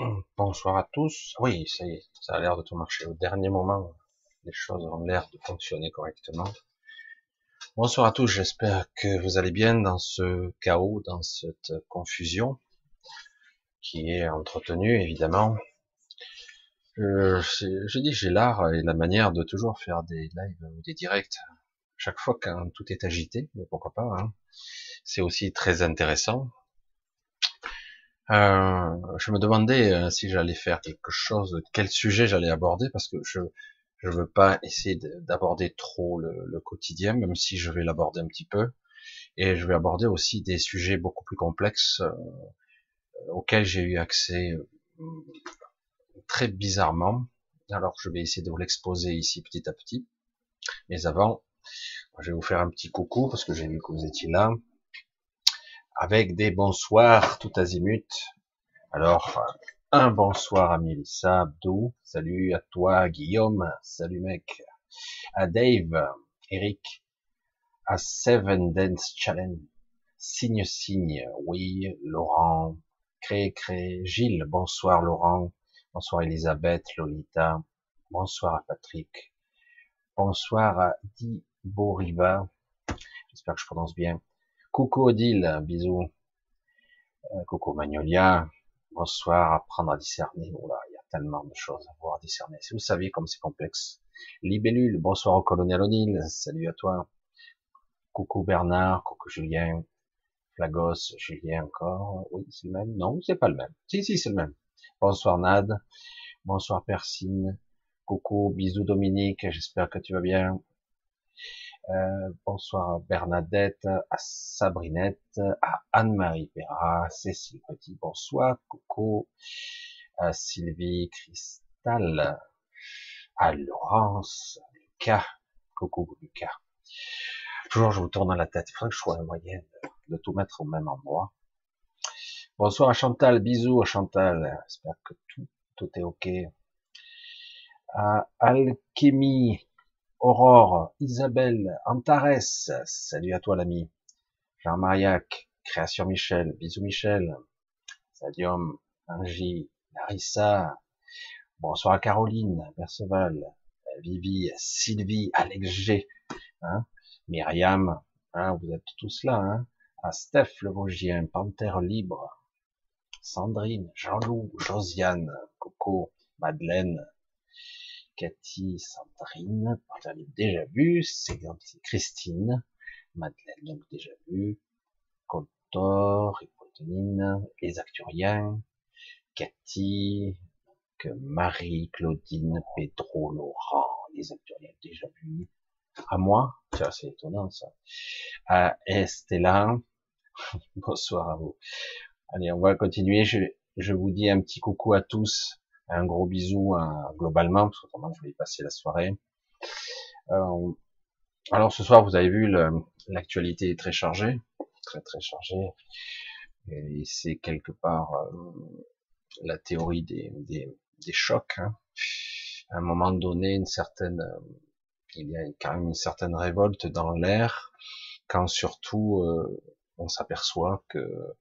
Bonsoir à tous. Oui, ça y est, ça a l'air de tout marcher. Au dernier moment, les choses ont l'air de fonctionner correctement. Bonsoir à tous, j'espère que vous allez bien dans ce chaos, dans cette confusion qui est entretenue, évidemment. Je, je dis j'ai l'art et la manière de toujours faire des lives ou des directs chaque fois quand tout est agité, mais pourquoi pas. Hein. C'est aussi très intéressant. Euh, je me demandais euh, si j'allais faire quelque chose, quel sujet j'allais aborder, parce que je je veux pas essayer d'aborder trop le, quotidien, même si je vais l'aborder un petit peu, et je vais aborder aussi des sujets beaucoup plus complexes euh, auxquels j'ai eu accès très bizarrement. Alors je vais essayer de vous l'exposer ici petit à petit. Mais avant, je vais vous faire un petit coucou parce que j'ai vu que vous étiez là avec des bonsoirs tout azimut. Alors, un bonsoir à Mélissa, Abdou, salut à toi, Guillaume, salut mec, à Dave, Eric, à Seven Dance Challenge, Signe Signe, oui, Laurent, Cré Cré, Gilles, bonsoir Laurent, bonsoir Elisabeth, Lolita, bonsoir à Patrick, bonsoir à Di Boriva, j'espère que je prononce bien, Coucou Odile, bisous. Euh, coucou Magnolia, bonsoir, apprendre à discerner. Oh là, il y a tellement de choses à voir discerner. Si vous saviez comme c'est complexe. Libellule, bonsoir au colonel O'Neill, salut à toi. Coucou Bernard, coucou Julien, Flagos, Julien encore. Oui, c'est le même. Non, c'est pas le même. Si, si, c'est le même. Bonsoir Nad, bonsoir Persine, coucou, bisous Dominique, j'espère que tu vas bien. Euh, bonsoir à Bernadette, à Sabrinette, à Anne-Marie Perra, Cécile Petit, bonsoir, coucou, à Sylvie Cristal, à Laurence, Lucas, coucou Lucas. Toujours je vous tourne dans la tête, il faudrait que je sois un moyen de, tout mettre au même endroit. Bonsoir à Chantal, bisous à Chantal, j'espère que tout, tout est ok. À Alchimie, Aurore, Isabelle, Antares, salut à toi l'ami. Jean-Mariac, Création Michel, bisous Michel. Sadium, Angie, Larissa, bonsoir Caroline, Perceval, Vivi, Sylvie, Alex G, hein, Myriam, hein, vous êtes tous là, hein, à Steph le Vosgien, Panthère Libre, Sandrine, Jean-Loup, Josiane, Coco, Madeleine, Cathy, Sandrine, déjà vu, c'est Christine, Madeleine, donc déjà vu, Coltor, Hippotonine, les Acturiens, Cathy, Marie, Claudine, Pedro, Laurent, les Acturiens déjà vu, à moi, c'est étonnant ça, à Estella, bonsoir à vous. Allez, on va continuer, je vous dis un petit coucou à tous, un gros bisou hein, globalement, parce que je vais y passer la soirée. Euh, alors ce soir, vous avez vu, l'actualité est très chargée, très très chargée, et c'est quelque part euh, la théorie des, des, des chocs. Hein. À un moment donné, une certaine, euh, il y a quand même une certaine révolte dans l'air, quand surtout euh, on s'aperçoit que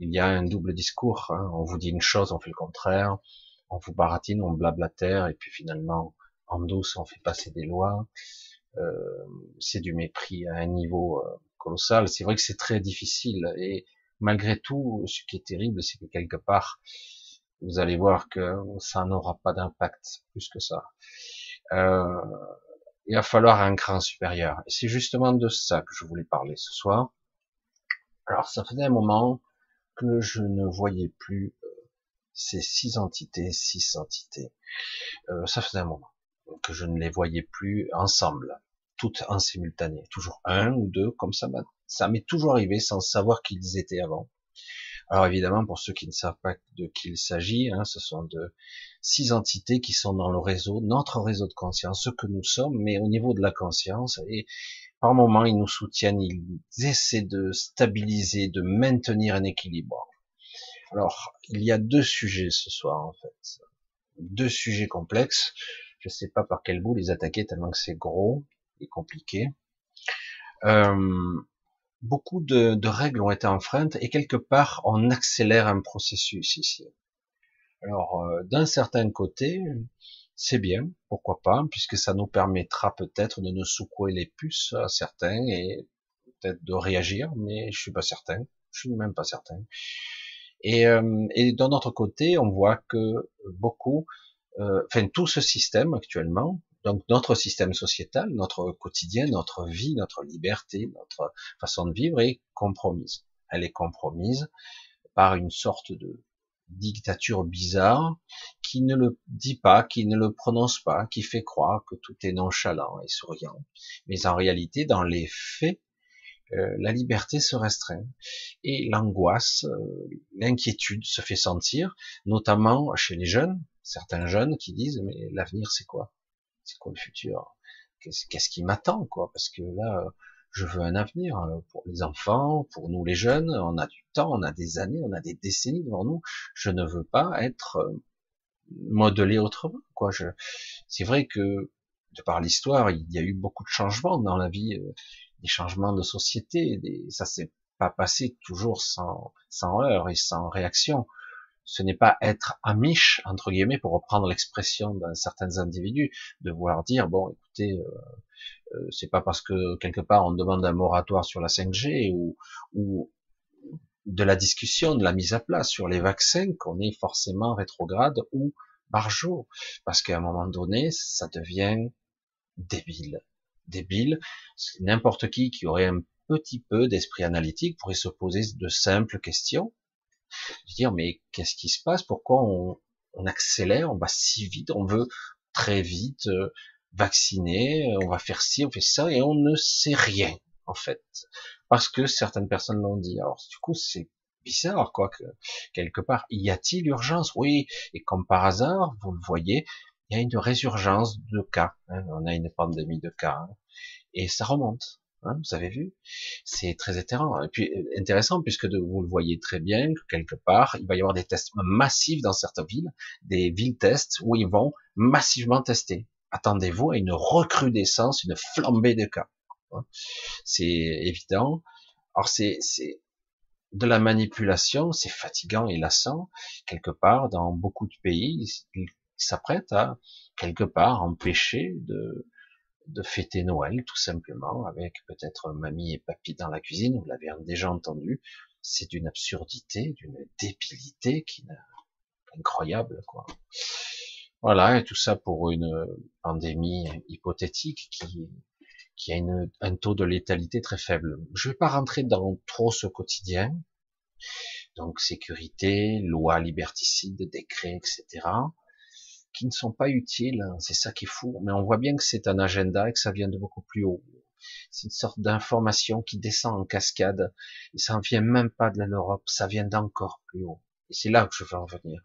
il y a un double discours. Hein. On vous dit une chose, on fait le contraire on vous baratine, on blablatère, et puis finalement, en douce, on fait passer des lois. Euh, c'est du mépris à un niveau euh, colossal. C'est vrai que c'est très difficile, et malgré tout, ce qui est terrible, c'est que quelque part, vous allez voir que ça n'aura pas d'impact plus que ça. Euh, il va falloir un cran supérieur. Et c'est justement de ça que je voulais parler ce soir. Alors, ça faisait un moment que je ne voyais plus ces six entités, six entités. Euh, ça faisait un moment que je ne les voyais plus ensemble, toutes en simultané, toujours un ou deux, comme ça, m'est toujours arrivé sans savoir qui ils étaient avant. Alors évidemment, pour ceux qui ne savent pas de qui il s'agit, hein, ce sont de six entités qui sont dans le réseau, notre réseau de conscience, ce que nous sommes, mais au niveau de la conscience, et par moments ils nous soutiennent, ils essaient de stabiliser, de maintenir un équilibre. Alors, il y a deux sujets ce soir, en fait. Deux sujets complexes. Je ne sais pas par quel bout les attaquer tellement que c'est gros et compliqué. Euh, beaucoup de, règles ont été enfreintes et quelque part on accélère un processus ici. Alors, euh, d'un certain côté, c'est bien, pourquoi pas, puisque ça nous permettra peut-être de nous secouer les puces à certains et peut-être de réagir, mais je suis pas certain, je suis même pas certain. Et, euh, et d'un autre côté, on voit que beaucoup, euh, enfin tout ce système actuellement, donc notre système sociétal, notre quotidien, notre vie, notre liberté, notre façon de vivre est compromise. Elle est compromise par une sorte de dictature bizarre qui ne le dit pas, qui ne le prononce pas, qui fait croire que tout est nonchalant et souriant. Mais en réalité, dans les faits, euh, la liberté se restreint et l'angoisse, euh, l'inquiétude se fait sentir, notamment chez les jeunes, certains jeunes qui disent mais l'avenir c'est quoi? C'est quoi le futur? Qu'est-ce qui m'attend quoi? Parce que là, je veux un avenir euh, pour les enfants, pour nous les jeunes. On a du temps, on a des années, on a des décennies devant nous. Je ne veux pas être euh, modelé autrement. Quoi. Je... C'est vrai que de par l'histoire, il y a eu beaucoup de changements dans la vie, des changements de société. Des... Ça s'est pas passé toujours sans, sans heurts et sans réaction. Ce n'est pas être amiche entre guillemets pour reprendre l'expression d'un certain individu de vouloir dire bon écoutez euh, c'est pas parce que quelque part on demande un moratoire sur la 5G ou, ou de la discussion, de la mise à plat sur les vaccins qu'on est forcément rétrograde ou barjot. Parce qu'à un moment donné, ça devient débile. Débile. N'importe qui qui aurait un petit peu d'esprit analytique pourrait se poser de simples questions. Dire, mais qu'est-ce qui se passe? Pourquoi on, on accélère, on va si vite, on veut très vite euh, vacciner, euh, on va faire ci, on fait ça, et on ne sait rien, en fait. Parce que certaines personnes l'ont dit. Alors, du coup, c'est bizarre, quoi, que, quelque part. Y a-t-il urgence? Oui. Et comme par hasard, vous le voyez, il y a une résurgence de cas. Hein. On a une pandémie de cas. Hein. Et ça remonte. Hein, vous avez vu C'est très intéressant. Et puis intéressant puisque vous le voyez très bien que quelque part, il va y avoir des tests massifs dans certaines villes, des villes tests où ils vont massivement tester attendez-vous à une recrudescence, une flambée de cas. C'est évident. Alors c'est de la manipulation, c'est fatigant et lassant. Quelque part, dans beaucoup de pays, ils s'apprêtent à quelque part empêcher de de fêter Noël, tout simplement, avec peut-être mamie et papy dans la cuisine. Vous l'avez déjà entendu. C'est d'une absurdité, d'une débilité qui incroyable, quoi. Voilà, et tout ça pour une pandémie hypothétique qui, qui a une, un taux de létalité très faible. Je vais pas rentrer dans trop ce quotidien. Donc sécurité, loi liberticide, décrets, etc., qui ne sont pas utiles. Hein, c'est ça qui est fou. Mais on voit bien que c'est un agenda et que ça vient de beaucoup plus haut. C'est une sorte d'information qui descend en cascade. Et ça ne vient même pas de l'Europe, ça vient d'encore plus haut. Et c'est là que je veux en venir.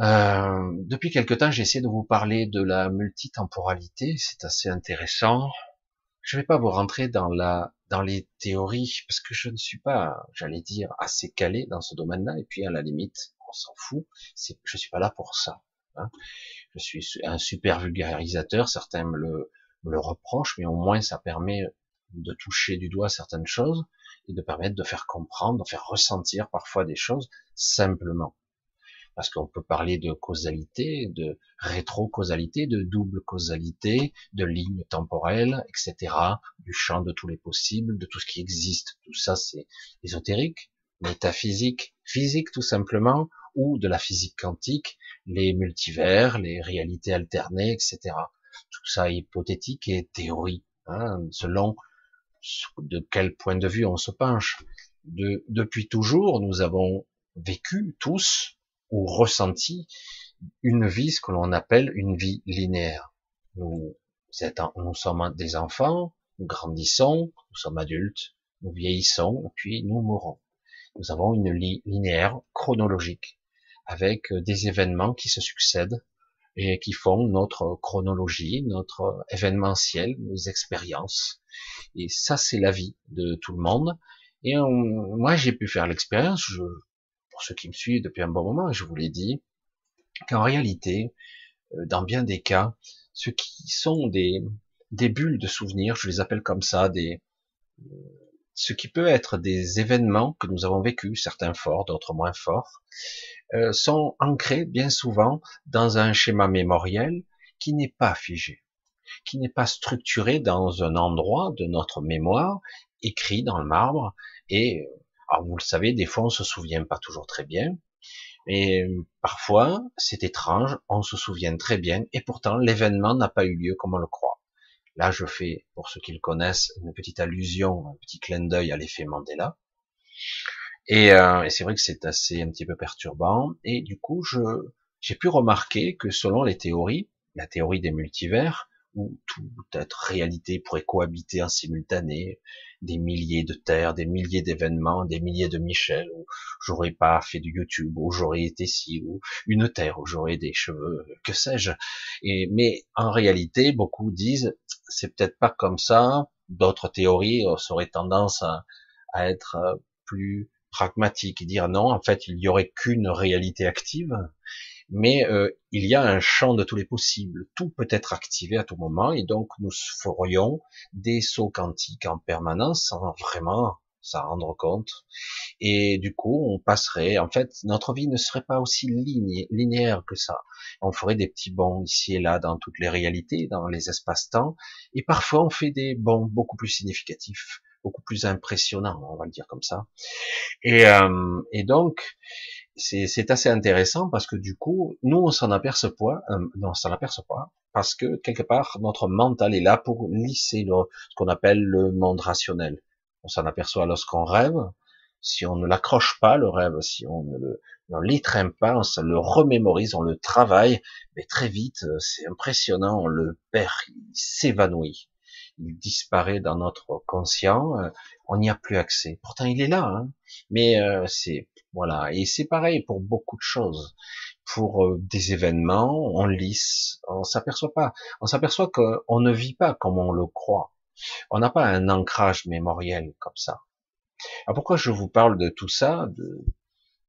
Euh, depuis quelque temps, j'essaie de vous parler de la multitemporalité. C'est assez intéressant. Je ne vais pas vous rentrer dans la dans les théories parce que je ne suis pas, j'allais dire, assez calé dans ce domaine-là. Et puis à la limite, on s'en fout. Je suis pas là pour ça. Hein. Je suis un super vulgarisateur. Certains me le, me le reprochent, mais au moins ça permet de toucher du doigt certaines choses et de permettre de faire comprendre, de faire ressentir parfois des choses simplement parce qu'on peut parler de causalité, de rétro-causalité, de double causalité, de lignes temporelles, etc., du champ de tous les possibles, de tout ce qui existe. Tout ça, c'est ésotérique, métaphysique, physique tout simplement, ou de la physique quantique, les multivers, les réalités alternées, etc. Tout ça est hypothétique et théorie, hein, selon de quel point de vue on se penche. De, depuis toujours, nous avons vécu tous ou ressenti une vie, ce que l'on appelle une vie linéaire. Nous, nous sommes des enfants, nous grandissons, nous sommes adultes, nous vieillissons, puis nous mourons. Nous avons une vie linéaire chronologique, avec des événements qui se succèdent et qui font notre chronologie, notre événementiel, nos expériences. Et ça, c'est la vie de tout le monde. Et moi, j'ai pu faire l'expérience, pour ceux qui me suivent depuis un bon moment, je vous l'ai dit, qu'en réalité, euh, dans bien des cas, ceux qui sont des, des bulles de souvenirs, je les appelle comme ça, des, ce qui peut être des événements que nous avons vécus, certains forts, d'autres moins forts, euh, sont ancrés bien souvent dans un schéma mémoriel qui n'est pas figé, qui n'est pas structuré dans un endroit de notre mémoire, écrit dans le marbre. Et alors vous le savez, des fois on se souvient pas toujours très bien, et parfois c'est étrange, on se souvient très bien, et pourtant l'événement n'a pas eu lieu comme on le croit. Là, je fais, pour ceux qui le connaissent, une petite allusion, un petit clin d'œil à l'effet Mandela. Et, euh, c'est vrai que c'est assez un petit peu perturbant. Et du coup, j'ai pu remarquer que selon les théories, la théorie des multivers, où toute réalité pourrait cohabiter en simultané, des milliers de terres, des milliers d'événements, des milliers de Michel, où j'aurais pas fait de YouTube, où j'aurais été ci, ou une terre où j'aurais des cheveux, que sais-je. Et, mais en réalité, beaucoup disent, c'est peut-être pas comme ça. D'autres théories auraient tendance à, à être euh, plus pragmatiques et dire non, en fait, il n'y aurait qu'une réalité active mais euh, il y a un champ de tous les possibles. Tout peut être activé à tout moment, et donc nous ferions des sauts quantiques en permanence sans vraiment s'en rendre compte. Et du coup, on passerait, en fait, notre vie ne serait pas aussi linéaire que ça. On ferait des petits bonds ici et là dans toutes les réalités, dans les espaces-temps, et parfois on fait des bonds beaucoup plus significatifs, beaucoup plus impressionnants, on va le dire comme ça. Et, euh, et donc, c'est assez intéressant parce que du coup, nous, on s'en aperçoit, euh, non, on s'en aperçoit pas, parce que quelque part, notre mental est là pour lisser le, ce qu'on appelle le monde rationnel. On s'en aperçoit lorsqu'on rêve. Si on ne l'accroche pas, le rêve, si on ne l'étreint pas, on se le remémorise, on le travaille, mais très vite, euh, c'est impressionnant, on le perd, il s'évanouit il disparaît dans notre conscient, euh, on n'y a plus accès. Pourtant, il est là, hein. mais euh, c'est voilà. Et c'est pareil pour beaucoup de choses. Pour euh, des événements, on lisse, on s'aperçoit pas, on s'aperçoit qu'on ne vit pas comme on le croit. On n'a pas un ancrage mémoriel comme ça. Alors pourquoi je vous parle de tout ça, de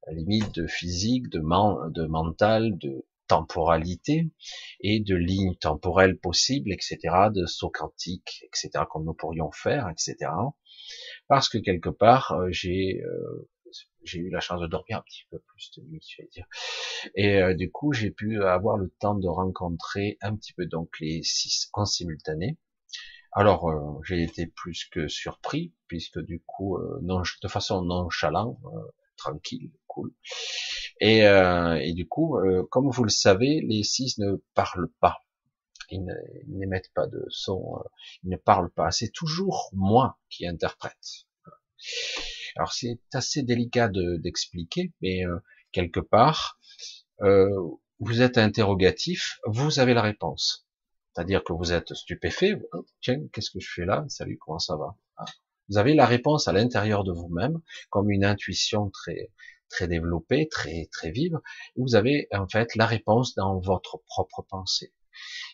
la limite de physique, de, de mental, de temporalité et de lignes temporelles possibles, etc., de sauts quantiques, etc., comme nous pourrions faire, etc. Parce que quelque part, euh, j'ai euh, j'ai eu la chance de dormir un petit peu plus de nuit, je vais dire. Et euh, du coup, j'ai pu avoir le temps de rencontrer un petit peu donc les six en simultané. Alors, j'ai été plus que surpris, puisque du coup, non, de façon nonchalante, tranquille, cool. Et, euh, et du coup, euh, comme vous le savez, les six ne parlent pas. Ils n'émettent pas de son, euh, ils ne parlent pas. C'est toujours moi qui interprète. Alors c'est assez délicat d'expliquer, mais euh, quelque part, vous êtes interrogatif, vous avez la réponse. C'est-à-dire que vous êtes stupéfait. Oh, tiens, qu'est-ce que je fais là Salut, comment ça va ah. Vous avez la réponse à l'intérieur de vous-même, comme une intuition très très développée, très très vive. Vous avez en fait la réponse dans votre propre pensée.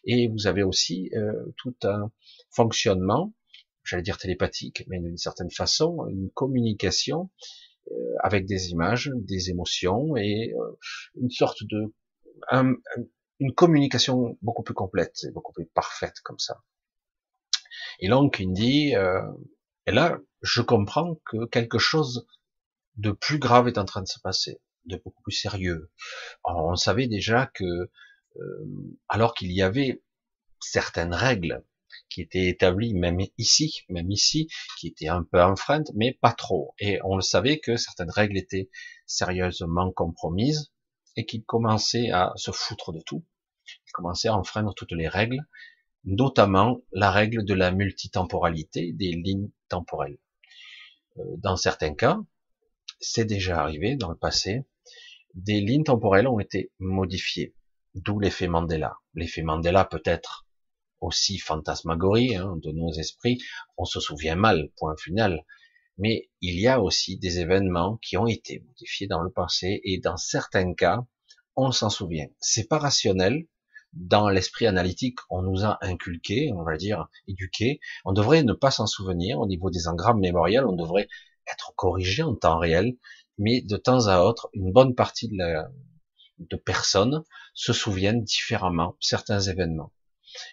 Et vous avez aussi euh, tout un fonctionnement, j'allais dire télépathique, mais d'une certaine façon, une communication euh, avec des images, des émotions et euh, une sorte de une communication beaucoup plus complète, beaucoup plus parfaite comme ça. Et donc il dit, euh, et là, je comprends que quelque chose de plus grave est en train de se passer, de beaucoup plus sérieux. on savait déjà que, euh, alors qu'il y avait certaines règles qui étaient établies, même ici, même ici, qui étaient un peu enfreintes, mais pas trop. Et on le savait que certaines règles étaient sérieusement compromises et qu'ils commençaient à se foutre de tout. Ils commençaient à enfreindre toutes les règles notamment la règle de la multitemporalité des lignes temporelles. Euh, dans certains cas, c'est déjà arrivé dans le passé, des lignes temporelles ont été modifiées, d'où l'effet Mandela. L'effet Mandela peut être aussi fantasmagorie hein, de nos esprits, on se souvient mal, point final, mais il y a aussi des événements qui ont été modifiés dans le passé et dans certains cas, on s'en souvient. C'est pas rationnel, dans l'esprit analytique, on nous a inculqué, on va dire, éduqué. On devrait ne pas s'en souvenir au niveau des engrammes mémoriels, on devrait être corrigé en temps réel, mais de temps à autre, une bonne partie de, la, de personnes se souviennent différemment certains événements.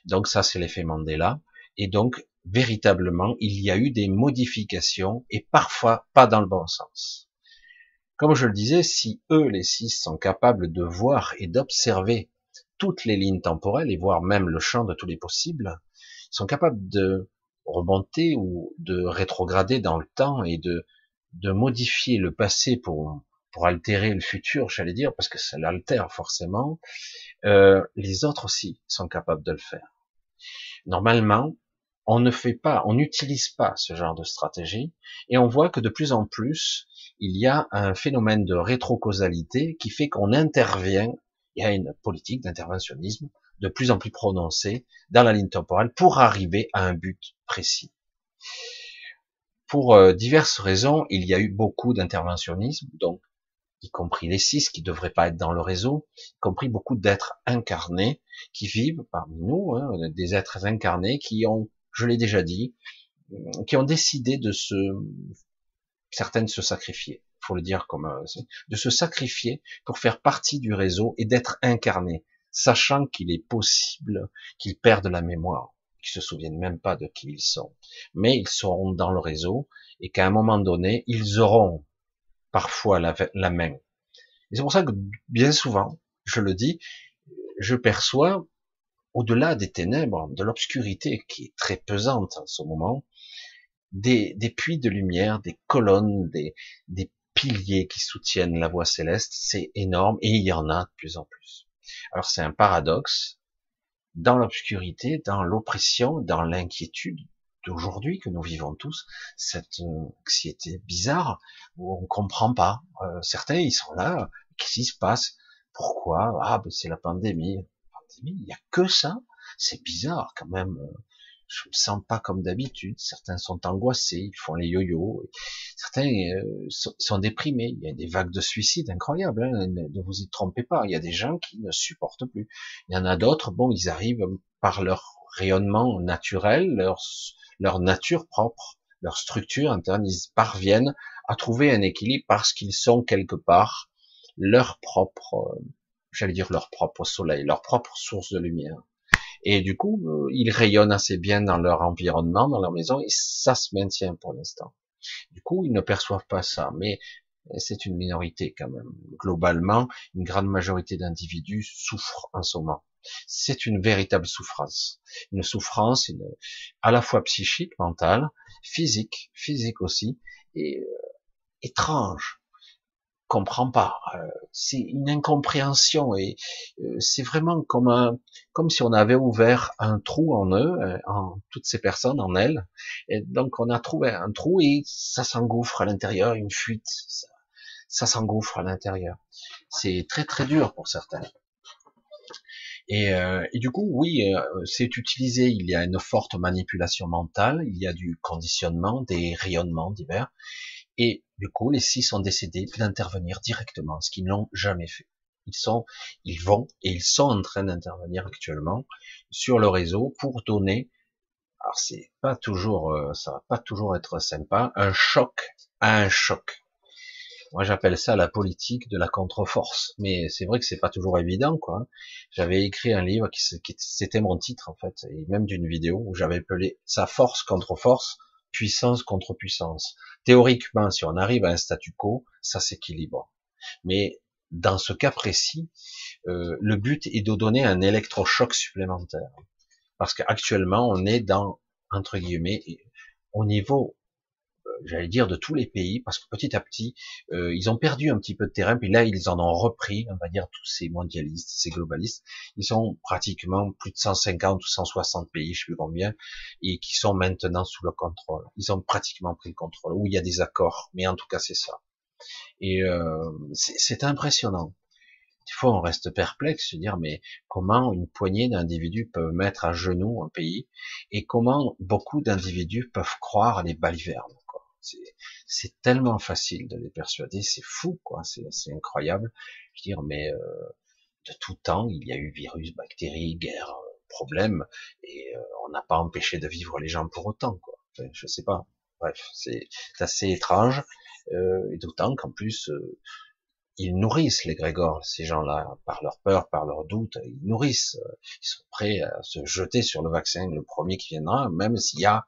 Donc ça, c'est l'effet Mandela. Et donc, véritablement, il y a eu des modifications et parfois pas dans le bon sens. Comme je le disais, si eux, les six, sont capables de voir et d'observer toutes les lignes temporelles et voir même le champ de tous les possibles, ils sont capables de remonter ou de rétrograder dans le temps et de, de modifier le passé pour, pour altérer le futur, j'allais dire, parce que ça l'altère forcément, euh, les autres aussi sont capables de le faire. Normalement, on ne fait pas, on n'utilise pas ce genre de stratégie, et on voit que de plus en plus, il y a un phénomène de rétrocausalité qui fait qu'on intervient, il y a une politique d'interventionnisme de plus en plus prononcée dans la ligne temporelle pour arriver à un but précis. Pour euh, diverses raisons, il y a eu beaucoup d'interventionnisme, donc y compris les six qui devraient pas être dans le réseau, y compris beaucoup d'êtres incarnés qui vivent parmi nous, hein, des êtres incarnés qui ont, je l'ai déjà dit, qui ont décidé de se, certaines se sacrifier, faut le dire comme, euh, de se sacrifier pour faire partie du réseau et d'être incarnés, sachant qu'il est possible qu'ils perdent la mémoire, qu'ils se souviennent même pas de qui ils sont, mais ils seront dans le réseau et qu'à un moment donné, ils auront parfois la, la main. Et c'est pour ça que bien souvent, je le dis, je perçois au-delà des ténèbres, de l'obscurité qui est très pesante en ce moment, des, des puits de lumière, des colonnes, des, des piliers qui soutiennent la voie céleste, c'est énorme et il y en a de plus en plus. Alors c'est un paradoxe, dans l'obscurité, dans l'oppression, dans l'inquiétude, d'aujourd'hui que nous vivons tous, cette euh, anxiété bizarre où on comprend pas. Euh, certains ils sont là, qu'est-ce qui se passe? Pourquoi? Ah ben c'est la pandémie. pandémie, il y a que ça. C'est bizarre quand même. Je me sens pas comme d'habitude. Certains sont angoissés, ils font les yo-yo. Certains euh, sont, déprimés. Il y a des vagues de suicide incroyables. Hein. Ne vous y trompez pas. Il y a des gens qui ne supportent plus. Il y en a d'autres. Bon, ils arrivent par leur rayonnement naturel, leur leur nature propre, leur structure interne, ils parviennent à trouver un équilibre parce qu'ils sont quelque part leur propre, euh, j'allais dire leur propre soleil, leur propre source de lumière. Et du coup, euh, ils rayonnent assez bien dans leur environnement, dans leur maison, et ça se maintient pour l'instant. Du coup, ils ne perçoivent pas ça, mais c'est une minorité quand même. Globalement, une grande majorité d'individus souffrent en ce moment c'est une véritable souffrance. Une souffrance une, à la fois psychique, mentale, physique, physique aussi, et euh, étrange. Comprend pas. Euh, c'est une incompréhension et euh, c'est vraiment comme un, comme si on avait ouvert un trou en eux, en toutes ces personnes, en elles. Et donc on a trouvé un trou et ça s'engouffre à l'intérieur, une fuite. Ça, ça s'engouffre à l'intérieur. C'est très très dur pour certains. Et, euh, du coup, oui, euh, c'est utilisé. Il y a une forte manipulation mentale, il y a du conditionnement, des rayonnements divers. Et du coup, les six ont décidé d'intervenir directement, ce qu'ils n'ont jamais fait. Ils sont, ils vont et ils sont en train d'intervenir actuellement sur le réseau pour donner. Alors c'est pas toujours, euh, ça va pas toujours être sympa, un choc à un choc. Moi, j'appelle ça la politique de la contre-force. Mais c'est vrai que c'est pas toujours évident, quoi. J'avais écrit un livre qui, c'était mon titre, en fait, et même d'une vidéo où j'avais appelé ça force contre force, puissance contre puissance. Théoriquement, si on arrive à un statu quo, ça s'équilibre. Mais dans ce cas précis, euh, le but est de donner un électrochoc supplémentaire. Parce qu'actuellement, on est dans, entre guillemets, au niveau j'allais dire de tous les pays, parce que petit à petit, euh, ils ont perdu un petit peu de terrain, puis là, ils en ont repris, on va dire, tous ces mondialistes, ces globalistes, ils sont pratiquement plus de 150 ou 160 pays, je sais plus combien, et qui sont maintenant sous le contrôle. Ils ont pratiquement pris le contrôle, où il y a des accords, mais en tout cas, c'est ça. Et euh, c'est impressionnant. Des fois, on reste perplexe, se dire, mais comment une poignée d'individus peuvent mettre à genoux un pays, et comment beaucoup d'individus peuvent croire à des balivernes. C'est tellement facile de les persuader, c'est fou, quoi. C'est incroyable. Je veux dire, mais euh, de tout temps, il y a eu virus, bactéries, guerres, problèmes, et euh, on n'a pas empêché de vivre les gens pour autant, quoi. Enfin, je sais pas. Bref, c'est assez étrange, euh, et d'autant qu'en plus, ils nourrissent les Grégor, ces gens-là, par leur peur, par leur doute, ils nourrissent, ils sont prêts à se jeter sur le vaccin, le premier qui viendra, même s'il y a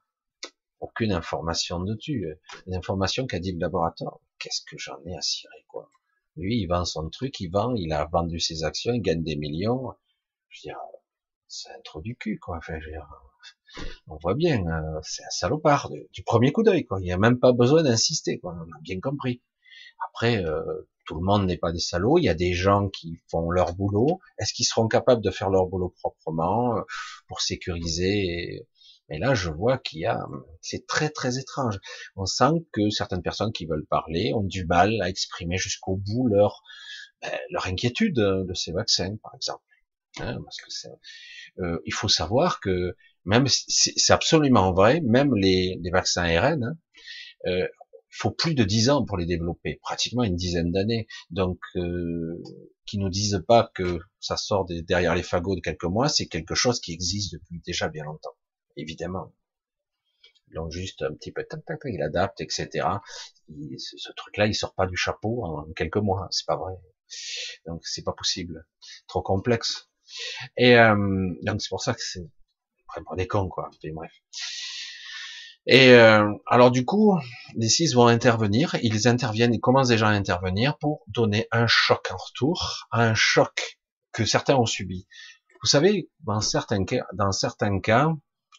aucune information dessus. L'information qu'a dit le laboratoire, qu'est-ce que j'en ai à cirer, quoi? Lui, il vend son truc, il vend, il a vendu ses actions, il gagne des millions. Je veux dire, c'est un trou du cul, quoi. Enfin, je veux dire, on voit bien, euh, c'est un salopard du premier coup d'œil, quoi. Il n'y a même pas besoin d'insister, quoi. On a bien compris. Après, euh, tout le monde n'est pas des salauds. Il y a des gens qui font leur boulot. Est-ce qu'ils seront capables de faire leur boulot proprement euh, pour sécuriser là, je vois qu'il y a, c'est très très étrange. On sent que certaines personnes qui veulent parler ont du mal à exprimer jusqu'au bout leur ben, leur inquiétude de ces vaccins, par exemple. Hein, parce que euh, il faut savoir que même c'est absolument vrai, même les, les vaccins ARN, hein, euh, faut plus de dix ans pour les développer, pratiquement une dizaine d'années. Donc, euh, qui nous disent pas que ça sort derrière les fagots de quelques mois, c'est quelque chose qui existe depuis déjà bien longtemps, évidemment. Donc juste un petit peu, tac, tac, il adapte, etc. ce, truc-là, il sort pas du chapeau en quelques mois, c'est pas vrai. Donc c'est pas possible, trop complexe. Et euh, donc c'est pour ça que c'est vraiment des cons quoi. bref. Et euh, alors du coup, les six vont intervenir, ils interviennent, ils commencent déjà à intervenir pour donner un choc en retour, un choc que certains ont subi. Vous savez, dans certains cas, dans certains cas,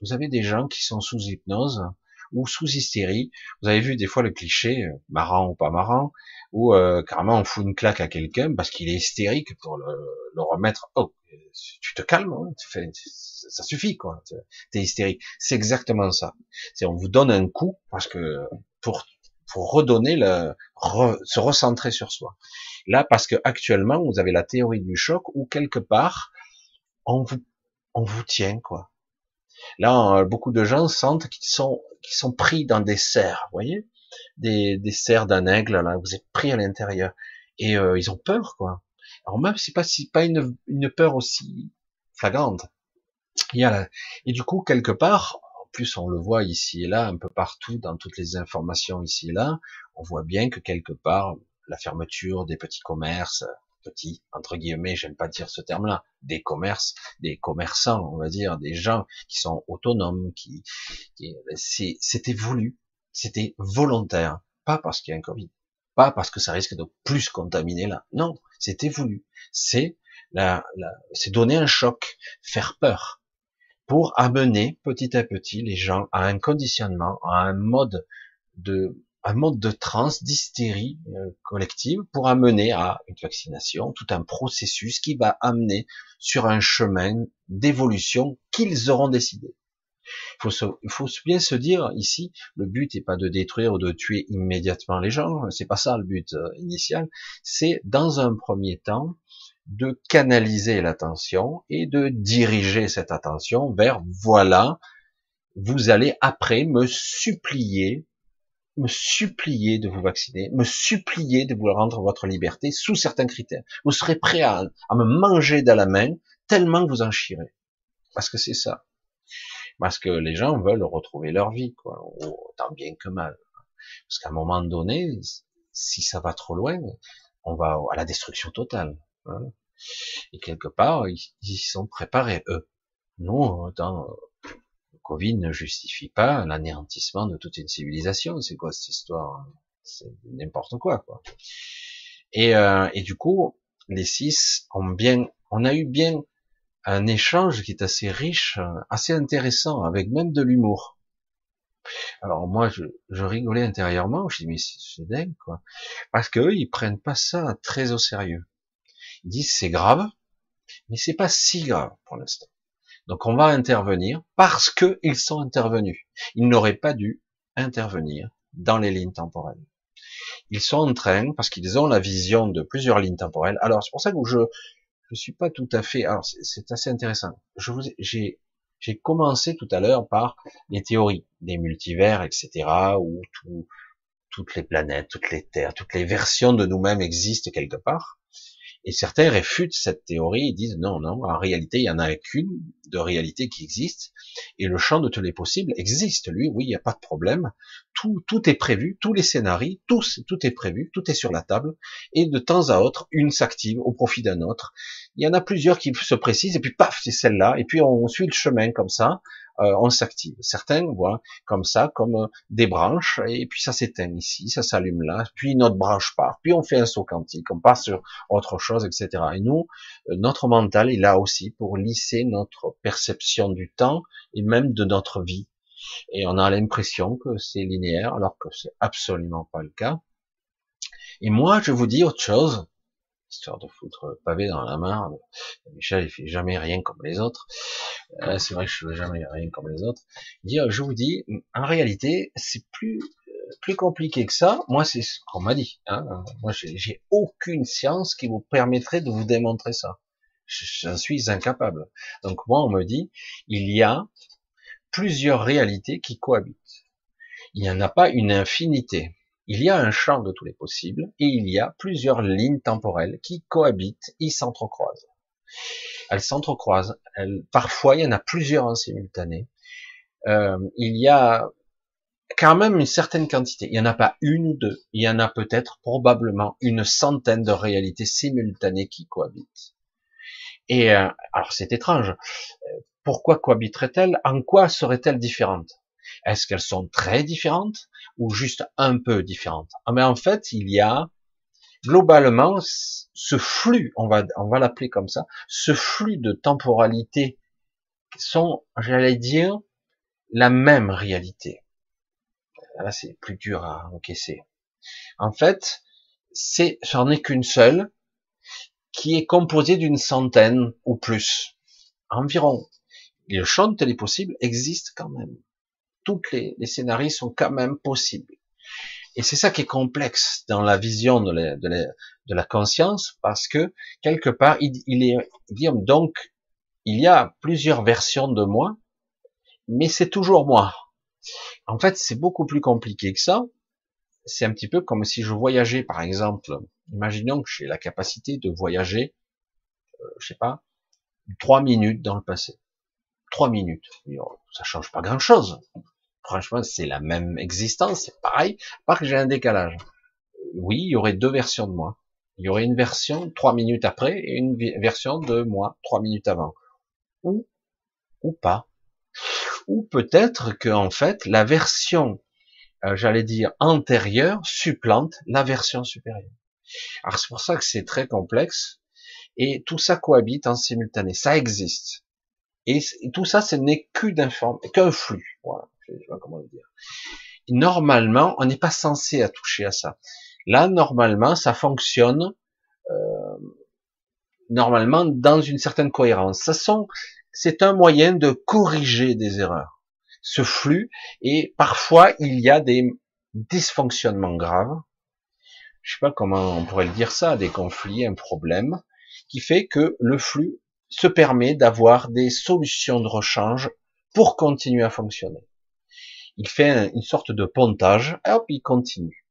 vous avez des gens qui sont sous hypnose ou sous hystérie. Vous avez vu des fois le cliché, euh, marrant ou pas marrant, où euh, carrément on fout une claque à quelqu'un parce qu'il est hystérique pour le, le remettre. Oh, tu te calmes, hein, ça suffit quoi. T'es hystérique. C'est exactement ça. C'est on vous donne un coup parce que pour pour redonner le se recentrer sur soi. Là parce que actuellement vous avez la théorie du choc où quelque part on vous on vous tient quoi. Là beaucoup de gens sentent qu'ils sont qu'ils sont pris dans des serres, vous voyez, des des serres d'un aigle là, vous êtes pris à l'intérieur et euh, ils ont peur quoi. Alors même c'est pas si pas une, une peur aussi flagrante, il y a Et du coup, quelque part, en plus on le voit ici et là, un peu partout, dans toutes les informations ici et là, on voit bien que quelque part, la fermeture des petits commerces, petits, entre guillemets, j'aime pas dire ce terme-là, des commerces, des commerçants, on va dire, des gens qui sont autonomes, qui, qui c'était voulu, c'était volontaire, pas parce qu'il y a un Covid, pas parce que ça risque de plus contaminer là, non, c'était voulu, c'est la, la c'est donner un choc, faire peur, pour amener petit à petit les gens à un conditionnement, à un mode de un mode de transe, d'hystérie euh, collective pour amener à une vaccination, tout un processus qui va amener sur un chemin d'évolution qu'ils auront décidé. Il faut, il faut bien se dire ici, le but n'est pas de détruire ou de tuer immédiatement les gens, c'est pas ça le but euh, initial, c'est dans un premier temps de canaliser l'attention et de diriger cette attention vers voilà, vous allez après me supplier, me supplier de vous vacciner, me supplier de vous rendre votre liberté sous certains critères. Vous serez prêt à, me manger dans la main tellement vous en chierez. Parce que c'est ça. Parce que les gens veulent retrouver leur vie, quoi, autant bien que mal. Parce qu'à un moment donné, si ça va trop loin, on va à la destruction totale. Hein. Et quelque part, ils, y sont préparés, eux. Nous, dans, Covid ne justifie pas l'anéantissement de toute une civilisation. C'est quoi cette histoire? C'est n'importe quoi, quoi. Et, euh, et du coup, les six ont bien, on a eu bien un échange qui est assez riche, assez intéressant, avec même de l'humour. Alors moi, je, je, rigolais intérieurement, je dis mais c'est dingue quoi, parce qu'eux ils prennent pas ça très au sérieux. Ils disent c'est grave, mais c'est pas si grave pour l'instant. Donc on va intervenir parce que ils sont intervenus. Ils n'auraient pas dû intervenir dans les lignes temporelles. Ils sont en train, parce qu'ils ont la vision de plusieurs lignes temporelles. Alors c'est pour ça que je je suis pas tout à fait. Alors c'est assez intéressant. Je vous j'ai j'ai commencé tout à l'heure par les théories des multivers, etc., où tout, toutes les planètes, toutes les terres, toutes les versions de nous-mêmes existent quelque part. Et certains réfutent cette théorie, ils disent non, non, en réalité, il y en a qu'une de réalité qui existe, et le champ de tous les possibles existe, lui, oui, il n'y a pas de problème, tout, tout est prévu, tous les scénarios, tout, tout est prévu, tout est sur la table, et de temps à autre, une s'active au profit d'un autre. Il y en a plusieurs qui se précisent, et puis paf, c'est celle-là, et puis on suit le chemin comme ça, euh, on s'active. Certains voient comme ça, comme euh, des branches, et puis ça s'éteint ici, ça s'allume là, puis notre branche part, puis on fait un saut quantique, on passe sur autre chose, etc. Et nous, euh, notre mental est là aussi pour lisser notre perception du temps et même de notre vie. Et on a l'impression que c'est linéaire, alors que c'est absolument pas le cas. Et moi, je vous dis autre chose, histoire de foutre pavé dans la main. Michel, il fait jamais rien comme les autres. Euh, c'est vrai que je fais jamais rien comme les autres. Dire, je vous dis, en réalité, c'est plus plus compliqué que ça. Moi, c'est ce qu'on m'a dit. Hein. Moi, j'ai aucune science qui vous permettrait de vous démontrer ça. J'en suis incapable. Donc moi, on me dit, il y a plusieurs réalités qui cohabitent. Il n'y en a pas une infinité. Il y a un champ de tous les possibles et il y a plusieurs lignes temporelles qui cohabitent, ils s'entrecroisent. Elles s'entrecroisent. parfois, il y en a plusieurs en simultané. Euh, il y a quand même une certaine quantité. Il n'y en a pas une ou deux. Il y en a peut-être probablement une centaine de réalités simultanées qui cohabitent. Et euh, alors c'est étrange. Pourquoi cohabiteraient-elles? En quoi seraient-elles différentes? Est-ce qu'elles sont très différentes? Ou juste un peu différentes ah, Mais en fait, il y a globalement ce flux, on va, on va l'appeler comme ça, ce flux de temporalité sont, j'allais dire, la même réalité. Là, c'est plus dur à encaisser. En fait, c'est, j'en ai qu'une seule, qui est composée d'une centaine ou plus, environ. Et le champ de télé possible existe quand même toutes les, scénarios sont quand même possibles. Et c'est ça qui est complexe dans la vision de la, conscience, parce que quelque part, il, il est donc il y a plusieurs versions de moi, mais c'est toujours moi. En fait, c'est beaucoup plus compliqué que ça. C'est un petit peu comme si je voyageais, par exemple. Imaginons que j'ai la capacité de voyager, euh, je sais pas, trois minutes dans le passé. Trois minutes. Ça change pas grand chose franchement, c'est la même existence, c'est pareil, pas que j'ai un décalage. Oui, il y aurait deux versions de moi. Il y aurait une version trois minutes après et une version de moi trois minutes avant. Ou, ou pas. Ou peut-être que, en fait, la version, euh, j'allais dire, antérieure supplante la version supérieure. Alors c'est pour ça que c'est très complexe et tout ça cohabite en simultané. Ça existe. Et, tout ça, ce n'est qu'un flux. Je sais pas comment le dire. normalement, on n'est pas censé à toucher à ça. Là, normalement, ça fonctionne euh, normalement dans une certaine cohérence. Ça sont, c'est un moyen de corriger des erreurs. Ce flux et parfois il y a des dysfonctionnements graves. Je sais pas comment on pourrait le dire ça, des conflits, un problème qui fait que le flux se permet d'avoir des solutions de rechange pour continuer à fonctionner il fait une sorte de pontage, hop, il continue.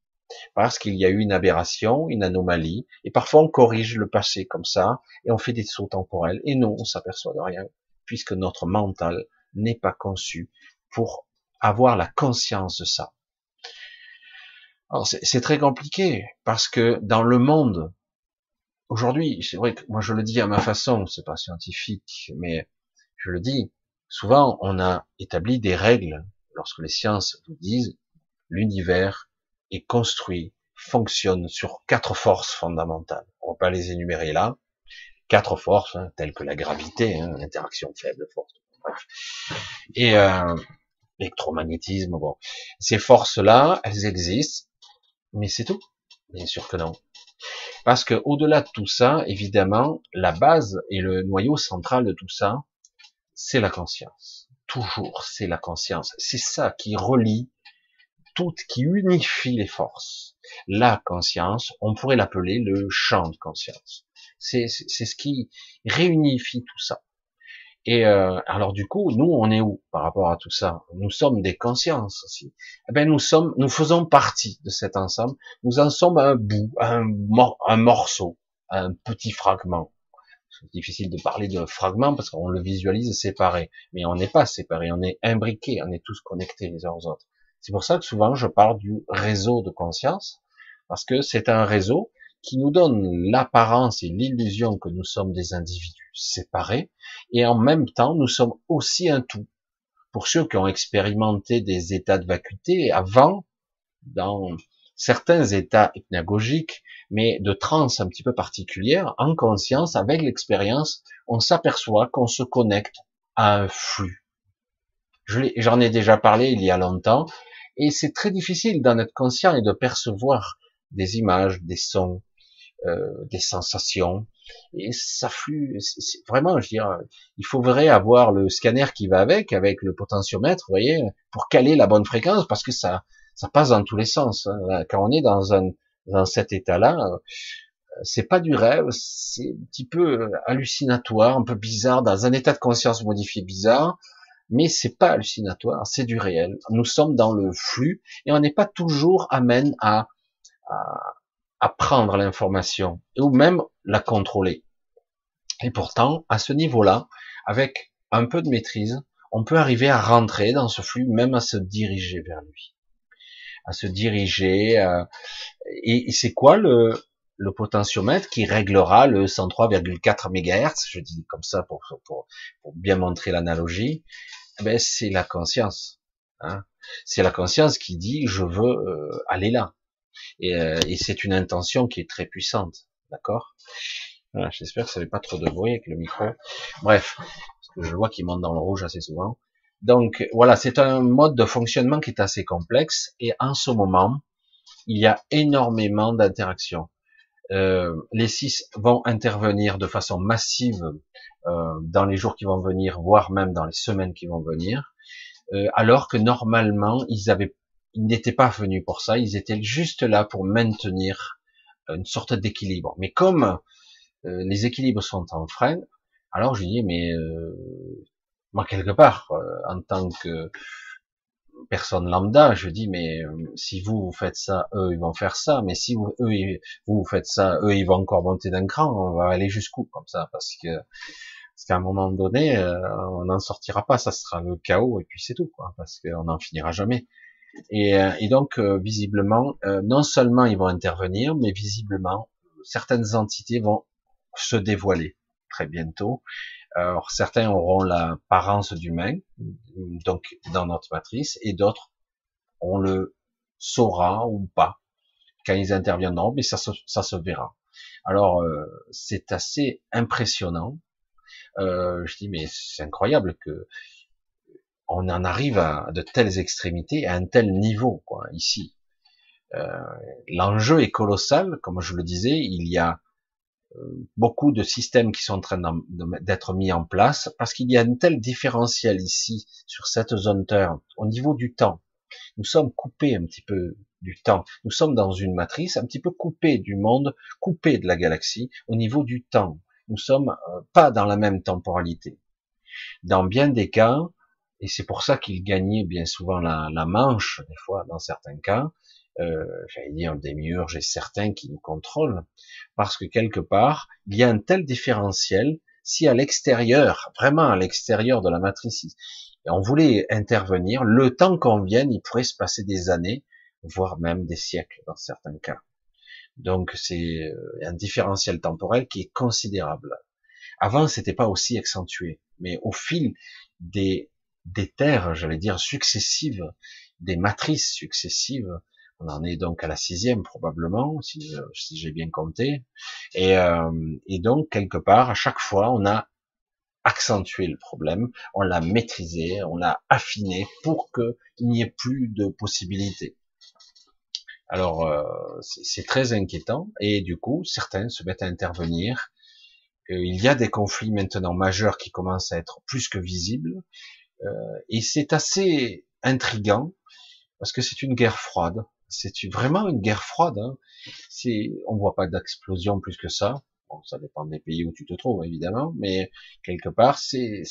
Parce qu'il y a eu une aberration, une anomalie, et parfois on corrige le passé comme ça, et on fait des sauts temporels, et non, on s'aperçoit de rien, puisque notre mental n'est pas conçu pour avoir la conscience de ça. Alors c'est très compliqué, parce que dans le monde, aujourd'hui, c'est vrai que moi je le dis à ma façon, c'est pas scientifique, mais je le dis, souvent on a établi des règles lorsque les sciences vous disent l'univers est construit, fonctionne sur quatre forces fondamentales. On va pas les énumérer là. Quatre forces, hein, telles que la gravité, hein, l'interaction faible force, et euh, l'électromagnétisme. Bon, ces forces-là, elles existent, mais c'est tout. Bien sûr que non. Parce que au-delà de tout ça, évidemment, la base et le noyau central de tout ça, c'est la conscience toujours, c'est la conscience. C'est ça qui relie tout, qui unifie les forces. La conscience, on pourrait l'appeler le champ de conscience. C'est ce qui réunifie tout ça. Et euh, alors du coup, nous, on est où par rapport à tout ça? Nous sommes des consciences aussi. Eh ben, nous sommes, nous faisons partie de cet ensemble. Nous en sommes un bout, un, un morceau, un petit fragment. C'est difficile de parler de fragments parce qu'on le visualise séparé. Mais on n'est pas séparé, on est imbriqué, on est tous connectés les uns aux autres. C'est pour ça que souvent je parle du réseau de conscience, parce que c'est un réseau qui nous donne l'apparence et l'illusion que nous sommes des individus séparés, et en même temps nous sommes aussi un tout. pour ceux qui ont expérimenté des états de vacuité avant, dans certains états hypnagogiques, mais de transe un petit peu particulière, en conscience, avec l'expérience, on s'aperçoit qu'on se connecte à un flux. J'en ai déjà parlé il y a longtemps, et c'est très difficile d'en être conscient et de percevoir des images, des sons, euh, des sensations, et ça flue. Vraiment, je veux dire, il faudrait avoir le scanner qui va avec, avec le potentiomètre, vous voyez, pour caler la bonne fréquence, parce que ça, ça passe dans tous les sens. Hein. Quand on est dans un dans cet état-là, euh, c'est pas du rêve, c'est un petit peu hallucinatoire, un peu bizarre, dans un état de conscience modifié bizarre, mais c'est pas hallucinatoire, c'est du réel. Nous sommes dans le flux et on n'est pas toujours amène à, à, à prendre l'information ou même la contrôler. Et pourtant, à ce niveau-là, avec un peu de maîtrise, on peut arriver à rentrer dans ce flux, même à se diriger vers lui, à se diriger. Euh, et, c'est quoi le, le potentiomètre qui réglera le 103,4 MHz, je dis comme ça pour, pour, pour bien montrer l'analogie, eh ben c'est la conscience. Hein. C'est la conscience qui dit je veux euh, aller là. Et, euh, et c'est une intention qui est très puissante, d'accord? Voilà, J'espère que ça fait pas trop de bruit avec le micro. Bref, parce que je vois qu'il monte dans le rouge assez souvent. Donc voilà, c'est un mode de fonctionnement qui est assez complexe et en ce moment, il y a énormément d'interactions. Euh, les six vont intervenir de façon massive euh, dans les jours qui vont venir, voire même dans les semaines qui vont venir, euh, alors que normalement ils avaient, ils n'étaient pas venus pour ça, ils étaient juste là pour maintenir une sorte d'équilibre. Mais comme les équilibres sont en frein, alors je dis mais moi quelque part en tant que personne lambda, je dis mais euh, si vous vous faites ça, eux ils vont faire ça, mais si vous eux vous, faites ça, eux ils vont encore monter d'un cran, on va aller jusqu'où comme ça? Parce que parce qu'à un moment donné euh, on n'en sortira pas, ça sera le chaos et puis c'est tout quoi, parce qu'on n'en finira jamais. Et, euh, et donc visiblement non seulement ils vont intervenir, mais visiblement certaines entités vont se dévoiler très bientôt alors certains auront l'apparence d'humain, donc dans notre matrice, et d'autres on le saura ou pas quand ils interviendront, mais ça se, ça se verra. Alors euh, c'est assez impressionnant. Euh, je dis mais c'est incroyable que on en arrive à de telles extrémités, à un tel niveau quoi ici. Euh, L'enjeu est colossal, comme je le disais, il y a beaucoup de systèmes qui sont en train d'être mis en place parce qu'il y a un tel différentiel ici sur cette zone Terre au niveau du temps. Nous sommes coupés un petit peu du temps. Nous sommes dans une matrice un petit peu coupée du monde, coupée de la galaxie au niveau du temps. Nous sommes euh, pas dans la même temporalité. Dans bien des cas, et c'est pour ça qu'il gagnait bien souvent la, la manche, des fois dans certains cas, euh, j'allais dire des murs, j'ai certains qui nous contrôlent, parce que quelque part, il y a un tel différentiel, si à l'extérieur, vraiment à l'extérieur de la matrice, et on voulait intervenir, le temps qu'on vienne, il pourrait se passer des années, voire même des siècles dans certains cas. Donc c'est euh, un différentiel temporel qui est considérable. Avant, c'était pas aussi accentué, mais au fil des des terres, j'allais dire successives, des matrices successives, on en est donc à la sixième probablement, si, euh, si j'ai bien compté. Et, euh, et donc quelque part, à chaque fois, on a accentué le problème, on l'a maîtrisé, on l'a affiné pour qu'il n'y ait plus de possibilités. Alors euh, c'est très inquiétant et du coup certains se mettent à intervenir. Il y a des conflits maintenant majeurs qui commencent à être plus que visibles et c'est assez intrigant parce que c'est une guerre froide c'est vraiment une guerre froide. Hein. C'est, on voit pas d'explosion plus que ça. Bon, ça dépend des pays où tu te trouves évidemment, mais quelque part c'est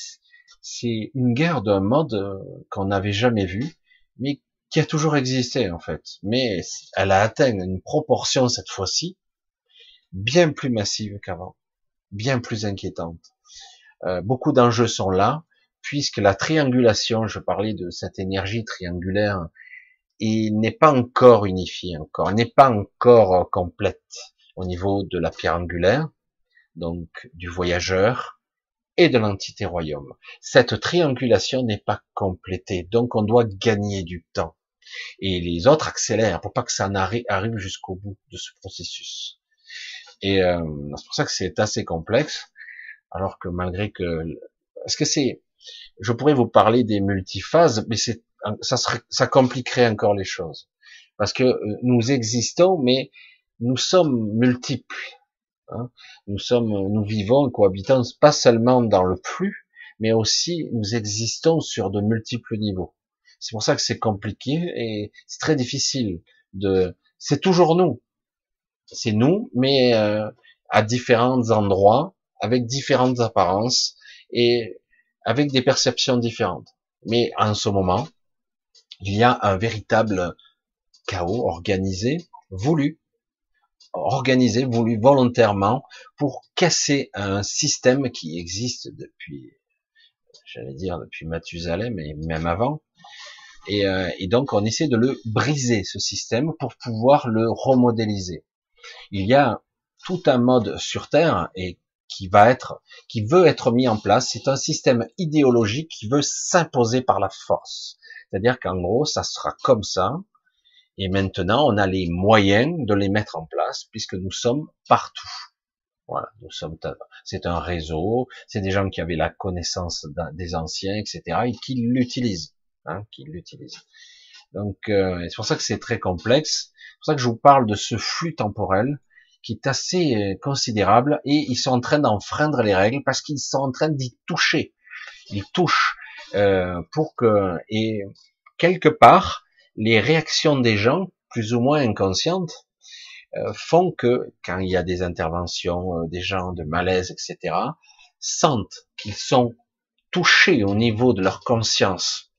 c'est une guerre d'un mode euh, qu'on n'avait jamais vu, mais qui a toujours existé en fait. Mais elle a atteint une proportion cette fois-ci bien plus massive qu'avant, bien plus inquiétante. Euh, beaucoup d'enjeux sont là, puisque la triangulation, je parlais de cette énergie triangulaire il n'est pas encore unifié encore, n'est pas encore euh, complète au niveau de la pierre angulaire, donc du voyageur, et de l'entité royaume. Cette triangulation n'est pas complétée, donc on doit gagner du temps. Et les autres accélèrent pour pas que ça arrive jusqu'au bout de ce processus. Et euh, c'est pour ça que c'est assez complexe, alors que malgré que, est-ce que c'est, je pourrais vous parler des multiphases, mais c'est, ça serait, ça compliquerait encore les choses, parce que euh, nous existons, mais nous sommes multiples. Hein. Nous sommes, nous vivons, cohabitons pas seulement dans le flux, mais aussi nous existons sur de multiples niveaux. C'est pour ça que c'est compliqué et c'est très difficile de. C'est toujours nous, c'est nous, mais euh, à différents endroits, avec différentes apparences et avec des perceptions différentes. Mais en ce moment, il y a un véritable chaos organisé, voulu, organisé, voulu volontairement pour casser un système qui existe depuis, j'allais dire depuis Mathusalem, mais même avant. Et, euh, et, donc on essaie de le briser, ce système, pour pouvoir le remodéliser. Il y a tout un mode sur Terre et qui va être, qui veut être mis en place. C'est un système idéologique qui veut s'imposer par la force. C'est-à-dire qu'en gros, ça sera comme ça. Et maintenant, on a les moyens de les mettre en place puisque nous sommes partout. Voilà, nous sommes, c'est un réseau, c'est des gens qui avaient la connaissance des anciens, etc., et qui l'utilisent, hein, qui l'utilisent. Donc, euh, c'est pour ça que c'est très complexe. C'est pour ça que je vous parle de ce flux temporel qui est assez euh, considérable et ils sont en train d'enfreindre les règles parce qu'ils sont en train d'y toucher. Ils touchent euh, pour que et quelque part les réactions des gens, plus ou moins inconscientes, euh, font que quand il y a des interventions des gens de malaise, etc., sentent qu'ils sont touchés au niveau de leur conscience,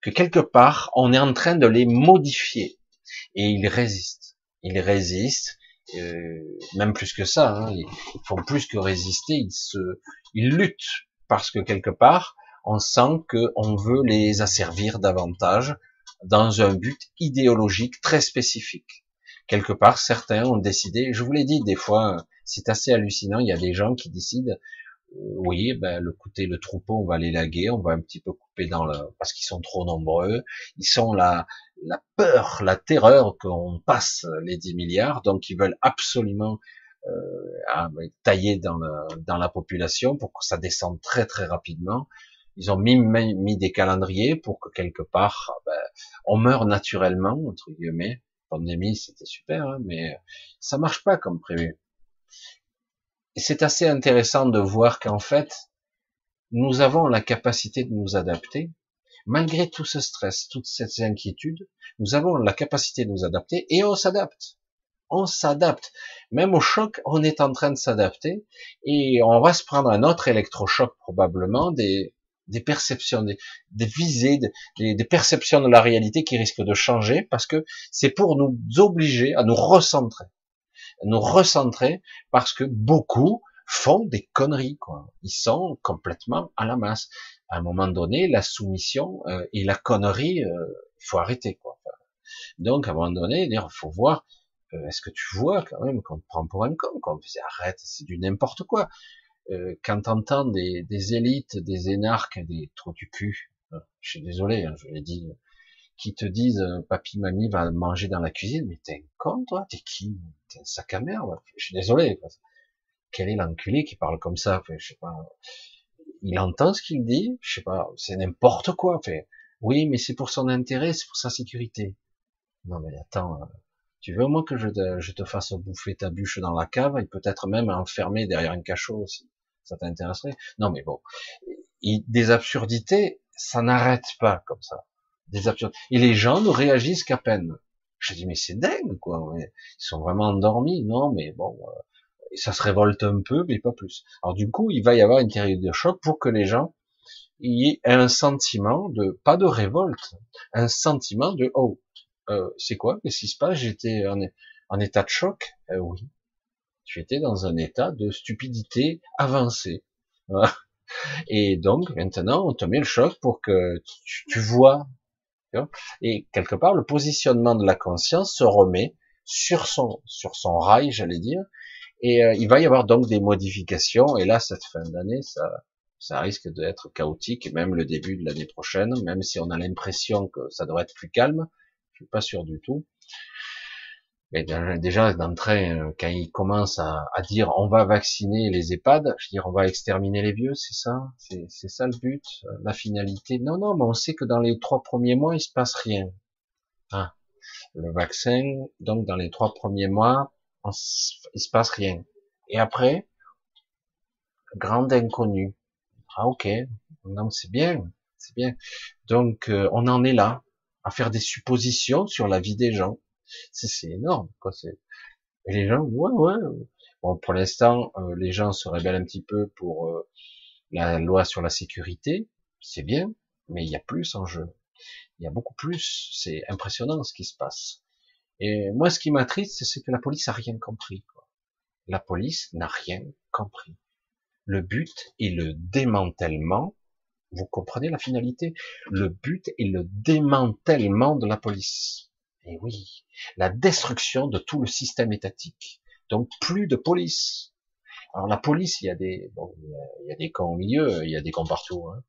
que quelque part on est en train de les modifier et ils résistent. Ils résistent, euh, même plus que ça. Hein, ils font plus que résister, ils se, ils luttent parce que quelque part on sent qu'on veut les asservir davantage dans un but idéologique très spécifique. Quelque part, certains ont décidé, je vous l'ai dit, des fois, c'est assez hallucinant, il y a des gens qui décident, euh, oui, ben, le côté, le troupeau, on va les laguer, on va un petit peu couper dans le, parce qu'ils sont trop nombreux, ils sont la, la peur, la terreur qu'on passe les 10 milliards, donc ils veulent absolument euh, tailler dans, dans la population pour que ça descende très très rapidement. Ils ont mis, mis des calendriers pour que quelque part, ben, on meurt naturellement, entre guillemets. Pandémie, c'était super, hein, mais ça marche pas comme prévu. C'est assez intéressant de voir qu'en fait, nous avons la capacité de nous adapter. Malgré tout ce stress, toutes ces inquiétudes, nous avons la capacité de nous adapter et on s'adapte. On s'adapte. Même au choc, on est en train de s'adapter et on va se prendre un autre électrochoc probablement, des, des perceptions, des, des visées, des, des, perceptions de la réalité qui risquent de changer parce que c'est pour nous obliger à nous recentrer, nous recentrer parce que beaucoup font des conneries, quoi. Ils sont complètement à la masse. À un moment donné, la soumission euh, et la connerie, euh, faut arrêter, quoi. Donc, à un moment donné, il faut voir, euh, est-ce que tu vois quand même qu'on te prend pour un con, qu'on arrête, c'est du n'importe quoi euh, quand t'entends des, des élites, des énarques, des trous du cul, euh, je suis désolé, hein, je l'ai dit, qui te disent papy mamie va manger dans la cuisine, mais t'es un con toi, t'es qui? T'es un sac à merde? Je suis désolé. Quel est l'enculé qui parle comme ça? Je sais pas. Il entend ce qu'il dit, je sais pas, c'est n'importe quoi. Fait. Oui, mais c'est pour son intérêt, c'est pour sa sécurité. Non mais attends, euh, tu veux au moins que je te, fasse bouffer ta bûche dans la cave et peut-être même enfermer derrière un cachot aussi ça t'intéresserait? Non, mais bon, des absurdités, ça n'arrête pas comme ça. Des absurdités. Et les gens ne réagissent qu'à peine. Je dis mais c'est dingue quoi. Ils sont vraiment endormis, non Mais bon, euh, ça se révolte un peu, mais pas plus. Alors du coup, il va y avoir une période de choc pour que les gens aient un sentiment de pas de révolte, un sentiment de oh, euh, c'est quoi? Qu'est-ce qui se passe? J'étais en, état de choc? Euh, oui, tu étais dans un état de stupidité avancée. Et donc maintenant, on te met le choc pour que tu, vois? Et quelque part, le positionnement de la conscience se remet sur son sur son rail, j'allais dire. Et euh, il va y avoir donc des modifications. Et là, cette fin d'année, ça Ça risque d'être chaotique, même le début de l'année prochaine, même si on a l'impression que ça devrait être plus calme. Je suis pas sûr du tout. Mais déjà, d'entrée, euh, quand ils commencent à, dire on va vacciner les EHPAD, je veux dire on va exterminer les vieux, c'est ça? C'est ça le but euh, La finalité? Non, non, mais on sait que dans les trois premiers mois, il se passe rien. Ah, le vaccin, donc dans les trois premiers mois, on, il se passe rien. Et après, grande inconnue. Ah ok, non c'est bien, c'est bien. Donc euh, on en est là à faire des suppositions sur la vie des gens. C'est énorme, quoi. Et les gens, ouais, ouais. Bon, pour l'instant, euh, les gens se rebellent un petit peu pour euh, la loi sur la sécurité, c'est bien, mais il y a plus en jeu. Il y a beaucoup plus. C'est impressionnant ce qui se passe. Et moi, ce qui m'attriste, c'est que la police a rien compris. La police n'a rien compris. Le but est le démantèlement. Vous comprenez la finalité? Le but est le démantèlement de la police. Et oui, la destruction de tout le système étatique. Donc plus de police. Alors la police, il y a des, bon, il y a des camps au milieu, il y a des camps partout. Hein.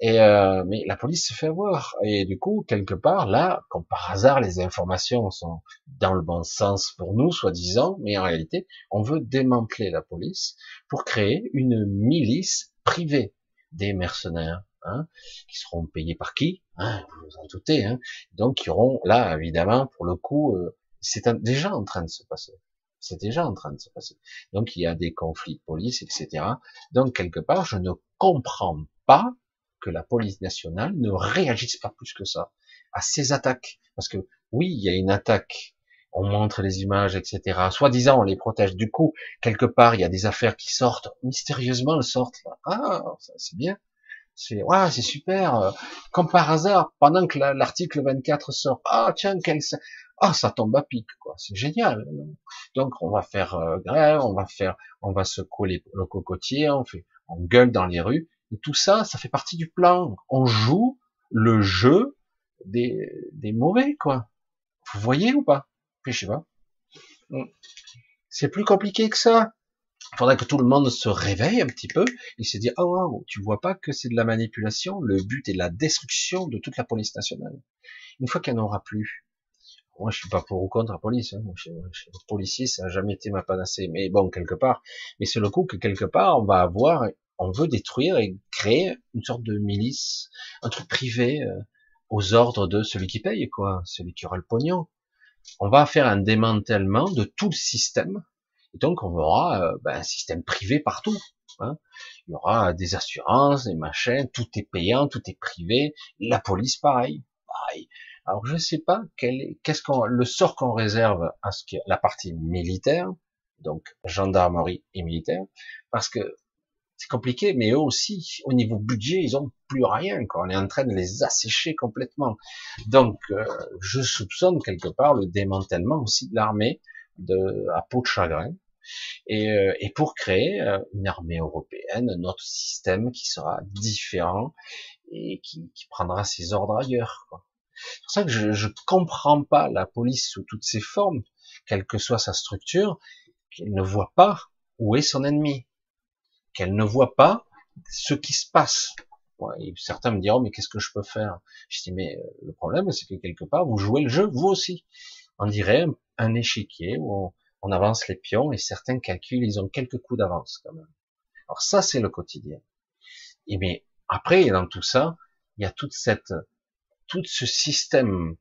Et euh, mais la police se fait avoir. Et du coup, quelque part, là, comme par hasard, les informations sont dans le bon sens pour nous, soi-disant, mais en réalité, on veut démanteler la police pour créer une milice privée des mercenaires, hein, qui seront payés par qui hein, Vous vous en doutez. Hein, donc, qui auront là, évidemment, pour le coup, euh, c'est déjà en train de se passer. C'est déjà en train de se passer. Donc, il y a des conflits de police, etc. Donc, quelque part, je ne comprends pas que la police nationale ne réagisse pas plus que ça à ces attaques. Parce que oui, il y a une attaque, on montre les images, etc. Soi-disant, on les protège. Du coup, quelque part, il y a des affaires qui sortent, mystérieusement, elles sortent. Ah, c'est bien. C'est ouais, c'est super. Comme par hasard, pendant que l'article 24 sort, ah tiens, quel ah ça tombe à pic quoi. C'est génial. Donc on va faire euh, grève, on va faire, on va secouer le cocotier, on fait, on gueule dans les rues. Et tout ça, ça fait partie du plan. On joue le jeu des, des mauvais, quoi. Vous voyez ou pas? Je sais pas. Hmm. C'est plus compliqué que ça. Il faudrait que tout le monde se réveille un petit peu et se dise, oh, tu vois pas que c'est de la manipulation, le but est la destruction de toute la police nationale. Une fois qu'il n'y en aura plus. Moi, je suis pas pour ou contre la police. Hein. Moi, je, je, policier, ça n'a jamais été ma panacée. Mais bon, quelque part. Mais c'est le coup que quelque part, on va avoir on veut détruire et créer une sorte de milice, un truc privé euh, aux ordres de celui qui paye, quoi, celui qui aura le pognon. On va faire un démantèlement de tout le système, et donc on aura euh, ben, un système privé partout. Hein. Il y aura des assurances, des machins, tout est payant, tout est privé. La police, pareil. pareil. Alors je ne sais pas quel qu'est-ce qu'on, le sort qu'on réserve à ce qui la partie militaire, donc gendarmerie et militaire, parce que c'est compliqué, mais eux aussi, au niveau budget, ils ont plus rien. Quoi. On est en train de les assécher complètement. Donc, euh, je soupçonne quelque part le démantèlement aussi de l'armée de à peau de chagrin, et, euh, et pour créer euh, une armée européenne, notre système qui sera différent et qui, qui prendra ses ordres ailleurs. C'est pour ça que je, je comprends pas la police sous toutes ses formes, quelle que soit sa structure, qu'elle ne voit pas où est son ennemi qu'elle ne voit pas ce qui se passe. certains me diront, mais qu'est-ce que je peux faire? Je dis, mais euh, le problème, c'est que quelque part, vous jouez le jeu, vous aussi. On dirait un échiquier où on, avance les pions et certains calculent, ils ont quelques coups d'avance quand même. Alors ça, c'est le quotidien. Et mais après, dans tout ça, il y a toute cette, tout ce système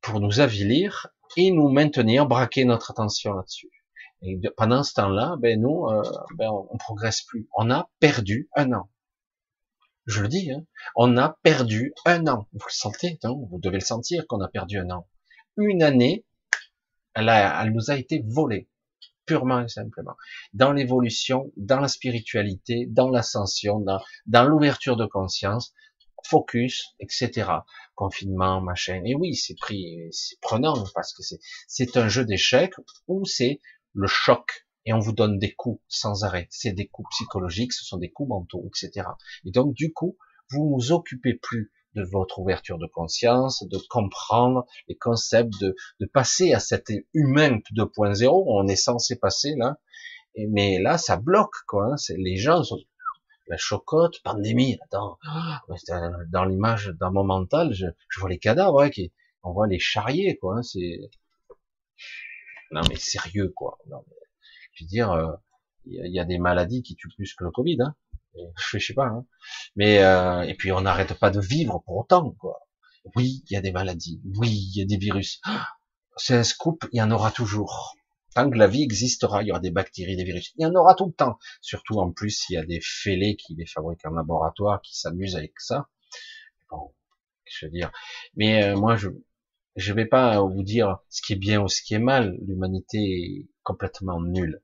pour nous avilir et nous maintenir, braquer notre attention là-dessus. Et pendant ce temps-là, ben nous, euh, ben on, progresse plus. On a perdu un an. Je le dis, hein, on a perdu un an. Vous le sentez, non vous devez le sentir qu'on a perdu un an. Une année, elle, a, elle nous a été volée, purement et simplement. Dans l'évolution, dans la spiritualité, dans l'ascension, dans, dans l'ouverture de conscience, focus, etc. Confinement, machin. Et oui, c'est pris, c'est prenant parce que c'est, c'est un jeu d'échecs où c'est le choc, et on vous donne des coups sans arrêt. C'est des coups psychologiques, ce sont des coups mentaux, etc. Et donc, du coup, vous vous occupez plus de votre ouverture de conscience, de comprendre les concepts, de, de passer à cet humain 2.0, on est censé passer là, et, mais là, ça bloque, quoi. Hein. C'est, les gens sont, la chocotte, pandémie, attends, dans l'image, dans mon mental, je, vois les cadavres, qui, on voit les charriers, quoi, hein, c'est, non mais sérieux, quoi. je veux dire, euh, il y, a des maladies qui tuent plus que le Covid, hein. je sais pas, hein. mais euh, et puis on n'arrête pas de vivre pour autant, quoi. Oui, il y a des maladies, oui, il y a des virus. C'est un scoop, il y en aura toujours. Tant que la vie existera, il y aura des bactéries, des virus. Il y en aura tout le temps. Surtout en plus, il y a des fêlés qui les fabriquent en laboratoire, qui s'amusent avec ça. Bon, je veux dire. Mais euh, moi, je je vais pas vous dire ce qui est bien ou ce qui est mal. L'humanité est complètement nulle.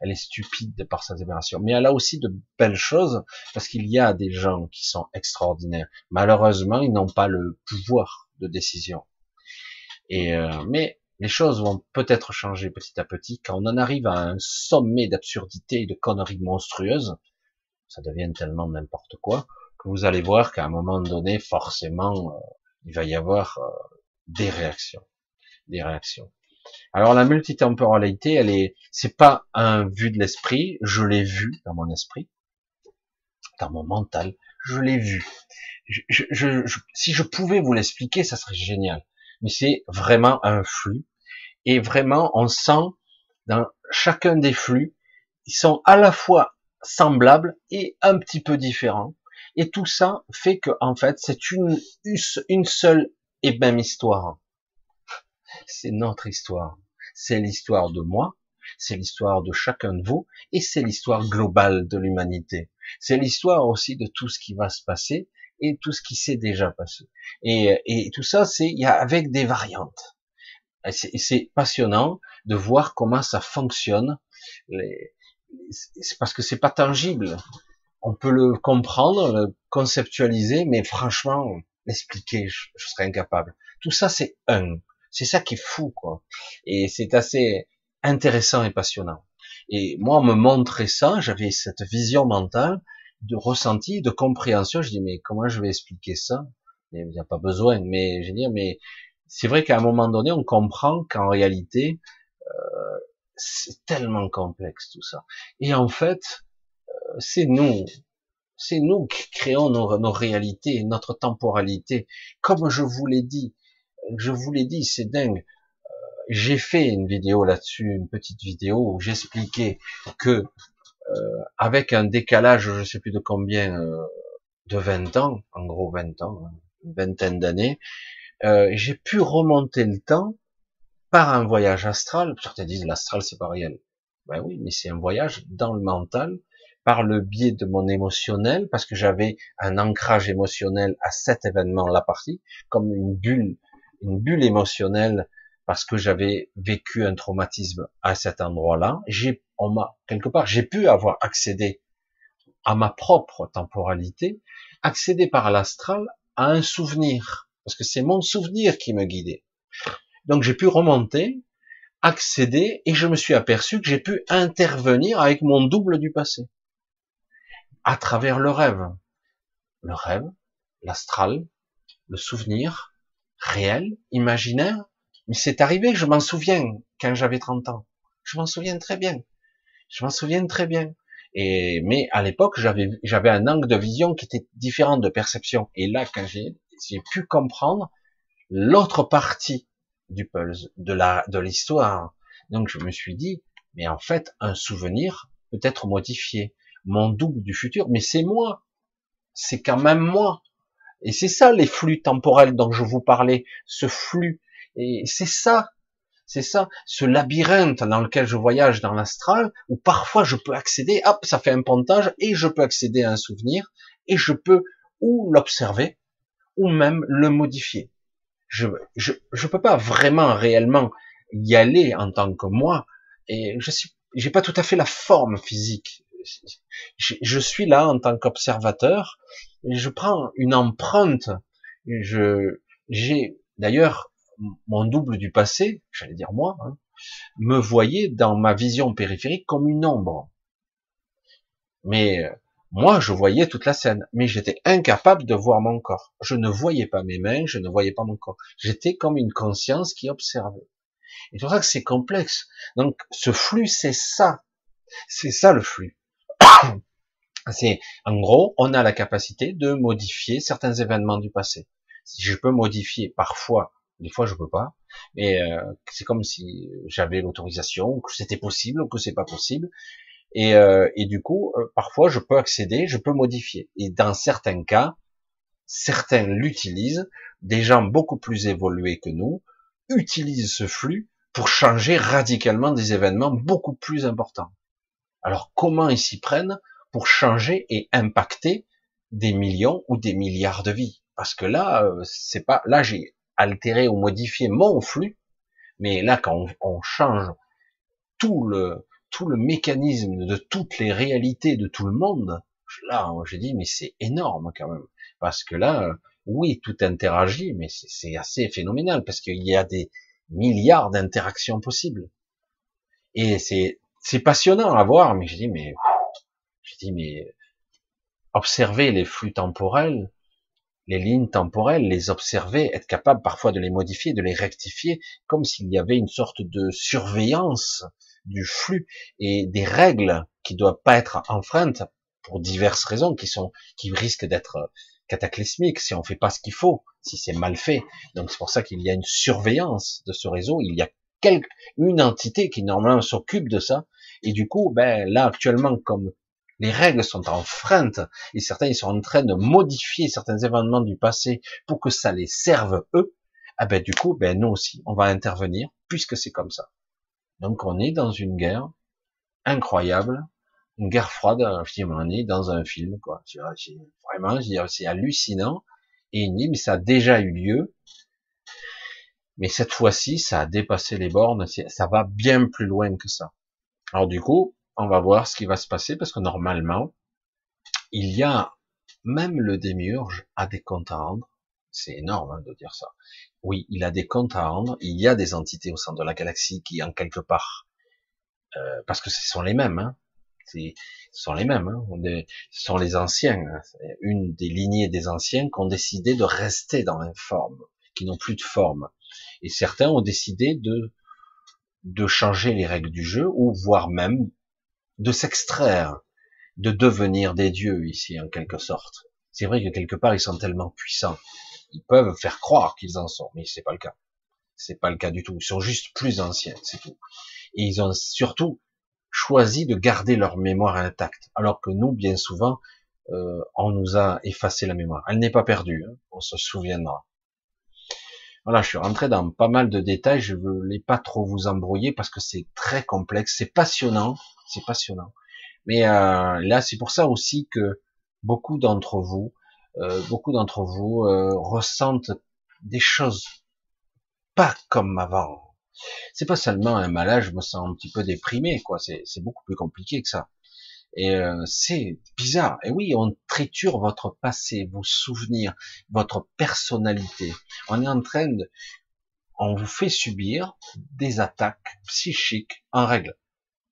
Elle est stupide par sa démarration. Mais elle a aussi de belles choses parce qu'il y a des gens qui sont extraordinaires. Malheureusement, ils n'ont pas le pouvoir de décision. Et euh, mais les choses vont peut-être changer petit à petit quand on en arrive à un sommet d'absurdité et de conneries monstrueuses. Ça devient tellement n'importe quoi que vous allez voir qu'à un moment donné, forcément, euh, il va y avoir euh, des réactions, des réactions. Alors la multitemporalité, elle est, c'est pas un vu de l'esprit, je l'ai vu dans mon esprit, dans mon mental, je l'ai vu. je, si je pouvais vous l'expliquer, ça serait génial. Mais c'est vraiment un flux et vraiment on sent dans chacun des flux, ils sont à la fois semblables et un petit peu différents. Et tout ça fait que en fait c'est une une seule et même histoire. C'est notre histoire. C'est l'histoire de moi, c'est l'histoire de chacun de vous, et c'est l'histoire globale de l'humanité. C'est l'histoire aussi de tout ce qui va se passer et tout ce qui s'est déjà passé. Et, et tout ça, c'est y a avec des variantes. C'est passionnant de voir comment ça fonctionne. C'est parce que c'est pas tangible. On peut le comprendre, le conceptualiser, mais franchement, l'expliquer, je, je, serais incapable. Tout ça, c'est un. C'est ça qui est fou, quoi. Et c'est assez intéressant et passionnant. Et moi, on me montrait ça, j'avais cette vision mentale de ressenti, de compréhension. Je dis, mais comment je vais expliquer ça? Il n'y a pas besoin. Mais je veux dire, mais c'est vrai qu'à un moment donné, on comprend qu'en réalité, euh, c'est tellement complexe tout ça. Et en fait, euh, c'est nous, c'est nous qui créons nos, nos, réalités, notre temporalité. Comme je vous l'ai dit, je vous l'ai dit, c'est dingue. Euh, j'ai fait une vidéo là-dessus, une petite vidéo où j'expliquais que euh, avec un décalage, je sais plus de combien, euh, de 20 ans, en gros 20 ans, hein, une vingtaine d'années, euh, j'ai pu remonter le temps par un voyage astral. Certains disent l'astral c'est pas réel. Ben oui, mais c'est un voyage dans le mental, par le biais de mon émotionnel, parce que j'avais un ancrage émotionnel à cet événement la partie, comme une bulle, une bulle émotionnelle, parce que j'avais vécu un traumatisme à cet endroit-là. J'ai, on m'a quelque part, j'ai pu avoir accédé à ma propre temporalité, accéder par l'astral à un souvenir parce que c'est mon souvenir qui me guidait. Donc j'ai pu remonter, accéder, et je me suis aperçu que j'ai pu intervenir avec mon double du passé, à travers le rêve. Le rêve, l'astral, le souvenir, réel, imaginaire, mais c'est arrivé, je m'en souviens, quand j'avais 30 ans. Je m'en souviens très bien. Je m'en souviens très bien. Et, mais à l'époque, j'avais, un angle de vision qui était différent de perception. Et là, quand j'ai pu comprendre l'autre partie du pulse, de la, de l'histoire. Donc je me suis dit, mais en fait, un souvenir peut être modifié. Mon double du futur, mais c'est moi. C'est quand même moi. Et c'est ça les flux temporels dont je vous parlais, ce flux. Et c'est ça, c'est ça, ce labyrinthe dans lequel je voyage dans l'astral, où parfois je peux accéder, hop, ça fait un pontage, et je peux accéder à un souvenir, et je peux ou l'observer, ou même le modifier. Je je je peux pas vraiment réellement y aller en tant que moi et je suis j'ai pas tout à fait la forme physique. Je, suis là en tant qu'observateur et je prends une empreinte. Je j'ai d'ailleurs mon double du passé, j'allais dire moi, hein, me voyait dans ma vision périphérique comme une ombre. Mais moi, je voyais toute la scène, mais j'étais incapable de voir mon corps. Je ne voyais pas mes mains, je ne voyais pas mon corps. J'étais comme une conscience qui observait. Et c'est pour ça que c'est complexe. Donc, ce flux, c'est ça. C'est ça le flux. C'est, en gros, on a la capacité de modifier certains événements du passé. Si je peux modifier parfois, des fois je peux pas, mais euh, c'est comme si j'avais l'autorisation, que c'était possible ou que c'est pas possible. Et, euh, du coup, euh, parfois je peux accéder, je peux modifier. Et dans certains cas, certains l'utilisent, des gens beaucoup plus évolués que nous utilisent ce flux pour changer radicalement des événements beaucoup plus importants. Alors comment ils s'y prennent pour changer et impacter des millions ou des milliards de vies? Parce que là, euh, c'est pas là j'ai altéré ou modifié mon flux, mais là quand on, change tout le tout le mécanisme de toutes les réalités de tout le monde, là j'ai dit mais c'est énorme quand même. Parce que là oui tout interagit mais c'est assez phénoménal parce qu'il y a des milliards d'interactions possibles. Et c'est c'est passionnant à voir mais je dis mais je dis mais observer les flux temporels les lignes temporelles, les observer, être capable parfois de les modifier, de les rectifier, comme s'il y avait une sorte de surveillance du flux et des règles qui doivent pas être enfreintes pour diverses raisons qui sont, qui risquent d'être cataclysmiques si on fait pas ce qu'il faut, si c'est mal fait. Donc c'est pour ça qu'il y a une surveillance de ce réseau. Il y a quelque, une entité qui normalement s'occupe de ça. Et du coup, ben là actuellement, comme les règles sont enfreintes et certains ils sont en train de modifier certains événements du passé pour que ça les serve eux, ah ben du coup, ben nous aussi, on va intervenir puisque c'est comme ça. Donc on est dans une guerre incroyable, une guerre froide. Je on est dans un film, quoi. Vraiment, c'est hallucinant. Et il dit, mais ça a déjà eu lieu. Mais cette fois-ci, ça a dépassé les bornes. Ça va bien plus loin que ça. Alors du coup, on va voir ce qui va se passer parce que normalement, il y a même le démiurge a des comptes à rendre. C'est énorme hein, de dire ça. Oui, il a des comptes à rendre. Il y a des entités au centre de la galaxie qui, en quelque part, euh, parce que ce sont les mêmes, hein, ce sont les mêmes, hein, ce sont les anciens, hein. une des lignées des anciens qui ont décidé de rester dans l'informe, qui n'ont plus de forme. Et certains ont décidé de de changer les règles du jeu, ou voire même de s'extraire, de devenir des dieux ici en quelque sorte. C'est vrai que quelque part ils sont tellement puissants, ils peuvent faire croire qu'ils en sont, mais c'est pas le cas. C'est pas le cas du tout. Ils sont juste plus anciens, c'est tout. Et ils ont surtout choisi de garder leur mémoire intacte, alors que nous, bien souvent, euh, on nous a effacé la mémoire. Elle n'est pas perdue, hein. on se souviendra. Voilà, je suis rentré dans pas mal de détails, je ne voulais pas trop vous embrouiller parce que c'est très complexe, c'est passionnant, c'est passionnant. Mais euh, là, c'est pour ça aussi que beaucoup d'entre vous, euh, beaucoup d'entre vous euh, ressentent des choses pas comme avant. C'est pas seulement un malade, je me sens un petit peu déprimé, quoi. C'est beaucoup plus compliqué que ça. Et euh, c'est bizarre. Et oui, on triture votre passé, vos souvenirs, votre personnalité. On est en train de, on vous fait subir des attaques psychiques en règle.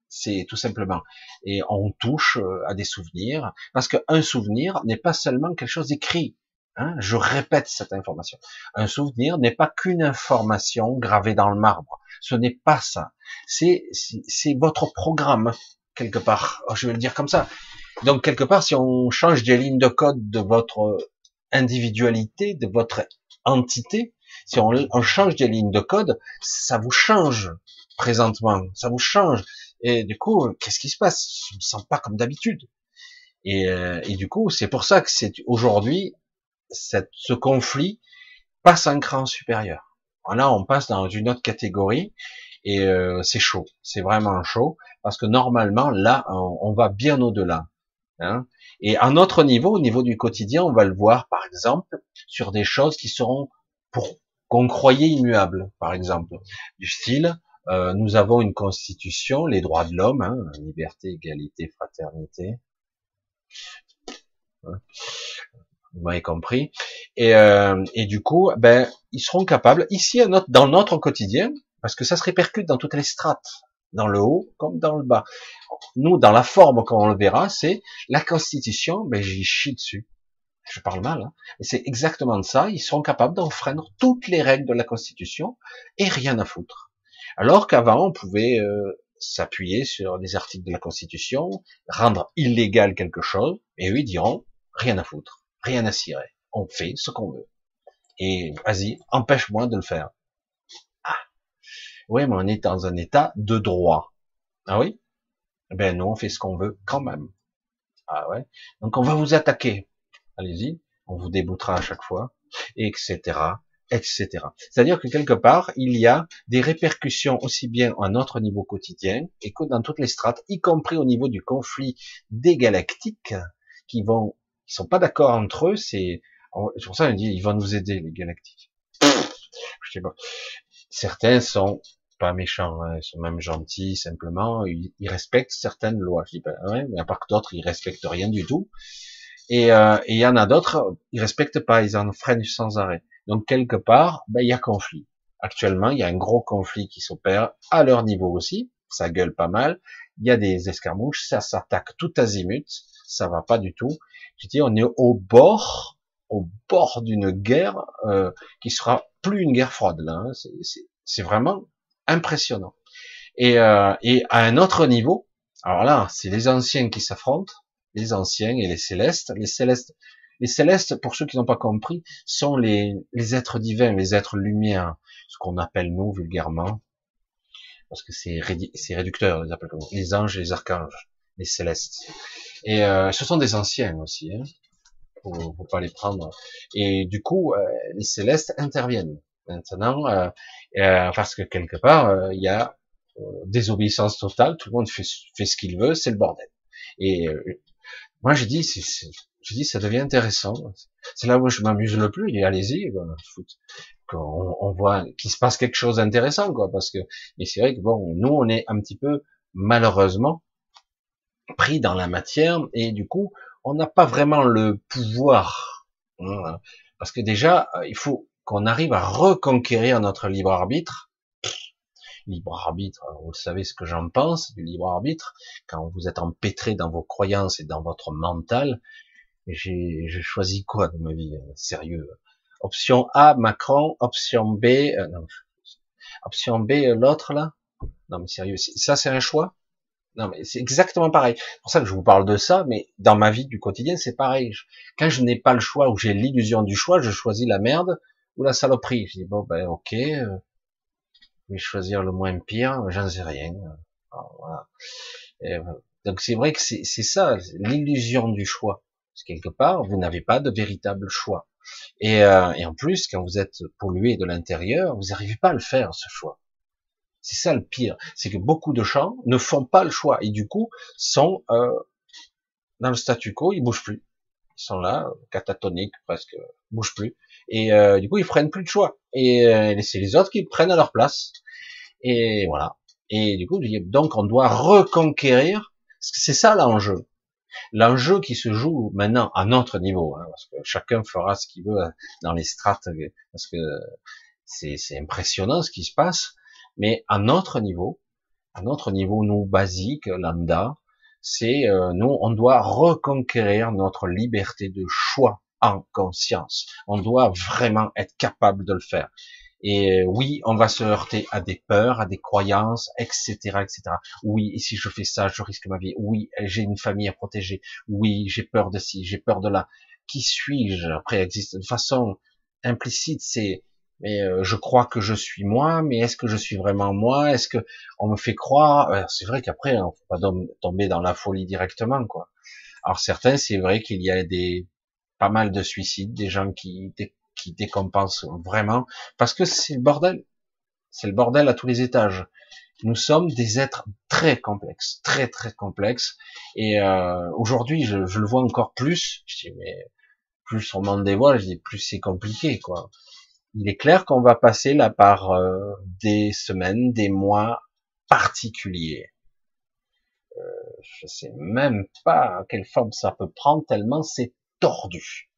C'est tout simplement. Et on touche euh, à des souvenirs, parce qu'un souvenir n'est pas seulement quelque chose d'écrit. Hein Je répète cette information. Un souvenir n'est pas qu'une information gravée dans le marbre. Ce n'est pas ça. C'est c'est votre programme quelque part. Je vais le dire comme ça. Donc quelque part, si on change des lignes de code de votre individualité, de votre entité, si on, change des lignes de code, ça vous change présentement, ça vous change. Et du coup, qu'est-ce qui se passe? Je me sens pas comme d'habitude. Et, euh, et, du coup, c'est pour ça que c'est aujourd'hui ce conflit passe un cran supérieur. Là, on passe dans une autre catégorie et euh, c'est chaud, c'est vraiment chaud parce que normalement là, on, va bien au-delà. Hein. Et à notre niveau, au niveau du quotidien, on va le voir par exemple sur des choses qui seront pour qu'on croyait immuables, par exemple, du style euh, nous avons une constitution, les droits de l'homme, hein, liberté, égalité, fraternité. Hein. Vous m'avez compris. Et, euh, et, du coup, ben, ils seront capables, ici, dans notre quotidien, parce que ça se répercute dans toutes les strates, dans le haut comme dans le bas. Nous, dans la forme, comme on le verra, c'est la Constitution, ben, j'y chie dessus. Je parle mal, hein. c'est exactement ça. Ils seront capables d'enfreindre toutes les règles de la Constitution et rien à foutre. Alors qu'avant, on pouvait euh, s'appuyer sur des articles de la Constitution, rendre illégal quelque chose, et eux ils diront rien à foutre, rien à cirer, on fait ce qu'on veut. Et vas-y, empêche-moi de le faire. Oui, mais on est dans un état de droit. Ah oui? Ben non, on fait ce qu'on veut quand même. Ah ouais? Donc on va vous attaquer. Allez-y, on vous déboutera à chaque fois, etc etc. C'est-à-dire que quelque part, il y a des répercussions aussi bien à notre niveau quotidien et que dans toutes les strates, y compris au niveau du conflit des galactiques, qui vont, qui sont pas d'accord entre eux, c'est pour ça qu'on dit, ils vont nous aider, les galactiques. Je sais pas. Certains sont pas méchants, hein, ils sont même gentils, simplement, ils, respectent certaines lois. Je dis pas, ouais, mais à part que d'autres, ils respectent rien du tout. Et euh, il y en a d'autres, ils respectent pas, ils en freinent sans arrêt. Donc quelque part, ben, il y a conflit. Actuellement, il y a un gros conflit qui s'opère à leur niveau aussi. Ça gueule pas mal. Il y a des escarmouches, ça s'attaque tout azimut. Ça va pas du tout. Je dis, on est au bord, au bord d'une guerre euh, qui sera plus une guerre froide là. Hein. C'est vraiment impressionnant. Et, euh, et à un autre niveau, alors là, c'est les anciens qui s'affrontent, les anciens et les célestes. Les célestes, les pour ceux qui n'ont pas compris, sont les, êtres divins, les êtres lumière, ce qu'on appelle nous vulgairement, parce que c'est réducteur, les, anges et les archanges, les célestes. Et euh, ce sont des anciens aussi, hein, faut pas les prendre. Et du coup, euh, les célestes interviennent maintenant, euh, euh parce que quelque part, euh, il y a désobéissance totale, tout le monde fait, fait ce qu'il veut, c'est le bordel. Et moi, je dis, c'est je dis, ça devient intéressant. C'est là où je m'amuse le plus. Et allez-y, on, on, voit qu'il se passe quelque chose d'intéressant, quoi. Parce que, et c'est vrai que bon, nous, on est un petit peu malheureusement pris dans la matière et du coup, on n'a pas vraiment le pouvoir. Hein. Parce que déjà, il faut qu'on arrive à reconquérir notre libre arbitre libre arbitre, vous savez ce que j'en pense du libre arbitre, quand vous êtes empêtré dans vos croyances et dans votre mental, j'ai choisi quoi de ma vie euh, Sérieux? Option A, Macron. Option B, euh, non, option B, euh, l'autre là? Non mais sérieux, ça c'est un choix? Non mais c'est exactement pareil. C'est pour ça que je vous parle de ça, mais dans ma vie du quotidien c'est pareil. Quand je n'ai pas le choix ou j'ai l'illusion du choix, je choisis la merde ou la saloperie. Je dis bon ben ok, je vais choisir le moins pire, j'en sais rien. voilà. donc c'est vrai que c'est ça, l'illusion du choix quelque part, vous n'avez pas de véritable choix. Et, euh, et en plus, quand vous êtes pollué de l'intérieur, vous n'arrivez pas à le faire, ce choix. C'est ça le pire, c'est que beaucoup de gens ne font pas le choix et du coup sont euh, dans le statu quo, ils bougent plus, ils sont là, catatoniques presque, bougent plus, et euh, du coup ils prennent plus de choix et euh, c'est les autres qui prennent à leur place. Et voilà. Et du coup, donc on doit reconquérir, c'est ça l'enjeu. L'enjeu qui se joue maintenant à notre niveau, hein, parce que chacun fera ce qu'il veut dans les strates, parce que c'est impressionnant ce qui se passe, mais à notre niveau, à notre niveau, nous, basique, lambda, c'est euh, nous, on doit reconquérir notre liberté de choix en conscience. On doit vraiment être capable de le faire. Et euh, oui, on va se heurter à des peurs, à des croyances, etc., etc. Oui, et si je fais ça, je risque ma vie. Oui, j'ai une famille à protéger. Oui, j'ai peur de ci, j'ai peur de là. Qui suis-je? Après, existe de façon implicite, c'est mais euh, je crois que je suis moi, mais est-ce que je suis vraiment moi? Est-ce que on me fait croire? Euh, C'est vrai qu'après, on faut pas tomber dans la folie directement, quoi. Alors certains, c'est vrai qu'il y a des pas mal de suicides, des gens qui qui décompense vraiment, parce que c'est le bordel. C'est le bordel à tous les étages. Nous sommes des êtres très complexes, très très complexes. Et euh, aujourd'hui, je, le vois encore plus. Je dis mais plus on m'en dévoile, je dis plus c'est compliqué quoi. Il est clair qu'on va passer là par euh, des semaines, des mois particuliers. Euh, je sais même pas quelle forme ça peut prendre tellement c'est tordu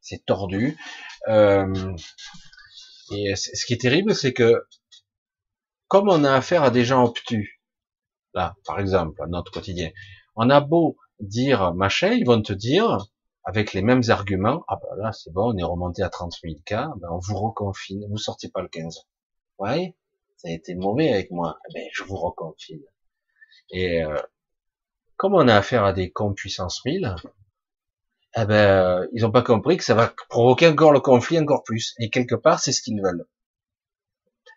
c'est tordu. Euh, et ce qui est terrible, c'est que comme on a affaire à des gens obtus, là, par exemple, à notre quotidien, on a beau dire machin, ils vont te dire, avec les mêmes arguments, ah ben là c'est bon, on est remonté à 30 000 cas, ben on vous reconfine, vous sortez pas le 15. Ouais, ça a été mauvais avec moi, eh ben je vous reconfine. Et euh, comme on a affaire à des cons puissance 1000, eh ben, ils n'ont pas compris que ça va provoquer encore le conflit encore plus. Et quelque part, c'est ce qu'ils veulent.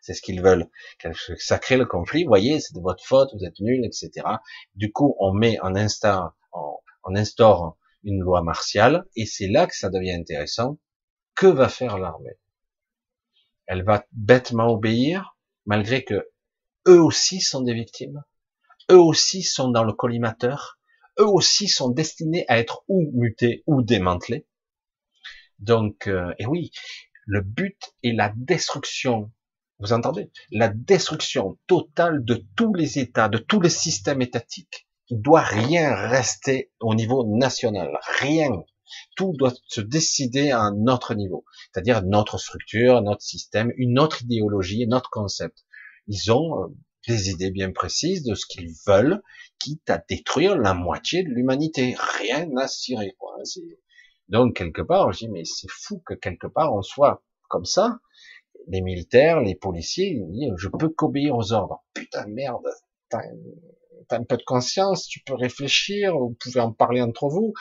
C'est ce qu'ils veulent. Ça crée le conflit. Vous voyez, c'est de votre faute, vous êtes nuls, etc. Du coup, on met en instant, on instaure une loi martiale, et c'est là que ça devient intéressant. Que va faire l'armée? Elle va bêtement obéir, malgré que eux aussi sont des victimes? Eux aussi sont dans le collimateur? Eux aussi sont destinés à être ou mutés ou démantelés. Donc, euh, et oui, le but est la destruction. Vous entendez? La destruction totale de tous les États, de tous les systèmes étatiques. Il doit rien rester au niveau national, rien. Tout doit se décider à un autre niveau, c'est-à-dire notre structure, notre système, une autre idéologie, notre concept. Ils ont euh, des idées bien précises de ce qu'ils veulent, quitte à détruire la moitié de l'humanité. Rien à cirer, quoi. Donc, quelque part, je dis, mais c'est fou que quelque part on soit comme ça. Les militaires, les policiers, je peux qu'obéir aux ordres. Putain, merde, t'as un peu de conscience, tu peux réfléchir, vous pouvez en parler entre vous.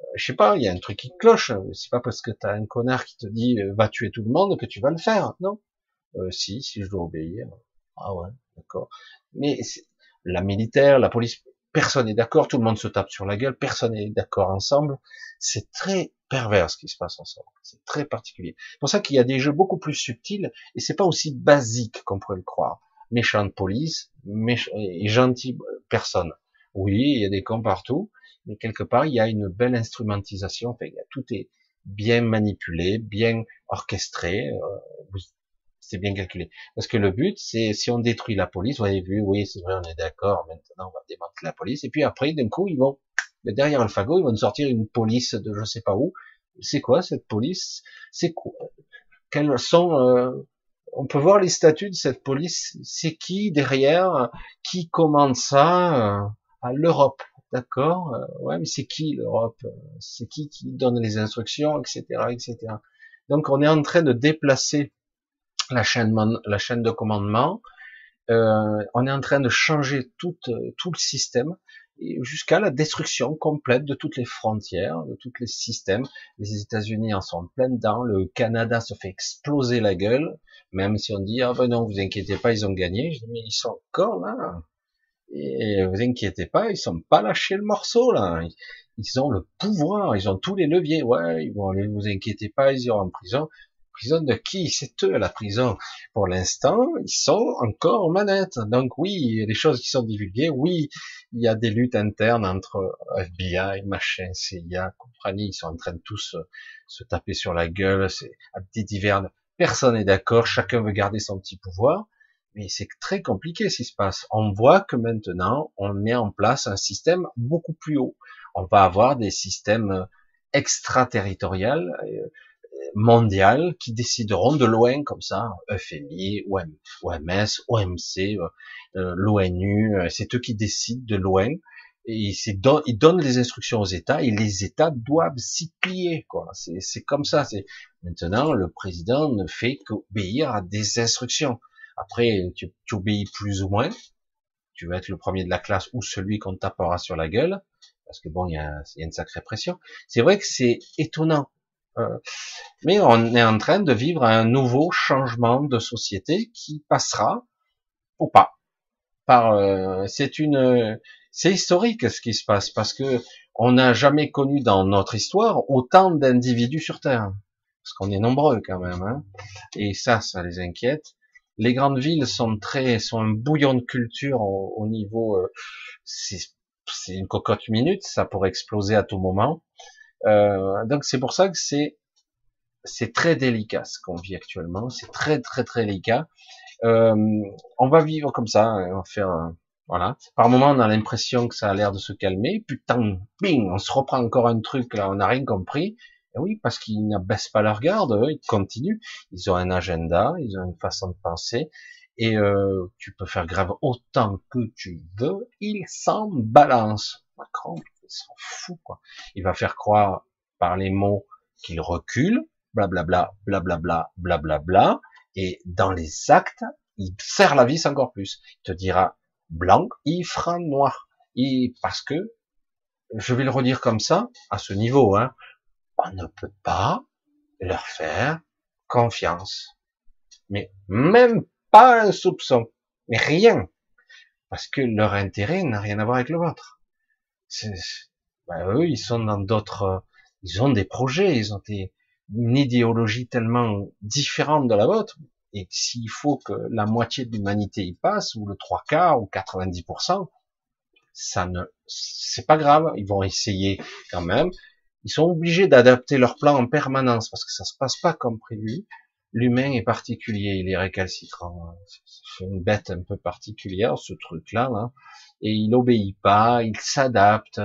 Euh, je sais pas, il y a un truc qui cloche. C'est pas parce que t'as un connard qui te dit euh, va tuer tout le monde que tu vas le faire, non? Euh, Si, si je dois obéir. Ah ouais, d'accord. Mais la militaire, la police, personne n'est d'accord, tout le monde se tape sur la gueule, personne n'est d'accord ensemble. C'est très pervers ce qui se passe ensemble. C'est très particulier. C'est pour ça qu'il y a des jeux beaucoup plus subtils et c'est pas aussi basique qu'on pourrait le croire méchante police, méchant, et gentille personne. Oui, il y a des cons partout, mais quelque part, il y a une belle instrumentisation. Enfin, tout est bien manipulé, bien orchestré. Euh, c'est bien calculé. Parce que le but, c'est si on détruit la police, vous avez vu, oui, c'est vrai, on est d'accord. Maintenant, on va démanteler la police. Et puis après, d'un coup, ils vont derrière le fagot, ils vont sortir une police de je sais pas où. C'est quoi cette police? C'est quoi? Quels sont euh, on peut voir les statuts de cette police? C'est qui derrière? Qui commande ça? Euh, À l'Europe, d'accord? Euh, Ouais, mais c'est qui l'Europe? C'est qui qui donne les instructions, etc., etc. Donc on est en train de déplacer la chaîne, de commandement. Euh, on est en train de changer tout, tout le système jusqu'à la destruction complète de toutes les frontières, de tous les systèmes. Les États-Unis en sont plein dedans, le Canada se fait exploser la gueule, même si on dit ah ben non, vous inquiétez pas, ils ont gagné. Je dis mais ils sont encore là. Et vous inquiétez pas, ils sont pas lâchés le morceau là. Ils ont le pouvoir, ils ont tous les leviers. Ouais, ils vont vous inquiétez pas, ils iront en prison. Prison de qui? C'est eux la prison. Pour l'instant, ils sont encore manettes. Donc oui, il y a des choses qui sont divulguées. Oui, il y a des luttes internes entre FBI, machin, CIA, compagnie. Ils sont en train de tous se, taper sur la gueule. C'est à des divers. Personne n'est d'accord. Chacun veut garder son petit pouvoir. Mais c'est très compliqué ce qui se passe. On voit que maintenant, on met en place un système beaucoup plus haut. On va avoir des systèmes extraterritoriaux mondiales qui décideront de loin comme ça, FMI, OMS, OMC, euh, euh, l'ONU, euh, c'est eux qui décident de loin et ils donnent les instructions aux États et les États doivent s'y plier. Quoi. C'est, comme ça. C'est maintenant le président ne fait qu'obéir à des instructions. Après, tu, tu, obéis plus ou moins. Tu vas être le premier de la classe ou celui qu'on tapera sur la gueule, parce que bon, il y a, y a une sacrée pression. C'est vrai que c'est étonnant mais on est en train de vivre un nouveau changement de société qui passera ou pas. Par, euh, c'est une, c'est historique ce qui se passe parce que on n'a jamais connu dans notre histoire autant d'individus sur Terre, parce qu'on est nombreux quand même, hein. et ça, ça les inquiète. Les grandes villes sont très, sont un bouillon de culture au, niveau, euh, c'est une cocotte minute, ça pourrait exploser à tout moment. Euh, donc c'est pour ça que c'est c'est très délicat ce qu'on vit actuellement. C'est très très très délicat. Euh, on va vivre comme ça, hein, on va faire voilà. Par moment, on a l'impression que ça a l'air de se calmer. Putain, bing, on se reprend encore un truc là, on n'a rien compris. Et oui, parce qu'ils n'abaissent pas leur garde, ils continuent. Ils ont un agenda, ils ont une façon de penser. Et euh, tu peux faire grève autant que tu veux, ils s'en balancent. Macron, s'en fout, quoi. Il va faire croire par les mots qu'il recule, blablabla, blablabla, blablabla, et dans les actes, il serre la vis encore plus. Il te dira, blanc, il fera noir. Et parce que, je vais le redire comme ça, à ce niveau, hein, on ne peut pas leur faire confiance. Mais même pas un soupçon. Mais rien. Parce que leur intérêt n'a rien à voir avec le vôtre. Ben, eux, ils sont dans d'autres, ils ont des projets, ils ont une idéologie tellement différente de la vôtre, et s'il faut que la moitié de l'humanité y passe, ou le trois quarts, ou 90%, ça ne, c'est pas grave, ils vont essayer quand même. Ils sont obligés d'adapter leur plan en permanence parce que ça se passe pas comme prévu. L'humain est particulier, il est récalcitrant. C'est une bête un peu particulière, ce truc-là, là. Et il obéit pas, il s'adapte,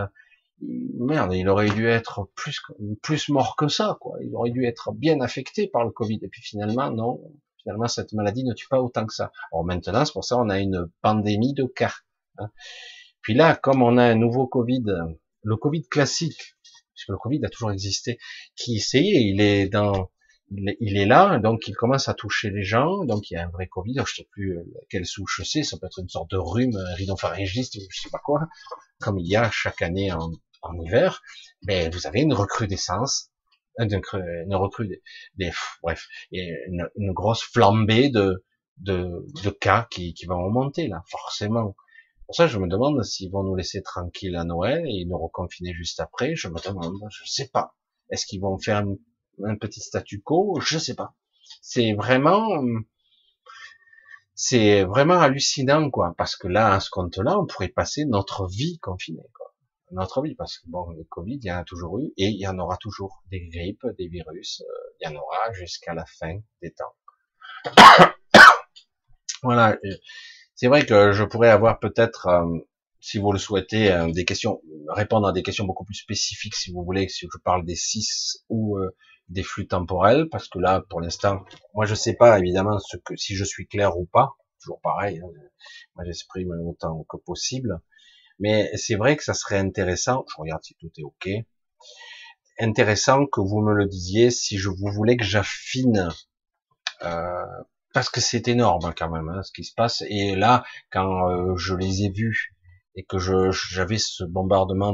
merde, il aurait dû être plus plus mort que ça, quoi. Il aurait dû être bien affecté par le Covid. Et puis finalement, non. Finalement, cette maladie ne tue pas autant que ça. Alors maintenant, c'est pour ça on a une pandémie de cas. Hein. Puis là, comme on a un nouveau Covid, le Covid classique, puisque le Covid a toujours existé, qui essayait, il est dans, il est, là, donc il commence à toucher les gens, donc il y a un vrai Covid, je sais plus euh, quelle souche c'est, ça peut être une sorte de rhume, rhinopharyngiste, je sais pas quoi, comme il y a chaque année en, hiver, ben vous avez une recrudescence, une, une recrudescence, des, bref, une, une, grosse flambée de, de, cas qui, qui vont augmenter là, forcément. Pour ça, je me demande s'ils vont nous laisser tranquilles à Noël et nous reconfiner juste après. Je me demande, je sais pas. Est-ce qu'ils vont faire un, un, petit statu quo Je sais pas. C'est vraiment, c'est vraiment hallucinant, quoi. Parce que là, à ce compte-là, on pourrait passer notre vie confinée, quoi notre vie, parce que bon, le Covid, il y en a toujours eu, et il y en aura toujours des grippes, des virus, euh, il y en aura jusqu'à la fin des temps. voilà, c'est vrai que je pourrais avoir peut-être, euh, si vous le souhaitez, euh, des questions, répondre à des questions beaucoup plus spécifiques, si vous voulez, si je parle des six ou des flux temporels, parce que là, pour l'instant, moi je sais pas évidemment ce que si je suis clair ou pas, toujours pareil, hein, moi j'exprime autant que possible. Mais c'est vrai que ça serait intéressant, je regarde si tout est ok, intéressant que vous me le disiez si je vous voulais que j'affine, euh, parce que c'est énorme quand même hein, ce qui se passe. Et là, quand euh, je les ai vus et que j'avais ce bombardement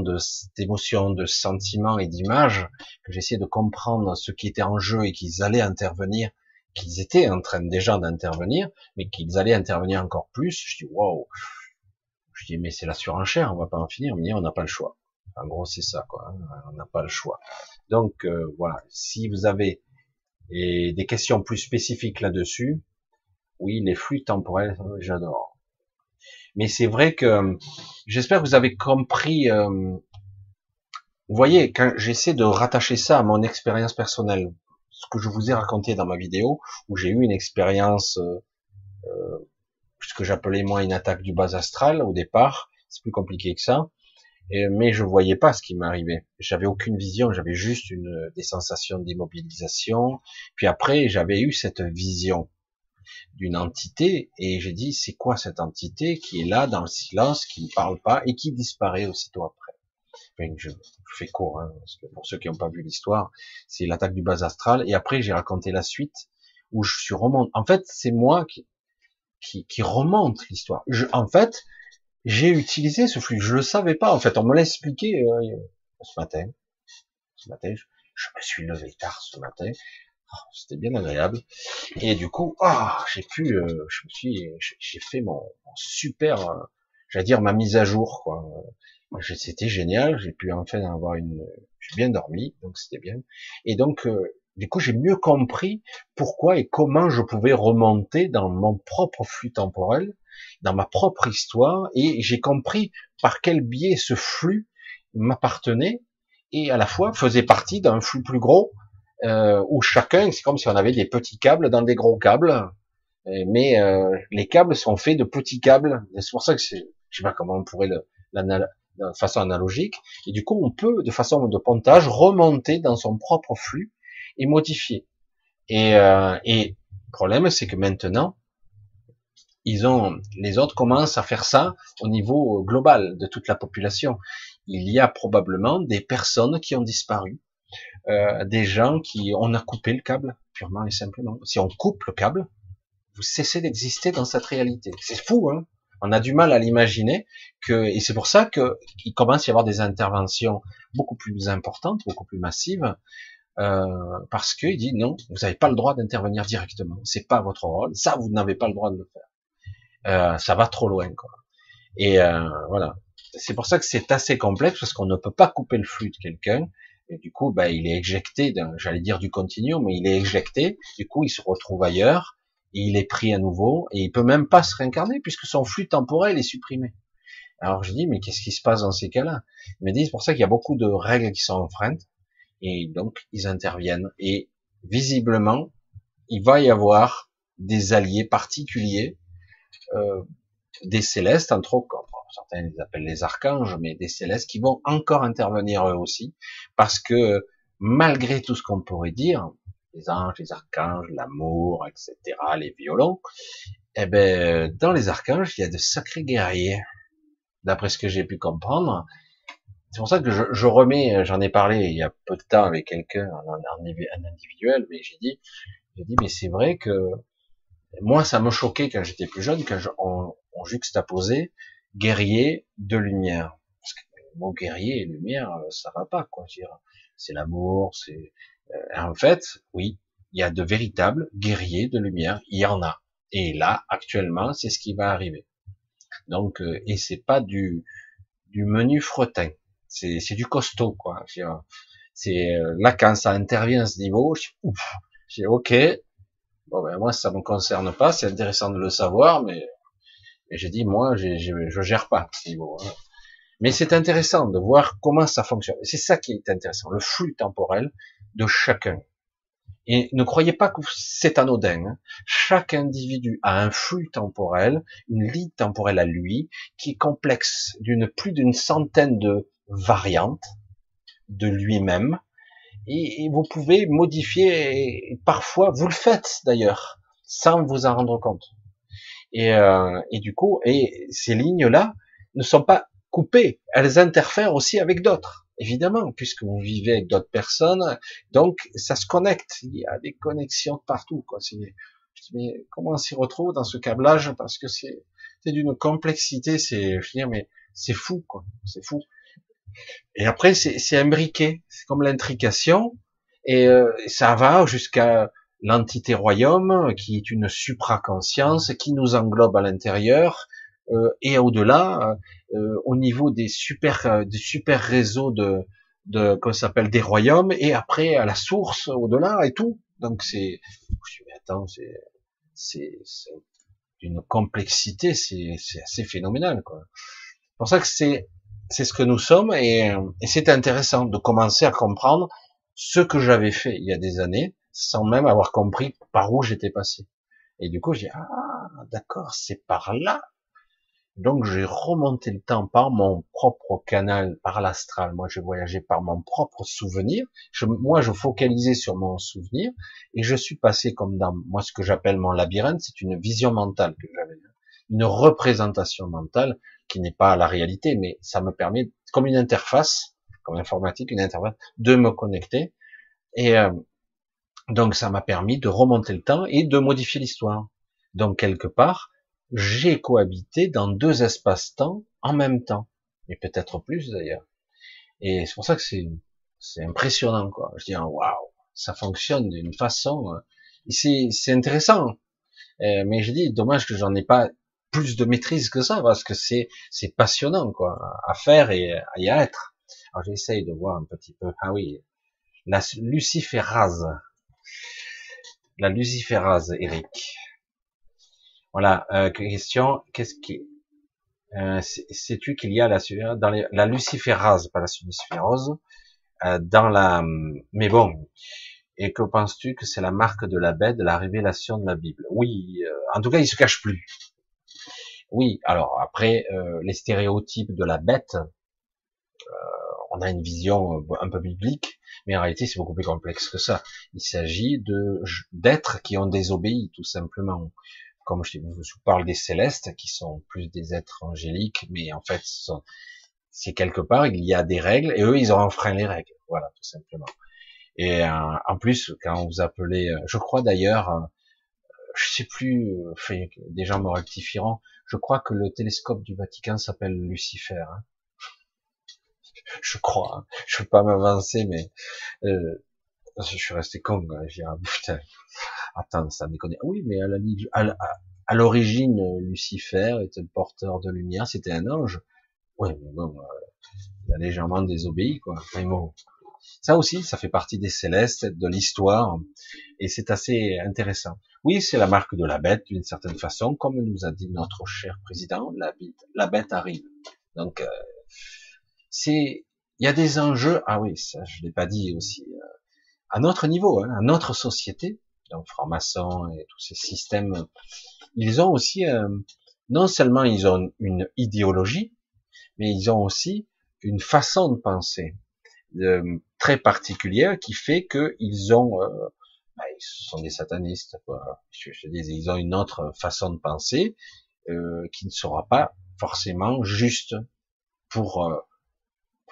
d'émotions, de, sentiments et d'images, que j'essayais de comprendre ce qui était en jeu et qu'ils allaient intervenir, qu'ils étaient en train déjà d'intervenir, mais qu'ils allaient intervenir encore plus, je dis waouh, je dis, mais c'est la surenchère, on va pas en finir. Mais on n'a pas le choix. En gros, c'est ça, quoi. Hein. On n'a pas le choix. Donc, euh, voilà. Si vous avez des questions plus spécifiques là-dessus, oui, les flux temporels, j'adore. Mais c'est vrai que j'espère que vous avez compris. Euh, vous voyez, quand j'essaie de rattacher ça à mon expérience personnelle, ce que je vous ai raconté dans ma vidéo, où j'ai eu une expérience euh, ce que j'appelais moi une attaque du bas astral au départ. C'est plus compliqué que ça. Mais je voyais pas ce qui m'arrivait. J'avais aucune vision, j'avais juste une, des sensations d'immobilisation. Puis après, j'avais eu cette vision d'une entité et j'ai dit c'est quoi cette entité qui est là dans le silence, qui ne parle pas et qui disparaît aussitôt après? Enfin, je, fais court, hein, parce que pour ceux qui n'ont pas vu l'histoire, c'est l'attaque du bas astral. Et après, j'ai raconté la suite où je suis remonté. En fait, c'est moi qui, qui, remonte l'histoire. En fait, j'ai utilisé ce flux. Je le savais pas. En fait, on me l'a expliqué euh, ce matin. Ce matin, je, me suis levé tard ce matin. Oh, c'était bien agréable. Et du coup, oh, j'ai pu, euh, je me suis, j'ai fait mon, super, euh, j'allais dire ma mise à jour, quoi. C'était génial. J'ai pu enfin avoir une, j'ai bien dormi, donc c'était bien. Et donc, du coup, j'ai mieux compris pourquoi et comment je pouvais remonter dans mon propre flux temporel, dans ma propre histoire, et j'ai compris par quel biais ce flux m'appartenait et à la fois faisait partie d'un flux plus gros euh, où chacun, c'est comme si on avait des petits câbles dans des gros câbles, mais euh, les câbles sont faits de petits câbles. C'est pour ça que c'est, je sais pas comment on pourrait le, de façon analogique, et du coup on peut, de façon de pontage, remonter dans son propre flux et modifié. Et, euh, et le problème, c'est que maintenant, ils ont, les autres commencent à faire ça au niveau global de toute la population. Il y a probablement des personnes qui ont disparu, euh, des gens qui, on a coupé le câble purement et simplement. Si on coupe le câble, vous cessez d'exister dans cette réalité. C'est fou, hein On a du mal à l'imaginer que, et c'est pour ça que il commence à y avoir des interventions beaucoup plus importantes, beaucoup plus massives, euh, parce qu'il dit non, vous n'avez pas le droit d'intervenir directement, c'est pas votre rôle, ça vous n'avez pas le droit de le faire, euh, ça va trop loin quoi. Et euh, voilà, c'est pour ça que c'est assez complexe parce qu'on ne peut pas couper le flux de quelqu'un. Et du coup, bah, il est éjecté, j'allais dire du continuum, mais il est éjecté. Du coup, il se retrouve ailleurs, il est pris à nouveau, et il peut même pas se réincarner puisque son flux temporel est supprimé. Alors je dis, mais qu'est-ce qui se passe dans ces cas-là? Ils me disent, c'est pour ça qu'il y a beaucoup de règles qui sont enfreintes, et donc ils interviennent. Et visiblement, il va y avoir des alliés particuliers, euh, des célestes, entre autres, certains les appellent les archanges, mais des célestes qui vont encore intervenir eux aussi, parce que malgré tout ce qu'on pourrait dire, les anges, les archanges, l'amour, etc., les violons, eh ben, dans les archanges, il y a de sacrés guerriers, d'après ce que j'ai pu comprendre. C'est pour ça que je, remets, j'en ai parlé il y a peu de temps avec quelqu'un, un, individuel, mais j'ai dit, j'ai dit, mais c'est vrai que moi, ça me choquait quand j'étais plus jeune, quand on juxtaposait guerrier de lumière. Parce que le mot guerrier et lumière, euh, ça va pas, quoi. C'est l'amour, c'est. Euh, en fait, oui, il y a de véritables guerriers de lumière. Il y en a. Et là, actuellement, c'est ce qui va arriver. Donc, euh, et c'est pas du du menu fretin. C'est c'est du costaud, quoi. C'est là quand ça intervient à ce niveau, je ok. Bon ben moi ça me concerne pas, c'est intéressant de le savoir, mais et j'ai dit, moi, je, je gère pas niveau. Hein. Mais c'est intéressant de voir comment ça fonctionne. C'est ça qui est intéressant, le flux temporel de chacun. Et ne croyez pas que c'est anodin. Hein. Chaque individu a un flux temporel, une ligne temporelle à lui, qui est complexe d'une plus d'une centaine de variantes de lui-même. Et, vous pouvez modifier, et parfois vous le faites d'ailleurs, sans vous en rendre compte. Et, euh, et du coup, et ces lignes-là ne sont pas coupées, elles interfèrent aussi avec d'autres, évidemment, puisque vous vivez avec d'autres personnes, donc ça se connecte. Il y a des connexions partout. Quoi. Mais comment on s'y retrouve dans ce câblage? Parce que c'est d'une complexité, c'est, dire, mais c'est fou. C'est fou. Et après, c'est imbriqué, c'est comme l'intrication, et euh, ça va jusqu'à l'entité royaume, qui est une supraconscience, qui nous englobe à l'intérieur, euh, et au-delà, euh, au niveau des super, euh, des super réseaux de, de qu'on s'appelle des royaumes, et après à la source, au-delà et tout. Donc c'est, attends, c'est, c'est, une complexité, c'est, c'est assez phénoménal, quoi. C'est pour ça que c'est, c'est ce que nous sommes, et, et c'est intéressant de commencer à comprendre ce que j'avais fait il y a des années, sans même avoir compris par où j'étais passé. Et du coup, j'ai ah d'accord, c'est par là. Donc j'ai remonté le temps par mon propre canal, par l'astral. Moi, j'ai voyagé par mon propre souvenir. Je, moi, je focalisais sur mon souvenir et je suis passé comme dans moi ce que j'appelle mon labyrinthe. C'est une vision mentale que j'avais, une représentation mentale qui n'est pas la réalité, mais ça me permet comme une interface, comme informatique, une interface, de me connecter. Et euh, donc ça m'a permis de remonter le temps et de modifier l'histoire. Donc quelque part, j'ai cohabité dans deux espaces-temps en même temps, et peut-être plus d'ailleurs. Et c'est pour ça que c'est c'est impressionnant quoi. Je dis waouh, ça fonctionne d'une façon. Euh, c'est c'est intéressant, euh, mais je dis dommage que j'en ai pas plus de maîtrise que ça parce que c'est c'est passionnant quoi à faire et, à être. Alors j'essaye de voir un petit peu. Ah oui, la luciférase la luciférase, Eric. Voilà, euh, question, qu'est-ce qui... Euh, Sais-tu qu'il y a la, dans la luciférase, pas la luciférose, euh, dans la... Mais bon, et que penses-tu que c'est la marque de la bête, de la révélation de la Bible? Oui, euh, en tout cas, il se cache plus. Oui, alors après, euh, les stéréotypes de la bête, on a une vision un peu biblique, mais en réalité c'est beaucoup plus complexe que ça. Il s'agit de d'êtres qui ont désobéi tout simplement. Comme je, vous parle des célestes, qui sont plus des êtres angéliques, mais en fait c'est quelque part il y a des règles et eux ils ont enfreint les règles, voilà tout simplement. Et euh, en plus quand vous appelez, euh, je crois d'ailleurs, euh, je sais plus, des gens me rectifieront, je crois que le télescope du Vatican s'appelle Lucifer. Hein. Je crois, hein. je ne veux pas m'avancer, mais euh, je suis resté con. Hein. Ah, putain, attends, ça déconne. Oui, mais à l'origine, Lucifer était le porteur de lumière, c'était un ange. Oui, mais bon, euh, il a légèrement désobéi, quoi. Ça aussi, ça fait partie des célestes, de l'histoire, et c'est assez intéressant. Oui, c'est la marque de la bête, d'une certaine façon, comme nous a dit notre cher président, la bête, arrive. Donc, euh, c'est, il y a des enjeux, ah oui, ça je l'ai pas dit aussi, euh, à notre niveau, hein, à notre société, donc franc-maçon et tous ces systèmes, ils ont aussi, euh, non seulement ils ont une idéologie, mais ils ont aussi une façon de penser euh, très particulière qui fait qu'ils ont, euh, bah, ils sont des satanistes, quoi. Je, je dis, ils ont une autre façon de penser euh, qui ne sera pas forcément juste pour euh,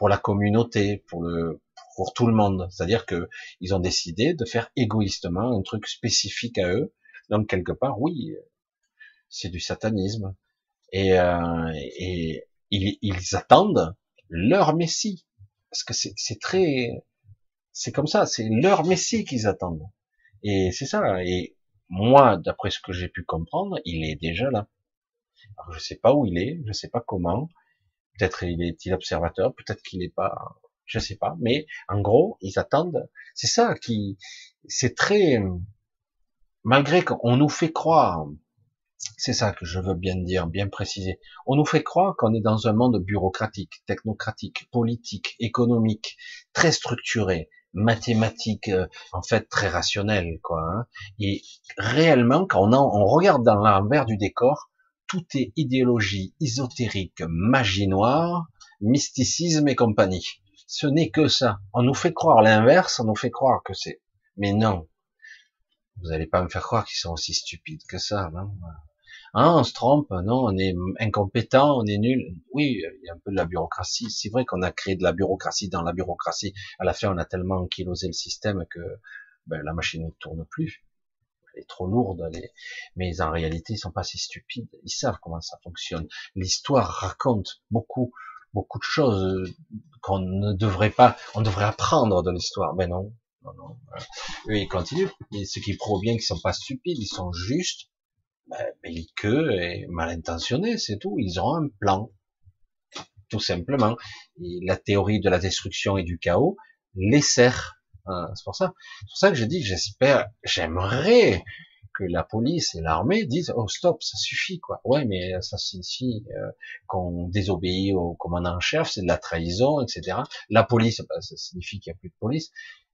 pour la communauté, pour le pour tout le monde. C'est-à-dire que ils ont décidé de faire égoïstement un truc spécifique à eux. Donc quelque part, oui, c'est du satanisme. Et, euh, et ils, ils, attendent leur Messie. Parce que c'est très, c'est comme ça, c'est leur Messie qu'ils attendent. Et c'est ça. Et moi, d'après ce que j'ai pu comprendre, il est déjà là. Alors, je sais pas où il est, je sais pas comment. Peut-être il est-il observateur, peut-être qu'il n'est pas, je sais pas. Mais en gros, ils attendent. C'est ça qui, c'est très, malgré qu'on nous fait croire c'est ça que je veux bien dire, bien préciser. On nous fait croire qu'on est dans un monde bureaucratique, technocratique, politique, économique, très structuré, mathématique, euh, en fait très rationnel, quoi. Hein. Et réellement, quand on, on regarde dans l'envers du décor, tout est idéologie ésotérique, magie noire, mysticisme et compagnie. Ce n'est que ça. On nous fait croire l'inverse, on nous fait croire que c'est. Mais non. Vous n'allez pas me faire croire qu'ils sont aussi stupides que ça, non ah, on se trompe, non, on est incompétent, on est nul. Oui, il y a un peu de la bureaucratie. C'est vrai qu'on a créé de la bureaucratie dans la bureaucratie. À la fin, on a tellement ankylosé le système que ben, la machine ne tourne plus. Est trop lourde. Mais en réalité, ils sont pas si stupides. Ils savent comment ça fonctionne. L'histoire raconte beaucoup, beaucoup de choses qu'on ne devrait pas. On devrait apprendre de l'histoire. Mais non, non, non. Eux, ils continuent. Ce qui prouve bien qu'ils sont pas stupides, ils sont justes ben, belliqueux et mal intentionnés, c'est tout. Ils ont un plan, tout simplement. La théorie de la destruction et du chaos les sert. Hein, c'est pour ça. C'est pour ça que je dis, j'espère, j'aimerais que la police et l'armée disent oh stop ça suffit quoi ouais mais ça signifie euh, qu'on désobéit au commandant en chef c'est de la trahison etc la police ben, ça signifie qu'il n'y a plus de police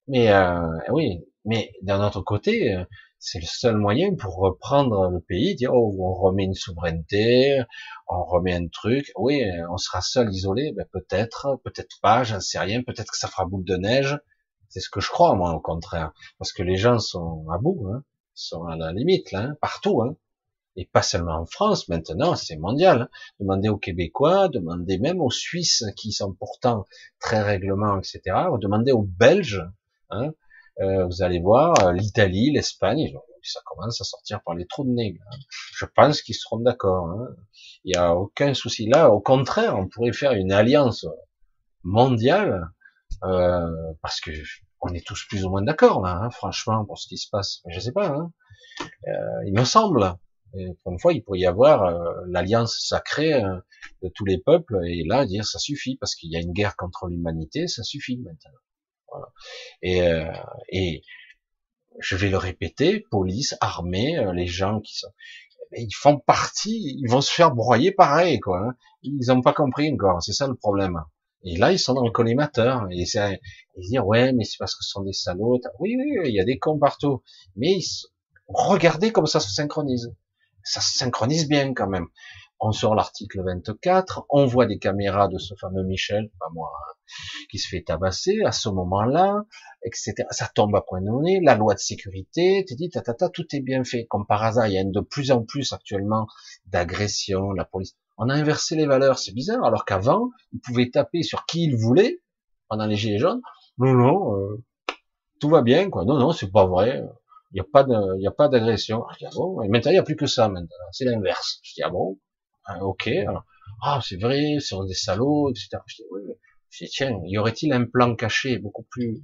mais euh, oui mais d'un autre côté euh, c'est le seul moyen pour reprendre le pays, dire oh, on remet une souveraineté, on remet un truc. Oui, on sera seul, isolé, ben peut-être, peut-être pas, j'en sais rien. Peut-être que ça fera boule de neige. C'est ce que je crois moi, au contraire, parce que les gens sont à bout, hein, sont à la limite hein, partout, hein. et pas seulement en France. Maintenant, c'est mondial. Demandez aux Québécois, demandez même aux Suisses qui sont pourtant très règlements, etc. Demandez aux Belges. Euh, vous allez voir euh, l'Italie, l'Espagne, ça commence à sortir par les trous de nez. Je pense qu'ils seront d'accord. Il n'y a aucun souci là. Au contraire, on pourrait faire une alliance mondiale euh, parce que on est tous plus ou moins d'accord là, hein, franchement, pour ce qui se passe. Je sais pas. Hein. Euh, il me semble. Et pour une fois, il pourrait y avoir euh, l'alliance sacrée de tous les peuples et là dire ça suffit parce qu'il y a une guerre contre l'humanité, ça suffit maintenant. Et, euh, et je vais le répéter, police, armée, euh, les gens qui sont, ils font partie, ils vont se faire broyer pareil, quoi. Hein. Ils n'ont pas compris encore, c'est ça le problème. Et là, ils sont dans le collimateur. Ils disent, ouais, mais c'est parce que ce sont des salauds. Oui, oui, il y a des cons partout. Mais regardez comme ça se synchronise. Ça se synchronise bien quand même on sort l'article 24, on voit des caméras de ce fameux Michel, pas moi, hein, qui se fait tabasser à ce moment-là, etc. Ça tombe à point donné, la loi de sécurité, tu dis, tatata, tout est bien fait. Comme par hasard, il y a de plus en plus actuellement d'agressions, la police. On a inversé les valeurs, c'est bizarre, alors qu'avant, ils pouvaient taper sur qui ils voulaient, pendant les gilets jaunes. Non, non, euh, tout va bien, quoi. Non, non, c'est pas vrai. Il n'y a pas de, il a pas d'agression. Ah bon, et maintenant, il n'y a plus que ça, maintenant. C'est l'inverse. Je dis, ah bon, ah, ok, ah, c'est vrai, c'est des salauds, etc. Je dis, oui, je dis, tiens, y aurait-il un plan caché beaucoup plus,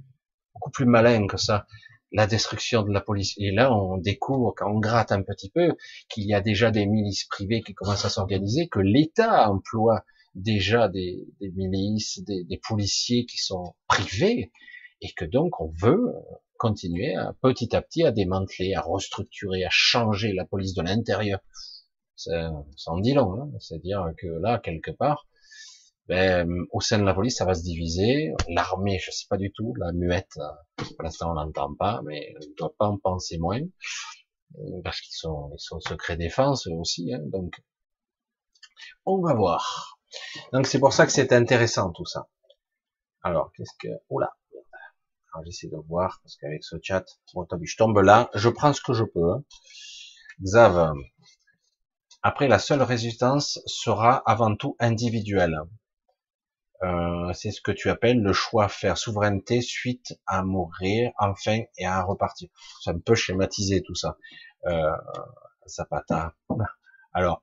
beaucoup plus malin que ça? La destruction de la police. Et là, on découvre, quand on gratte un petit peu, qu'il y a déjà des milices privées qui commencent à s'organiser, que l'État emploie déjà des, milices, des, des, policiers qui sont privés, et que donc on veut continuer à, petit à petit à démanteler, à restructurer, à changer la police de l'intérieur. Ça, en dit long, hein c'est-à-dire que là, quelque part, ben, au sein de la police, ça va se diviser. L'armée, je sais pas du tout, la muette, pour l'instant on n'entend pas, mais on ne doit pas en penser moins, parce qu'ils sont, ils sont secret défense aussi, hein, donc on va voir. Donc c'est pour ça que c'est intéressant tout ça. Alors, qu'est-ce que... Oula J'essaie de voir, parce qu'avec ce chat, je tombe là, je prends ce que je peux. Hein. Xav, après la seule résistance sera avant tout individuelle. Euh, c'est ce que tu appelles le choix à faire souveraineté suite à mourir, enfin, et à repartir. C'est un peu schématisé tout ça. Euh, Zapata. Alors,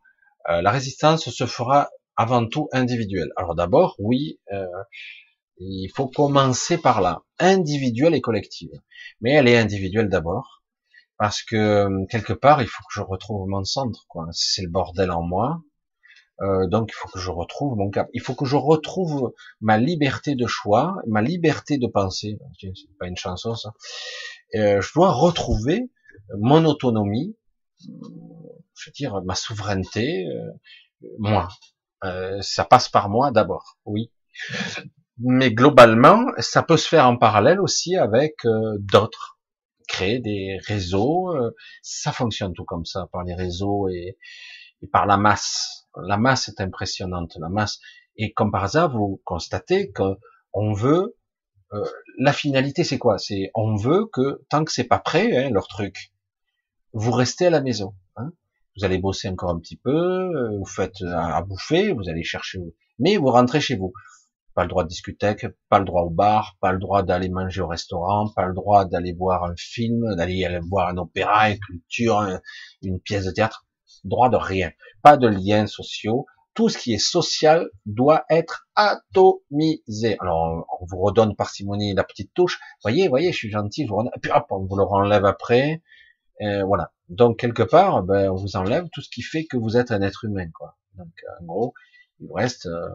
euh, la résistance se fera avant tout individuel. Alors d'abord, oui, euh, il faut commencer par là, individuelle et collective. Mais elle est individuelle d'abord, parce que quelque part, il faut que je retrouve mon centre. Quoi. C'est le bordel en moi. Euh, donc il faut que je retrouve mon cap. Il faut que je retrouve ma liberté de choix, ma liberté de penser. C'est pas une chanson ça. Euh, je dois retrouver mon autonomie, je veux dire ma souveraineté, euh, moi. Euh, ça passe par moi d'abord, oui. Mais globalement, ça peut se faire en parallèle aussi avec euh, d'autres. Créer des réseaux, euh, ça fonctionne tout comme ça, par les réseaux et, et par la masse. La masse est impressionnante, la masse. Et comme par hasard, vous constatez que on veut la finalité, c'est quoi? C'est on veut que tant que c'est pas prêt, hein, leur truc, vous restez à la maison. Hein vous allez bosser encore un petit peu, euh, vous faites à, bouffer, vous allez chercher, mais vous rentrez chez vous. Pas le droit de discothèque, pas le droit au bar, pas le droit d'aller manger au restaurant, pas le droit d'aller voir un film, d'aller voir un opéra, une culture, une pièce de théâtre, droit de rien. Pas de liens sociaux. Tout ce qui est social doit être atomisé. Alors, on vous redonne parcimonie la petite touche. Voyez, voyez, je suis gentil, je vous. Et puis hop, on vous le enlève après. Voilà. Donc quelque part, ben, on vous enlève tout ce qui fait que vous êtes un être humain, quoi. Donc en gros, il vous reste euh,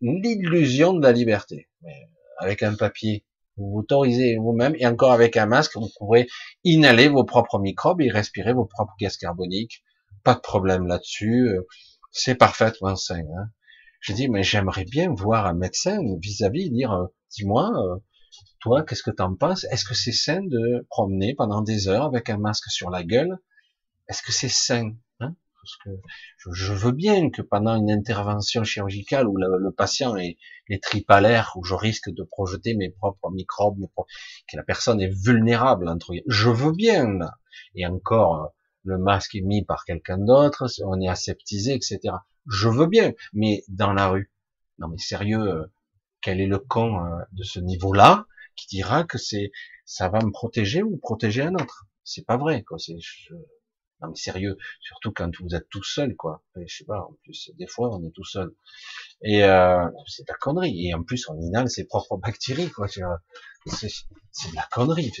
l'illusion de la liberté. Mais avec un papier, vous vous autorisez vous-même, et encore avec un masque, vous pourrez inhaler vos propres microbes et respirer vos propres gaz carboniques. Pas de problème là-dessus. C'est parfaitement sain. Hein. Je dis, mais j'aimerais bien voir un médecin vis-à-vis dire, euh, dis-moi, toi, qu'est-ce que t'en penses? Est-ce que c'est sain de promener pendant des heures avec un masque sur la gueule? Est-ce que c'est sain hein? Parce que je, veux bien que pendant une intervention chirurgicale où le, patient est, est tripalaire, où je risque de projeter mes propres microbes, que la personne est vulnérable entre je veux bien. Là. Et encore, le masque est mis par quelqu'un d'autre, on est aseptisé, etc. Je veux bien, mais dans la rue, non mais sérieux, euh, quel est le con euh, de ce niveau-là qui dira que c'est ça va me protéger ou protéger un autre? C'est pas vrai, quoi. C'est non mais sérieux, surtout quand vous êtes tout seul, quoi. Je sais pas, en plus des fois on est tout seul. Et euh, c'est de la connerie. Et en plus on inhale ses propres bactéries, quoi. C'est de la connerie.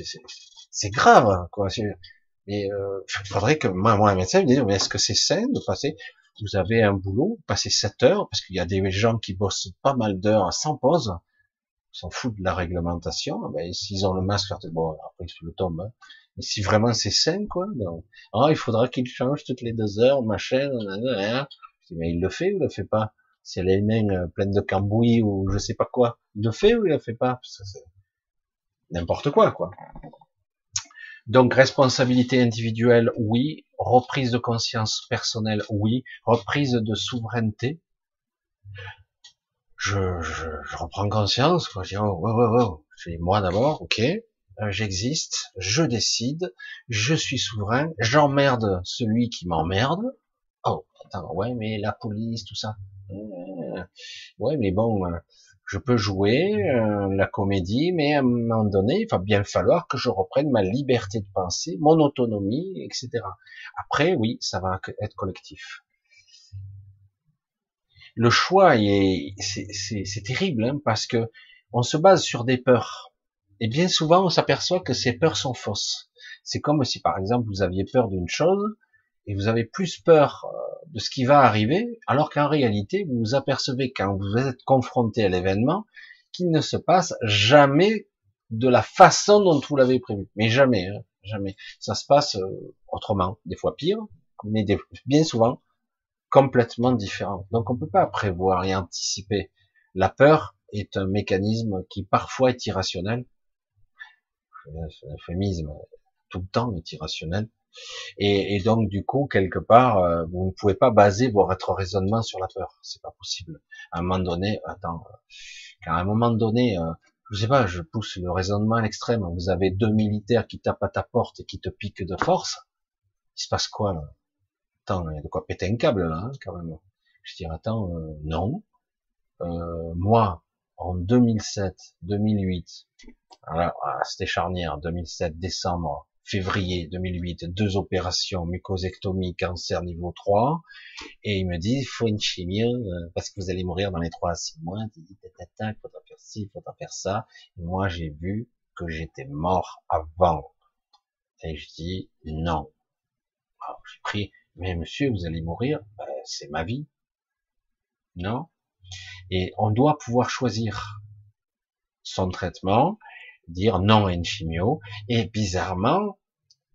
C'est grave, quoi. Mais euh, il faudrait que moi, moi un médecin me dise, mais est-ce que c'est sain de passer Vous avez un boulot, passer 7 heures, parce qu'il y a des gens qui bossent pas mal d'heures sans pause s'en foutent de la réglementation, ben, s'ils ont le masque, bon, après ils le tombent, hein. mais si vraiment c'est sain, quoi, donc, ah, il faudra qu'il change toutes les deux heures, machin, hein. mais il le fait ou il le fait pas? Si elle a les mains euh, pleines de cambouis ou je sais pas quoi, il le fait ou il le fait pas? N'importe quoi, quoi. Donc, responsabilité individuelle, oui. Reprise de conscience personnelle, oui. Reprise de souveraineté, je, je, je reprends conscience, quoi. Je dis, oh, oh, oh, oh. Moi d'abord, ok, euh, j'existe, je décide, je suis souverain, j'emmerde celui qui m'emmerde. Oh, attends, ouais, mais la police, tout ça. Euh, ouais, mais bon, euh, Je peux jouer euh, la comédie, mais à un moment donné, il va bien falloir que je reprenne ma liberté de penser, mon autonomie, etc. Après, oui, ça va être collectif. Le choix, c'est terrible, hein, parce que on se base sur des peurs. Et bien souvent, on s'aperçoit que ces peurs sont fausses. C'est comme si, par exemple, vous aviez peur d'une chose, et vous avez plus peur euh, de ce qui va arriver, alors qu'en réalité, vous vous apercevez quand vous êtes confronté à l'événement qu'il ne se passe jamais de la façon dont vous l'avez prévu. Mais jamais, hein, jamais. Ça se passe euh, autrement, des fois pire, mais bien souvent complètement différent. Donc on ne peut pas prévoir et anticiper. La peur est un mécanisme qui parfois est irrationnel. C'est un euphémisme, tout le temps est irrationnel. Et, donc du coup, quelque part, euh, vous ne pouvez pas baser votre raisonnement sur la peur. C'est pas possible. À un moment donné, attends, car à un moment donné, euh, je sais pas, je pousse le raisonnement à l'extrême. Vous avez deux militaires qui tapent à ta porte et qui te piquent de force. Il se passe quoi là? Attends, il y a de quoi péter un câble là, hein, quand même. Je dis attends, euh, non. Euh, moi, en 2007, 2008, voilà, ah, c'était charnière, 2007, décembre, février 2008, deux opérations, mucosectomie, cancer niveau 3, et il me dit, il faut une chimie, euh, parce que vous allez mourir dans les 3 à 6 mois, il dit, il faudra faire ci, faudra faire ça, et moi j'ai vu que j'étais mort avant, et je dis, non. j'ai pris, mais monsieur, vous allez mourir, ben, c'est ma vie, non. Et on doit pouvoir choisir son traitement, dire non à une chimio, et bizarrement,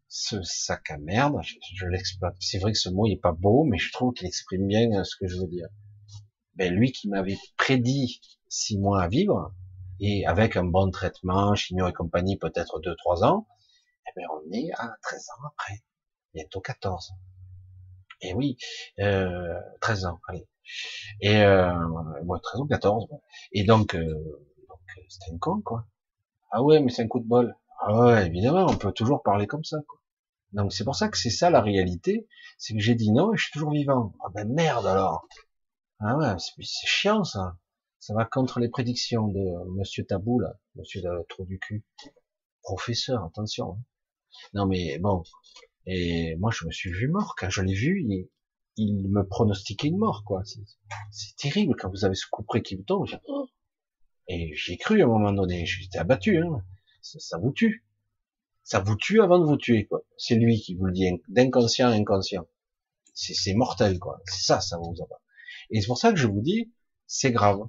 ce sac à merde, je, l'exploite. C'est vrai que ce mot n'est pas beau, mais je trouve qu'il exprime bien ce que je veux dire. Ben, lui qui m'avait prédit six mois à vivre, et avec un bon traitement, chimio et compagnie, peut-être deux, trois ans, eh ben, on est à 13 ans après. Bientôt 14. Et oui, euh, 13 ans, allez. Et, euh, 13 ou 14. Et donc, euh, donc c'était une con, quoi. Ah ouais, mais c'est un coup de bol. Ah ouais, évidemment, on peut toujours parler comme ça. Quoi. Donc c'est pour ça que c'est ça la réalité, c'est que j'ai dit non et je suis toujours vivant. Ah ben merde alors. Ah ouais, c'est chiant ça. Ça va contre les prédictions de Monsieur Tabou là, Monsieur de trou du cul. Professeur, attention. Hein. Non mais bon. Et moi je me suis vu mort quand je l'ai vu. Il, me pronostiquait une mort quoi. C'est terrible quand vous avez ce coup près qui vous tombe. Et j'ai cru à un moment donné, j'étais abattu, hein. ça, vous tue. Ça vous tue avant de vous tuer, quoi. C'est lui qui vous le dit, d'inconscient à inconscient. C'est mortel, quoi. C'est ça, ça vous abat. Et c'est pour ça que je vous dis, c'est grave.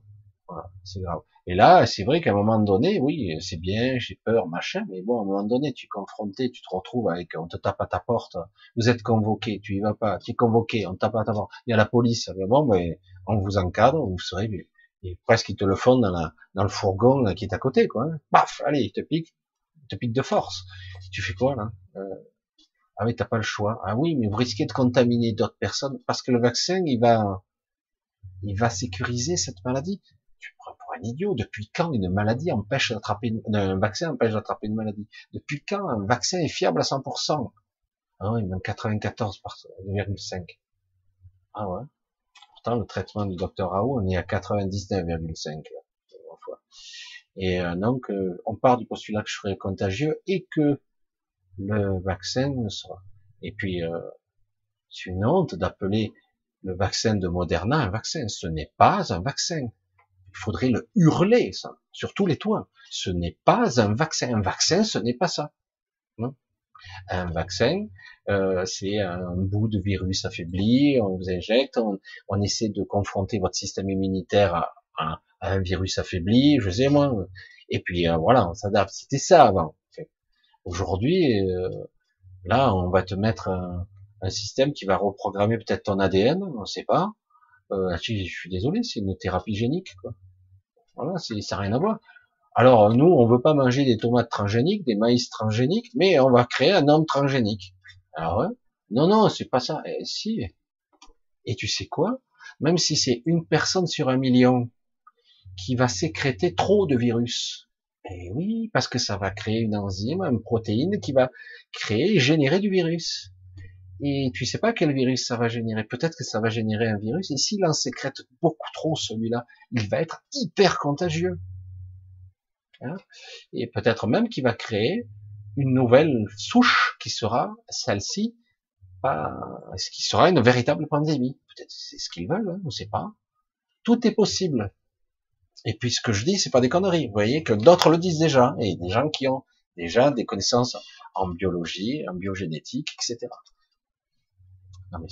Voilà, c'est grave. Et là, c'est vrai qu'à un moment donné, oui, c'est bien, j'ai peur, machin, mais bon, à un moment donné, tu es confronté, tu te retrouves avec, on te tape à ta porte, vous êtes convoqué, tu y vas pas, tu es convoqué, on tape à ta porte, il y a la police, bon, mais on vous encadre, vous serez et presque ils te le font dans, la, dans le fourgon qui est à côté, quoi. Hein. Paf, allez, il te pique, il te pique de force. Tu fais quoi là euh, Ah oui, t'as pas le choix. Ah oui, mais vous risquez de contaminer d'autres personnes parce que le vaccin, il va, il va sécuriser cette maladie. Tu prends pour un idiot. Depuis quand une maladie empêche d'attraper une... un vaccin empêche d'attraper une maladie? Depuis quand un vaccin est fiable à 100% Ah oui, même 94,5. Ah ouais le traitement du docteur Raoult, on est à 99,5 Et euh, donc, euh, on part du postulat que je serais contagieux et que le vaccin ne sera. Et puis, euh, c'est une honte d'appeler le vaccin de Moderna un vaccin. Ce n'est pas un vaccin. Il faudrait le hurler, ça, sur tous les toits. Ce n'est pas un vaccin. Un vaccin, ce n'est pas ça. Un vaccin, euh, c'est un bout de virus affaibli, on vous injecte, on, essaie de confronter votre système immunitaire à, un virus affaibli, je sais moi, et puis euh, voilà, on s'adapte. C'était ça avant. Aujourd'hui, euh, là, on va te mettre un, système qui va reprogrammer peut-être ton ADN, on ne sait pas. je suis désolé, c'est une thérapie génique, quoi. Voilà, ça n'a rien à voir. Alors nous, on veut pas manger des tomates transgéniques, des maïs transgéniques, mais on va créer un homme transgénique. Alors ouais, non, non, c'est pas ça. Eh, si. Et tu sais quoi? Même si c'est une personne sur un million qui va sécréter trop de virus, eh oui, parce que ça va créer une enzyme, une protéine qui va créer, générer du virus. et tu sais pas quel virus ça va générer. Peut-être que ça va générer un virus, et s'il en sécrète beaucoup trop, celui-là, il va être hyper contagieux. Hein et peut-être même qu'il va créer une nouvelle souche qui sera celle-ci, ce qui sera une véritable pandémie. Peut-être c'est ce qu'ils veulent, hein, on ne sait pas. Tout est possible. Et puis ce que je dis, c'est pas des conneries. Vous voyez que d'autres le disent déjà, et des gens qui ont déjà des connaissances en biologie, en biogénétique, etc. Non mais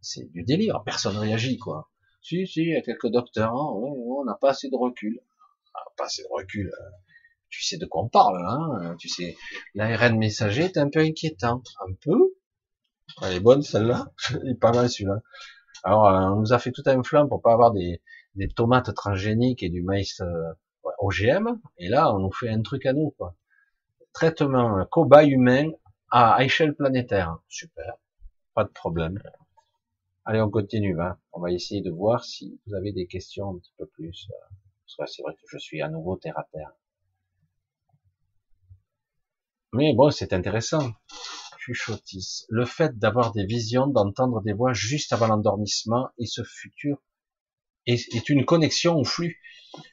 c'est du délire. Personne réagit quoi. Si si, il y a quelques docteurs, hein, on n'a pas assez de recul. Ah, pas assez de recul. Euh, tu sais de quoi on parle, hein Tu sais, l'ARN messager est un peu inquiétant, un peu. Elle est bonne celle-là, elle est pas mal celui-là. Alors, euh, on nous a fait tout un flanc pour pas avoir des, des tomates transgéniques et du maïs euh, OGM, et là, on nous fait un truc à nous, quoi. Traitement cobaye humain à échelle planétaire. Super. Pas de problème. Allez, on continue, hein. On va essayer de voir si vous avez des questions un petit peu plus. Euh, parce que c'est vrai que je suis à nouveau terre à terre. Mais bon, c'est intéressant. Chuchotis. Le fait d'avoir des visions, d'entendre des voix juste avant l'endormissement et ce futur est, une connexion au flux.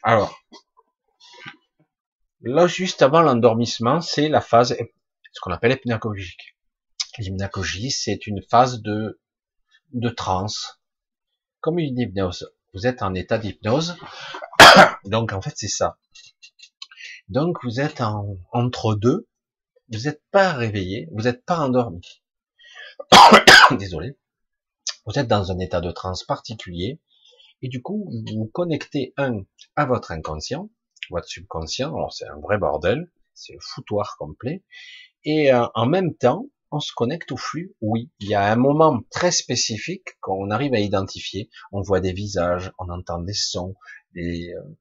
Alors, là, juste avant l'endormissement, c'est la phase, ce qu'on appelle hypnagogique. L'hypnagogie, c'est une phase de, de transe. Comme une hypnose. Vous êtes en état d'hypnose. Donc, en fait, c'est ça. Donc, vous êtes en, entre deux. Vous n'êtes pas réveillé, vous n'êtes pas endormi. Désolé. Vous êtes dans un état de transe particulier, et du coup, vous vous connectez, un, à votre inconscient, votre subconscient, alors c'est un vrai bordel, c'est le foutoir complet, et euh, en même temps, on se connecte au flux, oui, il y a un moment très spécifique qu'on arrive à identifier, on voit des visages, on entend des sons, des, euh,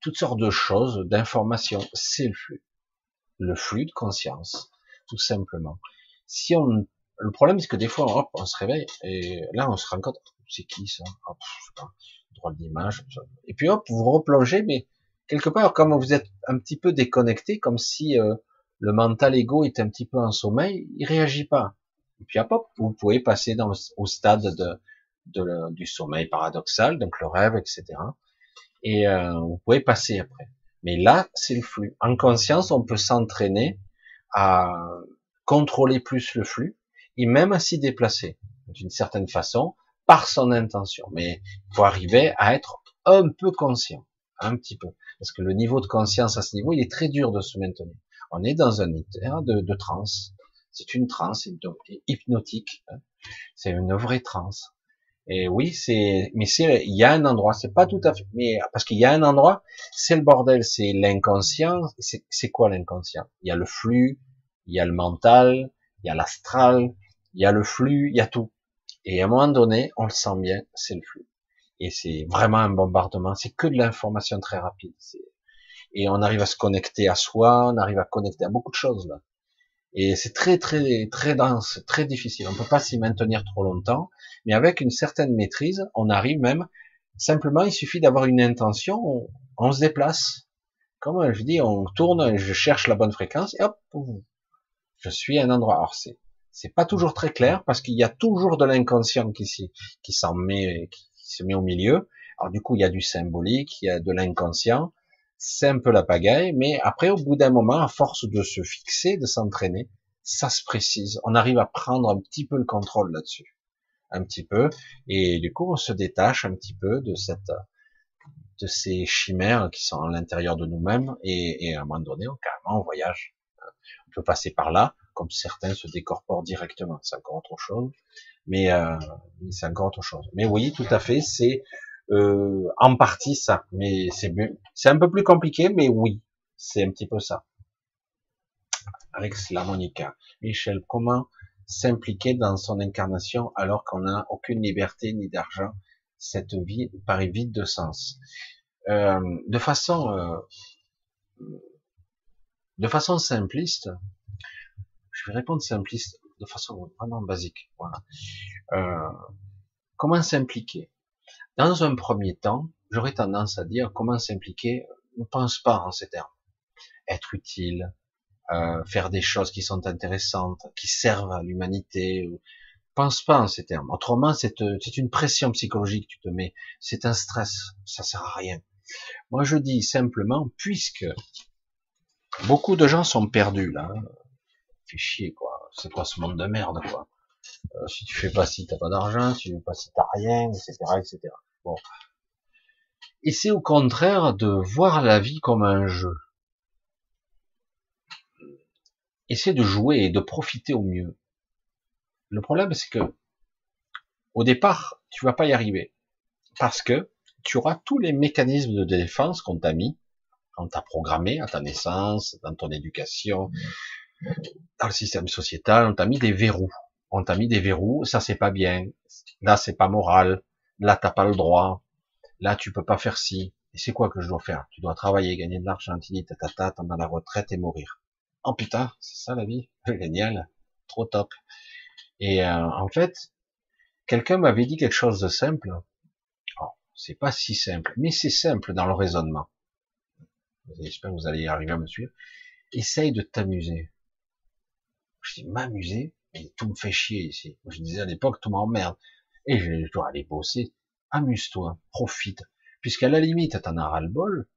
toutes sortes de choses, d'informations, c'est le flux le flux de conscience, tout simplement. Si on, le problème, c'est que des fois, hop, on se réveille et là, on se rend compte, c'est qui ça? Hop, je sais pas, d'image. Et puis hop, vous replongez, mais quelque part, comme vous êtes un petit peu déconnecté, comme si euh, le mental ego était un petit peu en sommeil, il réagit pas. Et puis hop, vous pouvez passer dans, au stade de, de, du sommeil paradoxal, donc le rêve, etc. Et euh, vous pouvez passer après. Mais là, c'est le flux. En conscience, on peut s'entraîner à contrôler plus le flux et même à s'y déplacer d'une certaine façon par son intention. Mais il faut arriver à être un peu conscient, un petit peu. Parce que le niveau de conscience à ce niveau, il est très dur de se maintenir. On est dans un état de, de transe. C'est une transe hypnotique. Hein. C'est une vraie transe. Et oui, c'est, mais c'est, il y a un endroit, c'est pas tout à fait, mais parce qu'il y a un endroit, c'est le bordel, c'est l'inconscient. C'est quoi l'inconscient? Il y a le flux, il y a le mental, il y a l'astral, il y a le flux, il y a tout. Et à un moment donné, on le sent bien, c'est le flux. Et c'est vraiment un bombardement. C'est que de l'information très rapide. Et on arrive à se connecter à soi, on arrive à connecter à beaucoup de choses là. Et c'est très très très dense, très difficile. On peut pas s'y maintenir trop longtemps, mais avec une certaine maîtrise, on arrive même. Simplement, il suffit d'avoir une intention, on, se déplace. Comme je dis, on tourne, je cherche la bonne fréquence et hop, je suis à un endroit. Alors c'est c'est pas toujours très clair parce qu'il y a toujours de l'inconscient qui qui s'en met qui se met au milieu. Alors du coup, il y a du symbolique, il y a de l'inconscient c'est un peu la pagaille, mais après, au bout d'un moment, à force de se fixer, de s'entraîner, ça se précise. On arrive à prendre un petit peu le contrôle là-dessus. Un petit peu. Et du coup, on se détache un petit peu de cette, de ces chimères qui sont à l'intérieur de nous-mêmes et, à un moment donné, on, carrément, on voyage. On peut passer par là, comme certains se décorporent directement. C'est encore autre chose. Mais, euh, c'est encore autre chose. Mais oui, tout à fait, c'est euh, en partie ça, mais c'est c'est un peu plus compliqué, mais oui, c'est un petit peu ça. Alex l'harmonica. Michel, comment s'impliquer dans son incarnation alors qu'on n'a aucune liberté ni d'argent Cette vie paraît vide de sens. Euh, de façon euh, de façon simpliste, je vais répondre simpliste de façon vraiment basique. Voilà. Euh, comment s'impliquer? Dans un premier temps, j'aurais tendance à dire comment s'impliquer, ne pense pas en ces termes. Être utile, euh, faire des choses qui sont intéressantes, qui servent à l'humanité, Pense pas en ces termes. Autrement, c'est une pression psychologique que tu te mets. C'est un stress. Ça sert à rien. Moi, je dis simplement, puisque beaucoup de gens sont perdus là, fait chier quoi. C'est quoi ce monde de merde quoi. Euh, si tu fais pas si t'as pas d'argent, si tu fais pas si t'as rien, etc., etc. Bon. Et c'est au contraire de voir la vie comme un jeu. Essayer de jouer et de profiter au mieux. Le problème, c'est que au départ, tu vas pas y arriver parce que tu auras tous les mécanismes de défense qu'on t'a mis, qu'on t'a programmé à ta naissance, dans ton éducation, dans le système sociétal, on t'a mis des verrous. On t'a mis des verrous, ça c'est pas bien, là c'est pas moral, là t'as pas le droit, là tu peux pas faire ci. Et c'est quoi que je dois faire? Tu dois travailler, gagner de l'argent, tatata, t'en la retraite et mourir. Oh putain, c'est ça la vie, génial, trop top. Et euh, en fait, quelqu'un m'avait dit quelque chose de simple. Oh, c'est pas si simple, mais c'est simple dans le raisonnement. J'espère que vous allez arriver à me suivre. Essaye de t'amuser. Je dis m'amuser, mais tout me fait chier ici. Je disais à l'époque, tout m'emmerde. Et je, dois aller bosser. Amuse-toi, profite. Puisqu'à la limite, t'en as ras-le-bol,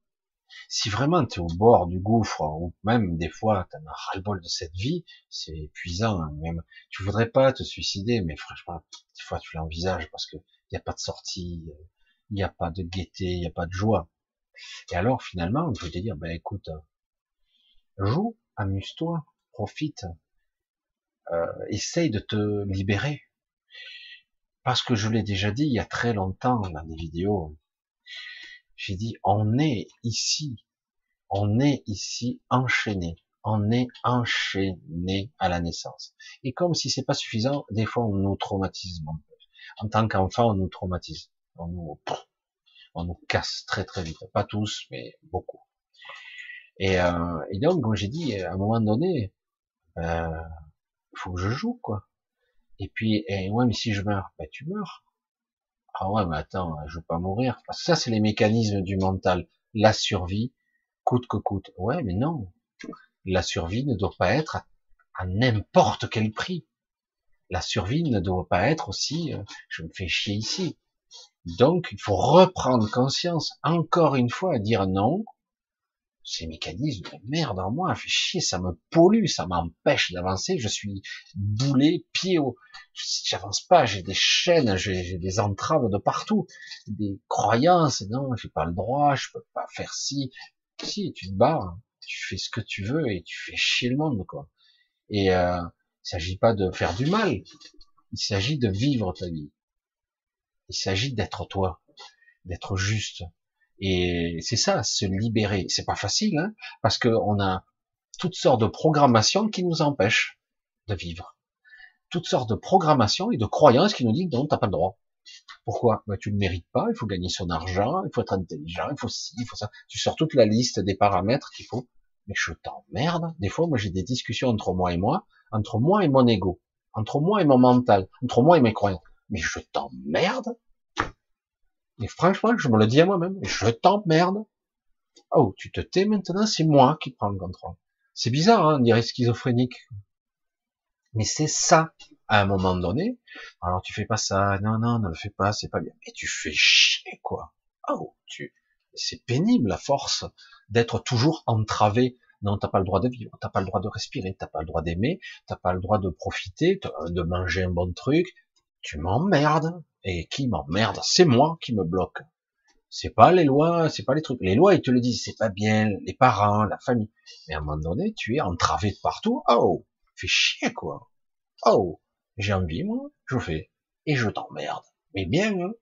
si vraiment tu es au bord du gouffre, ou même des fois tu as ras-le-bol de cette vie, c'est épuisant. Hein, même, tu voudrais pas te suicider, mais franchement, des fois tu l'envisages parce que il n'y a pas de sortie, il n'y a pas de gaieté, il n'y a pas de joie. Et alors finalement, je vais te dire, ben écoute, joue, amuse-toi, profite, euh, essaye de te libérer. Parce que je l'ai déjà dit il y a très longtemps dans des vidéos, j'ai dit, on est ici, on est ici enchaîné, on est enchaîné à la naissance. Et comme si c'est pas suffisant, des fois on nous traumatise. En tant qu'enfant, on nous traumatise, on nous, on nous casse très très vite. Pas tous, mais beaucoup. Et, euh, et donc, j'ai dit, à un moment donné, euh, faut que je joue, quoi. Et puis, et ouais, mais si je meurs, ben tu meurs. Ah ouais, mais attends, je veux pas mourir. Ça, c'est les mécanismes du mental. La survie, coûte que coûte. Ouais, mais non. La survie ne doit pas être à, n'importe quel prix. La survie ne doit pas être aussi, euh, je me fais chier ici. Donc, il faut reprendre conscience, encore une fois, à dire non, ces mécanismes de merde en moi, fait chier, ça me pollue, ça m'empêche d'avancer, je suis boulé, pied au, j'avance pas, j'ai des chaînes, j'ai des entraves de partout, des croyances, non, j'ai pas le droit, je peux pas faire ci, si, tu te bats, tu fais ce que tu veux et tu fais chier le monde, quoi. Et, euh, il s'agit pas de faire du mal, il s'agit de vivre ta vie. Il s'agit d'être toi, d'être juste, et c'est ça, se libérer. C'est pas facile, hein, parce qu'on a toutes sortes de programmations qui nous empêchent de vivre. Toutes sortes de programmations et de croyances qui nous disent non, t'as pas le droit. Pourquoi? Ben, Tu ne mérites pas, il faut gagner son argent, il faut être intelligent, il faut ci, il faut ça. Tu sors toute la liste des paramètres qu'il faut. Mais je t'emmerde. Des fois, moi, j'ai des discussions entre moi et moi, entre moi et mon ego, entre moi et mon mental, entre moi et mes croyances. Mais je t'emmerde et franchement, je me le dis à moi-même, je t'emmerde. Oh, tu te tais maintenant, c'est moi qui prends le contrôle. C'est bizarre, hein, on dirait schizophrénique. Mais c'est ça, à un moment donné. Alors tu fais pas ça, non, non, ne le fais pas, c'est pas bien. Mais tu fais chier, quoi. Oh, tu, c'est pénible, la force d'être toujours entravé. Non, t'as pas le droit de vivre, t'as pas le droit de respirer, t'as pas le droit d'aimer, t'as pas le droit de profiter, de manger un bon truc. Tu m'emmerdes. Et qui m'emmerde, c'est moi qui me bloque. C'est pas les lois, c'est pas les trucs. Les lois, ils te le disent, c'est pas bien, les parents, la famille. Mais à un moment donné, tu es entravé de partout. Oh, fais chier, quoi. Oh, j'ai envie, moi, je fais. Et je t'emmerde. Mais bien, hein.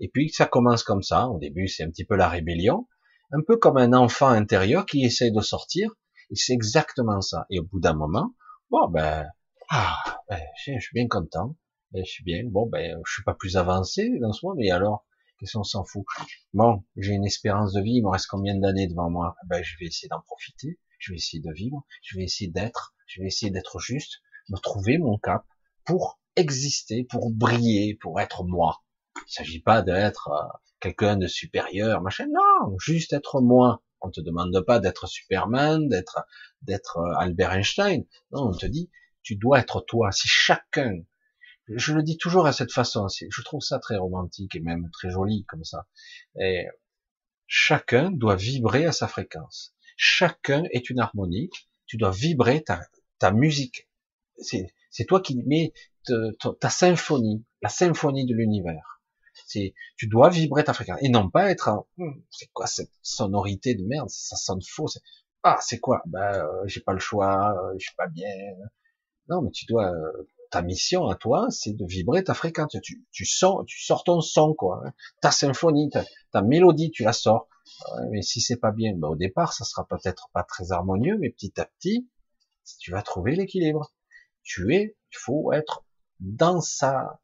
Et puis, ça commence comme ça. Au début, c'est un petit peu la rébellion. Un peu comme un enfant intérieur qui essaye de sortir. Et c'est exactement ça. Et au bout d'un moment, bon, ben, ah, ben, je suis bien content. Ben, je suis bien. Bon, ben, je suis pas plus avancé dans ce monde, mais alors, qu'est-ce qu'on s'en fout? Bon, j'ai une espérance de vie, il me reste combien d'années devant moi? Ben, je vais essayer d'en profiter. Je vais essayer de vivre. Je vais essayer d'être. Je vais essayer d'être juste, me trouver mon cap pour exister, pour briller, pour être moi. Il s'agit pas d'être euh, quelqu'un de supérieur, machin. Non, juste être moi. On te demande pas d'être Superman, d'être d'être euh, Albert Einstein. Non, on te dit, tu dois être toi. Si chacun Je le dis toujours à cette façon. Je trouve ça très romantique et même très joli comme ça. Et chacun doit vibrer à sa fréquence. Chacun est une harmonique. Tu dois vibrer ta, musique. C'est toi qui mets ta symphonie, la symphonie de l'univers. Tu dois vibrer ta fréquence et non pas être, hmm, c'est quoi cette sonorité de merde, ça sonne faux. Ah, c'est quoi? Ben, euh, j'ai pas le choix, euh, je suis pas bien. Non, mais tu dois, euh, ta mission à toi, c'est de vibrer ta fréquence. Tu, tu sens, tu sors ton son, quoi. Hein. Ta symphonie, ta, mélodie, tu la sors. mais si c'est pas bien, ben, au départ, ça sera peut-être pas très harmonieux, mais petit à petit, tu vas trouver l'équilibre. Tu es, il faut être dans sa,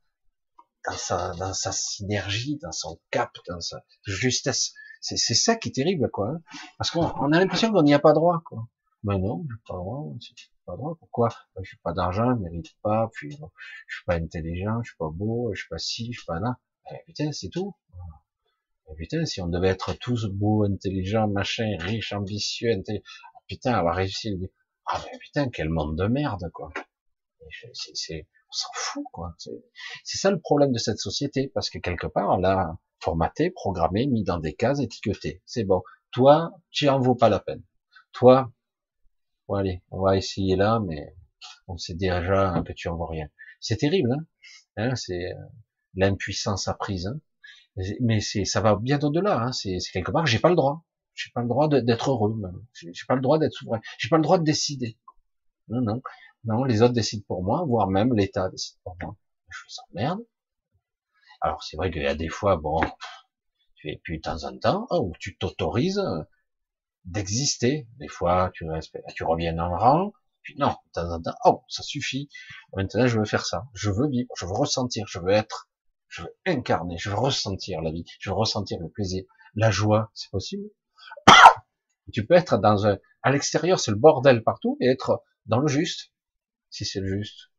dans sa, dans sa synergie, dans son cap, dans sa justesse. C'est, c'est ça qui est terrible, quoi. Hein. Parce qu'on on a l'impression qu'on n'y a pas droit, quoi. Ben non, pas droit, j'ai pas droit. Pourquoi? Ben, Je suis pas d'argent, je mérite pas, puis je suis pas intelligent, je suis pas beau, je suis pas ci, je suis pas là. Eh, putain, c'est tout. Eh, putain, si on devait être tous beaux, intelligents, machin, riches, ambitieux, intelligents, putain, avoir réussi, ah ben putain, quel monde de merde, quoi. C'est, on s'en fout, quoi. C'est ça le problème de cette société, parce que quelque part, on l'a formaté, programmé, mis dans des cases, étiqueté. C'est bon. Toi, tu en vaut pas la peine. Toi, bon allez, on va essayer là, mais on sait déjà que tu en vaux rien. C'est terrible, hein, hein c'est euh, l'impuissance apprise. Hein mais c'est, ça va bien au-delà. Hein c'est quelque part, j'ai pas le droit. J'ai pas le droit d'être heureux. J'ai pas le droit d'être souverain. J'ai pas le droit de décider. Non, non. Non, les autres décident pour moi, voire même l'État décide pour moi. Je suis sans merde. Alors c'est vrai qu'il y a des fois, bon, tu es plus de temps en temps, où tu t'autorises d'exister. Des fois, tu, tu reviens en rang, puis non, de temps en oh, ça suffit. Maintenant, je veux faire ça. Je veux vivre, je veux ressentir, je veux être, je veux incarner, je veux ressentir la vie, je veux ressentir le plaisir, la joie, c'est possible. tu peux être dans un, à l'extérieur, c'est le bordel partout, et être dans le juste si c'est juste.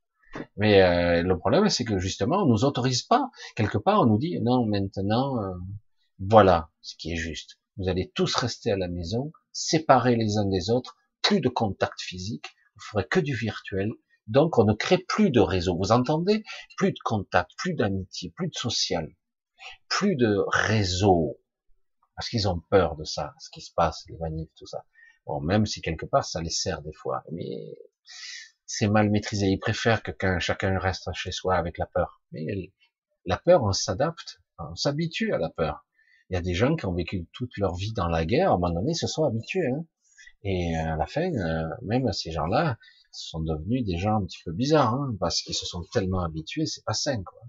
Mais euh, le problème, c'est que justement, on nous autorise pas. Quelque part, on nous dit non, maintenant, euh, voilà ce qui est juste. Vous allez tous rester à la maison, séparés les uns des autres, plus de contact physique, vous ferez que du virtuel. Donc, on ne crée plus de réseau. Vous entendez? Plus de contact, plus d'amitié, plus de social, plus de réseau. Parce qu'ils ont peur de ça, ce qui se passe, les manifs, tout ça. Bon, même si quelque part ça les sert des fois, mais c'est mal maîtrisé. Ils préfèrent que chacun reste chez soi avec la peur. Mais la peur, on s'adapte, on s'habitue à la peur. Il y a des gens qui ont vécu toute leur vie dans la guerre, à un moment donné, se sont habitués. Hein. Et à la fin, euh, même ces gens-là sont devenus des gens un petit peu bizarres, hein, parce qu'ils se sont tellement habitués, c'est pas sain, quoi.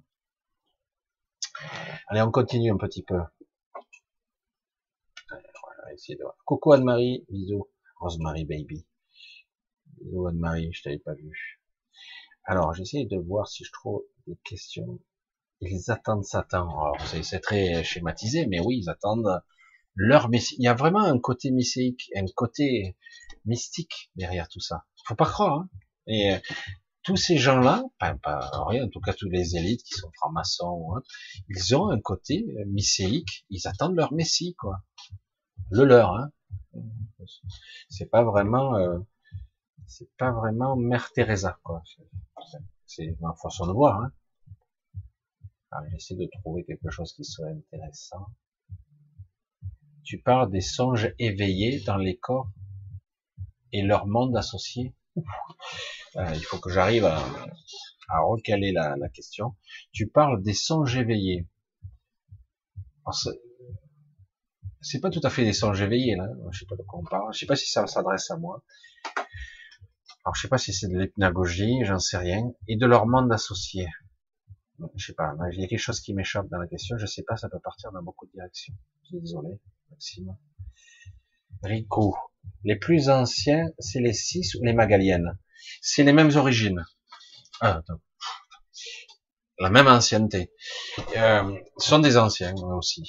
Allez, on continue un petit peu. Coucou Anne-Marie, bisous. Rosemary Baby. Bisous Anne-Marie, je t'avais pas vu. Alors, j'essaie de voir si je trouve des questions. Ils attendent Satan. Alors, c'est très schématisé, mais oui, ils attendent leur messie. Il y a vraiment un côté mystique, un côté mystique derrière tout ça. Faut pas croire. Hein. Et euh, tous ces gens-là, enfin, pas rien, en tout cas tous les élites qui sont francs-maçons ils ont un côté mystique. Ils attendent leur messie, quoi. Le leur, hein. C'est pas vraiment. Euh, c'est pas vraiment Mère Teresa, quoi. C'est ma façon de voir. Hein. J'essaie de trouver quelque chose qui serait intéressant. Tu parles des songes éveillés dans les corps et leur monde associé. Euh, il faut que j'arrive à, recaler la, la, question. Tu parles des songes éveillés. C'est pas tout à fait des songes éveillés là. Je sais pas de quoi on parle. Je sais pas si ça s'adresse à moi alors je sais pas si c'est de l'hypnagogie, j'en sais rien, et de leur monde associé. Je sais pas, il y a quelque chose qui m'échappe dans la question, je sais pas, ça peut partir dans beaucoup de directions. Je suis désolé, Maxime. Rico. Les plus anciens, c'est les six ou les magaliennes? C'est les mêmes origines. Ah, attends. La même ancienneté. Euh, sont des anciens aussi.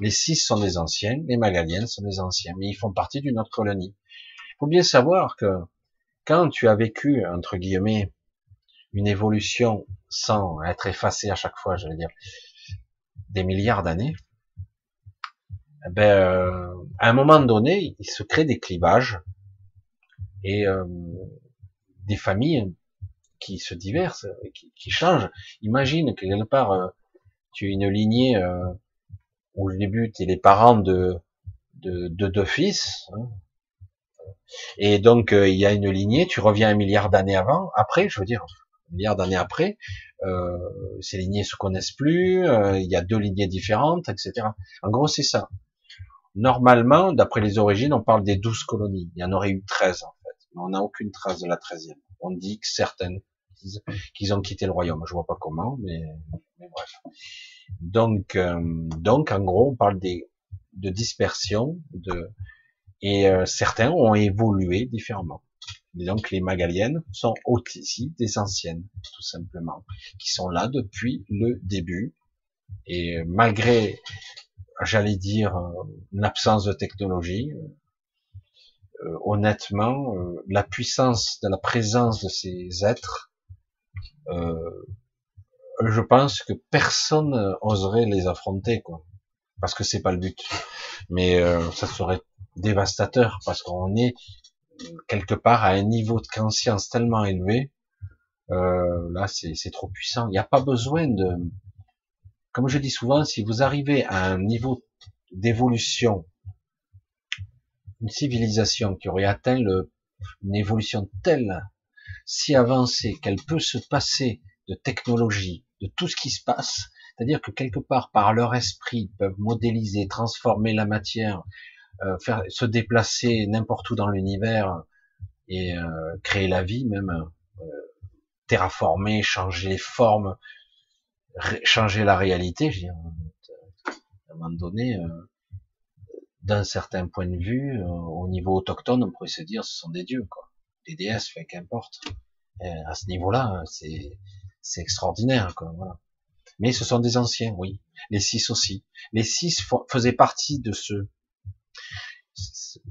Les six sont des anciens, les magaliennes sont des anciens, mais ils font partie d'une autre colonie. Il faut bien savoir que quand tu as vécu, entre guillemets, une évolution sans être effacé à chaque fois, je veux dire, des milliards d'années, eh ben, euh, à un moment donné, il se crée des clivages et euh, des familles qui se diversent, qui, qui changent. Imagine que quelque part, euh, tu une lignée où au début, tu es les parents de, de, de deux fils, hein. et donc il y a une lignée, tu reviens un milliard d'années avant, après, je veux dire, un milliard d'années après, euh, ces lignées se connaissent plus, euh, il y a deux lignées différentes, etc. En gros, c'est ça. Normalement, d'après les origines, on parle des douze colonies. Il y en aurait eu treize, en fait. Mais on n'a aucune trace de la treizième. On dit que certaines, qu'ils ont quitté le royaume. Je vois pas comment, mais, mais bref. Donc, euh, donc, en gros, on parle des, de dispersion, de, et euh, certains ont évolué différemment. Et donc, les Magaliennes sont aussi des anciennes, tout simplement, qui sont là depuis le début. Et malgré j'allais dire, une absence de technologie. Euh, honnêtement, euh, la puissance de la présence de ces êtres, euh, je pense que personne oserait les affronter, quoi, parce que c'est pas le but. Mais ça serait dévastateur parce qu'on est quelque part à un niveau de conscience tellement élevé. là, c'est trop puissant. Il n'y a pas besoin de comme je dis souvent, si vous arrivez à un niveau d'évolution, une civilisation qui aurait atteint le, une évolution telle, si avancée, qu'elle peut se passer de technologie, de tout ce qui se passe, c'est-à-dire que quelque part, par leur esprit, peuvent modéliser, transformer la matière, euh, faire se déplacer n'importe où dans l'univers et euh, créer la vie, même euh, terraformer, changer les formes, changer la réalité, je veux dire, à un moment donné, euh, d'un certain point de vue, euh, au niveau autochtone, on pourrait se dire ce sont des dieux, quoi. Des déesses, fait qu'importe. À ce niveau-là, c'est c'est extraordinaire, quoi. Voilà. Mais ce sont des anciens, oui. Les six aussi. Les six faisaient partie de ce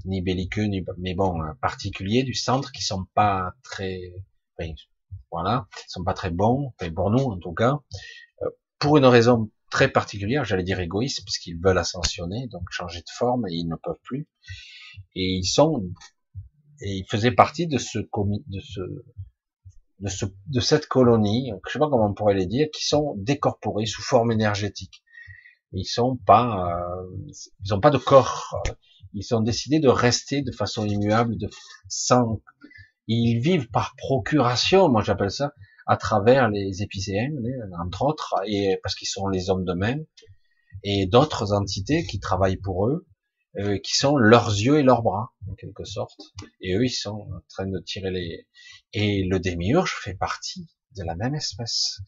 ni belliqueux, ni mais bon, particulier du centre qui sont pas très, voilà, sont pas très bons, pour nous en tout cas, pour une raison très particulière, j'allais dire égoïste, puisqu'ils veulent ascensionner, donc changer de forme, et ils ne peuvent plus. Et ils sont, et ils faisaient partie de ce, de ce, de ce, de cette colonie, je sais pas comment on pourrait les dire, qui sont décorporés sous forme énergétique. Ils sont pas, euh, ils ont pas de corps. Ils ont décidé de rester de façon immuable, de sans. Ils vivent par procuration, moi j'appelle ça à travers les épicéens, entre autres, et parce qu'ils sont les hommes de même, et d'autres entités qui travaillent pour eux, euh, qui sont leurs yeux et leurs bras, en quelque sorte. Et eux, ils sont en train de tirer les... Et le démiurge fait partie de la même espèce,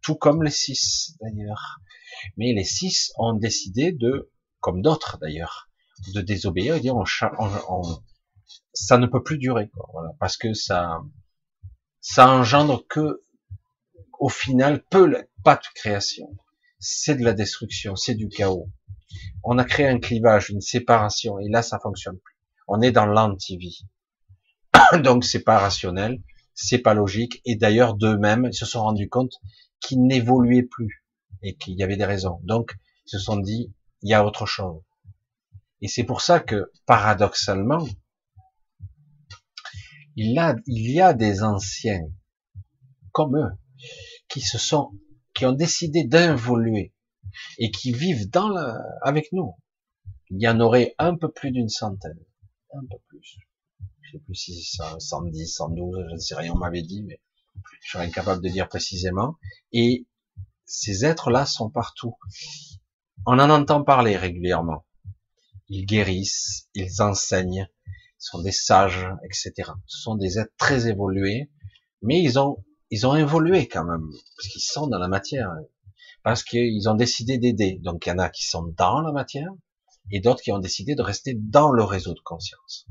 tout comme les six, d'ailleurs. Mais les six ont décidé de, comme d'autres d'ailleurs, de désobéir et dire on, on, ça ne peut plus durer, quoi, voilà, parce que ça, ça engendre que, au final, peu, pas de création. C'est de la destruction, c'est du chaos. On a créé un clivage, une séparation, et là, ça fonctionne plus. On est dans l'anti-vie. Donc, c'est pas rationnel, c'est pas logique, et d'ailleurs, d'eux-mêmes, ils se sont rendus compte qu'ils n'évoluaient plus, et qu'il y avait des raisons. Donc, ils se sont dit, il y a autre chose. Et c'est pour ça que, paradoxalement, il, y a des anciens comme eux qui se sont, qui ont décidé d'involuer et qui vivent dans la, avec nous. Il y en aurait un peu plus d'une centaine, un peu plus. Je sais plus si c'est 110, 112, je ne sais rien, on m'avait dit, mais je serais incapable de dire précisément. Et ces êtres-là sont partout. On en entend parler régulièrement. Ils guérissent, ils enseignent, sont des sages, etc. Ce sont des êtres très évolués, mais ils ont ils ont évolué quand même parce qu'ils sont dans la matière, parce qu'ils ont décidé d'aider. Donc il y en a qui sont dans la matière et d'autres qui ont décidé de rester dans le réseau de conscience.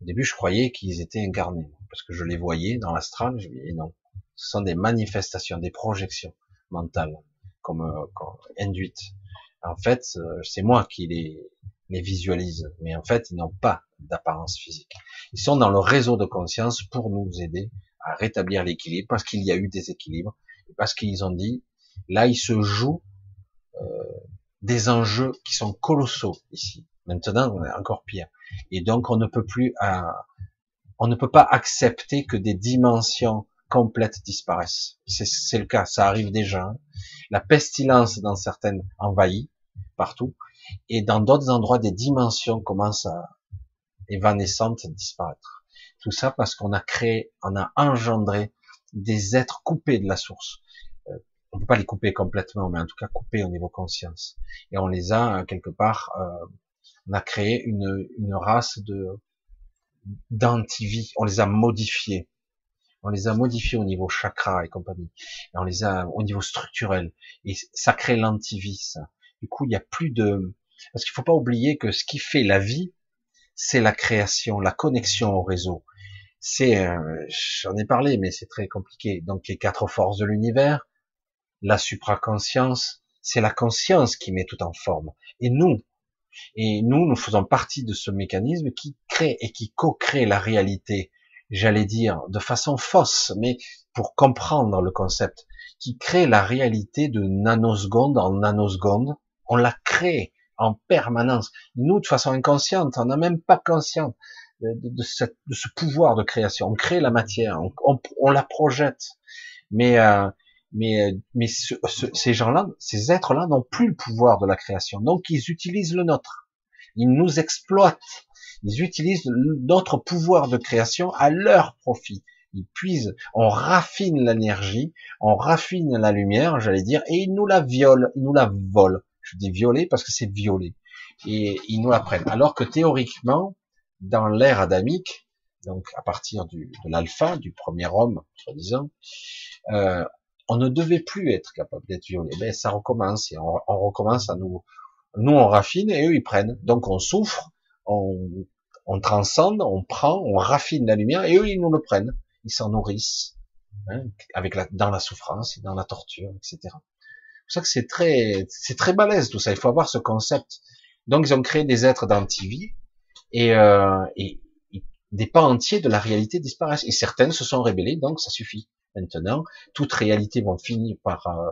Au début, je croyais qu'ils étaient incarnés parce que je les voyais dans l'astral. Je disais non, ce sont des manifestations, des projections mentales comme, euh, comme induites. En fait, euh, c'est moi qui les, les visualise, mais en fait, ils n'ont pas d'apparence physique. Ils sont dans le réseau de conscience pour nous aider à rétablir l'équilibre, parce qu'il y a eu des équilibres, et parce qu'ils ont dit, là, il se joue euh, des enjeux qui sont colossaux ici. Maintenant, on est encore pire. Et donc, on ne peut plus, euh, on ne peut pas accepter que des dimensions complètes disparaissent. C'est le cas, ça arrive déjà. La pestilence dans certaines envahit partout, et dans d'autres endroits, des dimensions commencent à évanescentes disparaître. Tout ça parce qu'on a créé, on a engendré des êtres coupés de la source. Euh, on peut pas les couper complètement, mais en tout cas coupés au niveau conscience. Et on les a euh, quelque part, euh, on a créé une, une race de d'antivie. On les a modifiés. On les a modifiés au niveau chakra et compagnie. On les a au niveau structurel. Et ça crée l'antivie, ça. Du coup, il n'y a plus de, parce qu'il faut pas oublier que ce qui fait la vie, c'est la création, la connexion au réseau. C'est, euh, j'en ai parlé, mais c'est très compliqué. Donc les quatre forces de l'univers, la supraconscience, c'est la conscience qui met tout en forme. Et nous, et nous, nous faisons partie de ce mécanisme qui crée et qui co-crée la réalité, j'allais dire, de façon fausse, mais pour comprendre le concept, qui crée la réalité de nanoseconde en nanoseconde, on la crée en permanence. Nous, de façon inconsciente, on n'a même pas conscience de, ce pouvoir de création. On crée la matière, on, la projette. Mais, euh, mais, mais ces gens-là, ces êtres-là n'ont plus le pouvoir de la création. Donc, ils utilisent le nôtre. Ils nous exploitent. Ils utilisent notre pouvoir de création à leur profit. Ils puisent, on raffine l'énergie, on raffine la lumière, j'allais dire, et ils nous la violent, ils nous la volent. Je dis violer parce que c'est violer. Et ils nous apprennent. Alors que théoriquement, dans l'ère adamique, donc à partir du, de l'alpha, du premier homme, soi-disant, euh, on ne devait plus être capable d'être violé. Mais ça recommence et on, on, recommence à nous, nous on raffine et eux ils prennent. Donc on souffre, on, on transcende, on prend, on raffine la lumière et eux ils nous le prennent. Ils s'en nourrissent hein, avec la, dans la souffrance et dans la torture, etc pour ça que c'est très, c'est très balèze tout ça. Il faut avoir ce concept. Donc ils ont créé des êtres d'antivie et, euh, et, des pans entiers de la réalité disparaissent. Et certaines se sont rébellées, donc ça suffit. Maintenant, toute réalité va finir par euh,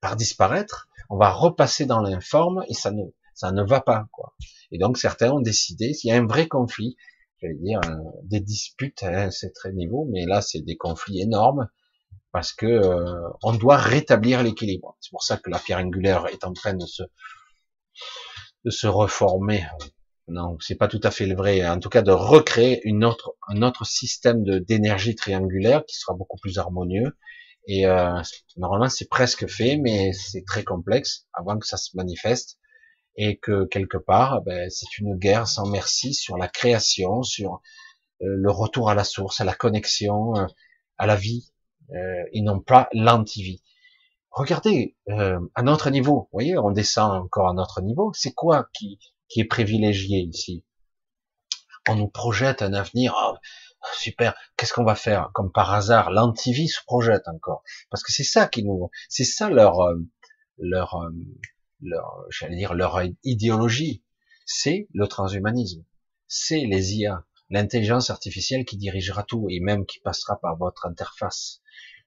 par disparaître. On va repasser dans l'informe et ça ne ça ne va pas quoi. Et donc certains ont décidé, s'il y a un vrai conflit, je vais dire euh, des disputes, hein, c'est très niveau, mais là c'est des conflits énormes parce que euh, on doit rétablir l'équilibre. C'est pour ça que la pierre angulaire est en train de se de se reformer. Non, c'est pas tout à fait le vrai. En tout cas, de recréer une autre un autre système d'énergie triangulaire qui sera beaucoup plus harmonieux. Et euh, normalement, c'est presque fait, mais c'est très complexe avant que ça se manifeste et que quelque part, ben, c'est une guerre sans merci sur la création, sur euh, le retour à la source, à la connexion, à la vie, euh, et non pas l'antivie. Regardez, euh, à notre niveau, vous voyez, on descend encore à notre niveau, c'est quoi qui, qui est privilégié ici? On nous projette un avenir, oh, super, qu'est-ce qu'on va faire? Comme par hasard, l'antivie se projette encore. Parce que c'est ça qui nous... C'est ça leur... Euh, leur, euh, leur j'allais dire, leur idéologie. C'est le transhumanisme. C'est les IA l'intelligence artificielle qui dirigera tout et même qui passera par votre interface.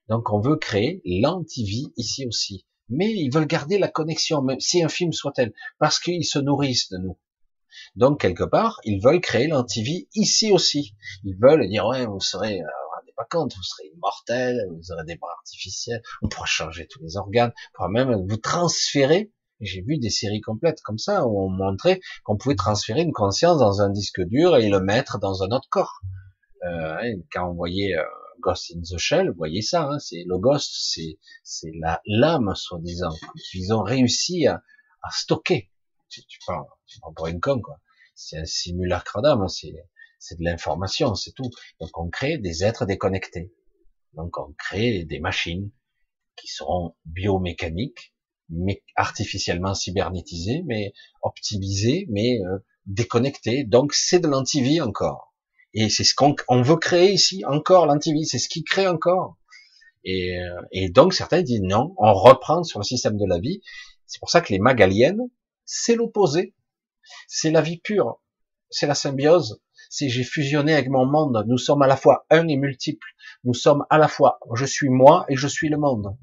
Donc on veut créer l'antivie ici aussi. Mais ils veulent garder la connexion, même si un film soit-elle, parce qu'ils se nourrissent de nous. Donc quelque part, ils veulent créer l'antivie ici aussi. Ils veulent dire ouais, vous serez, euh, vous pas compte, vous serez immortel, vous aurez des bras artificiels, on pourra changer tous les organes, on pourra même vous transférer j'ai vu des séries complètes comme ça où on montrait qu'on pouvait transférer une conscience dans un disque dur et le mettre dans un autre corps. Euh, hein, quand on voyait euh, Ghost in the Shell, vous voyez ça, hein, c'est le ghost, c'est c'est la l'âme soi-disant qu'ils ont réussi à, à stocker. Tu, tu parles, tu parles pour une con quoi. C'est un simulacre d'âme, c'est c'est de l'information, c'est tout. Donc on crée des êtres déconnectés. Donc on crée des machines qui seront biomécaniques, mais artificiellement cybernétisé, mais optimisé, mais euh, déconnecté. Donc c'est de l'antivie encore. Et c'est ce qu'on veut créer ici, encore l'antivie, c'est ce qui crée encore. Et, euh, et, donc certains disent non, on reprend sur le système de la vie. C'est pour ça que les magaliennes, c'est l'opposé. C'est la vie pure, c'est la symbiose. C'est j'ai fusionné avec mon monde. Nous sommes à la fois un et multiple. Nous sommes à la fois je suis moi et je suis le monde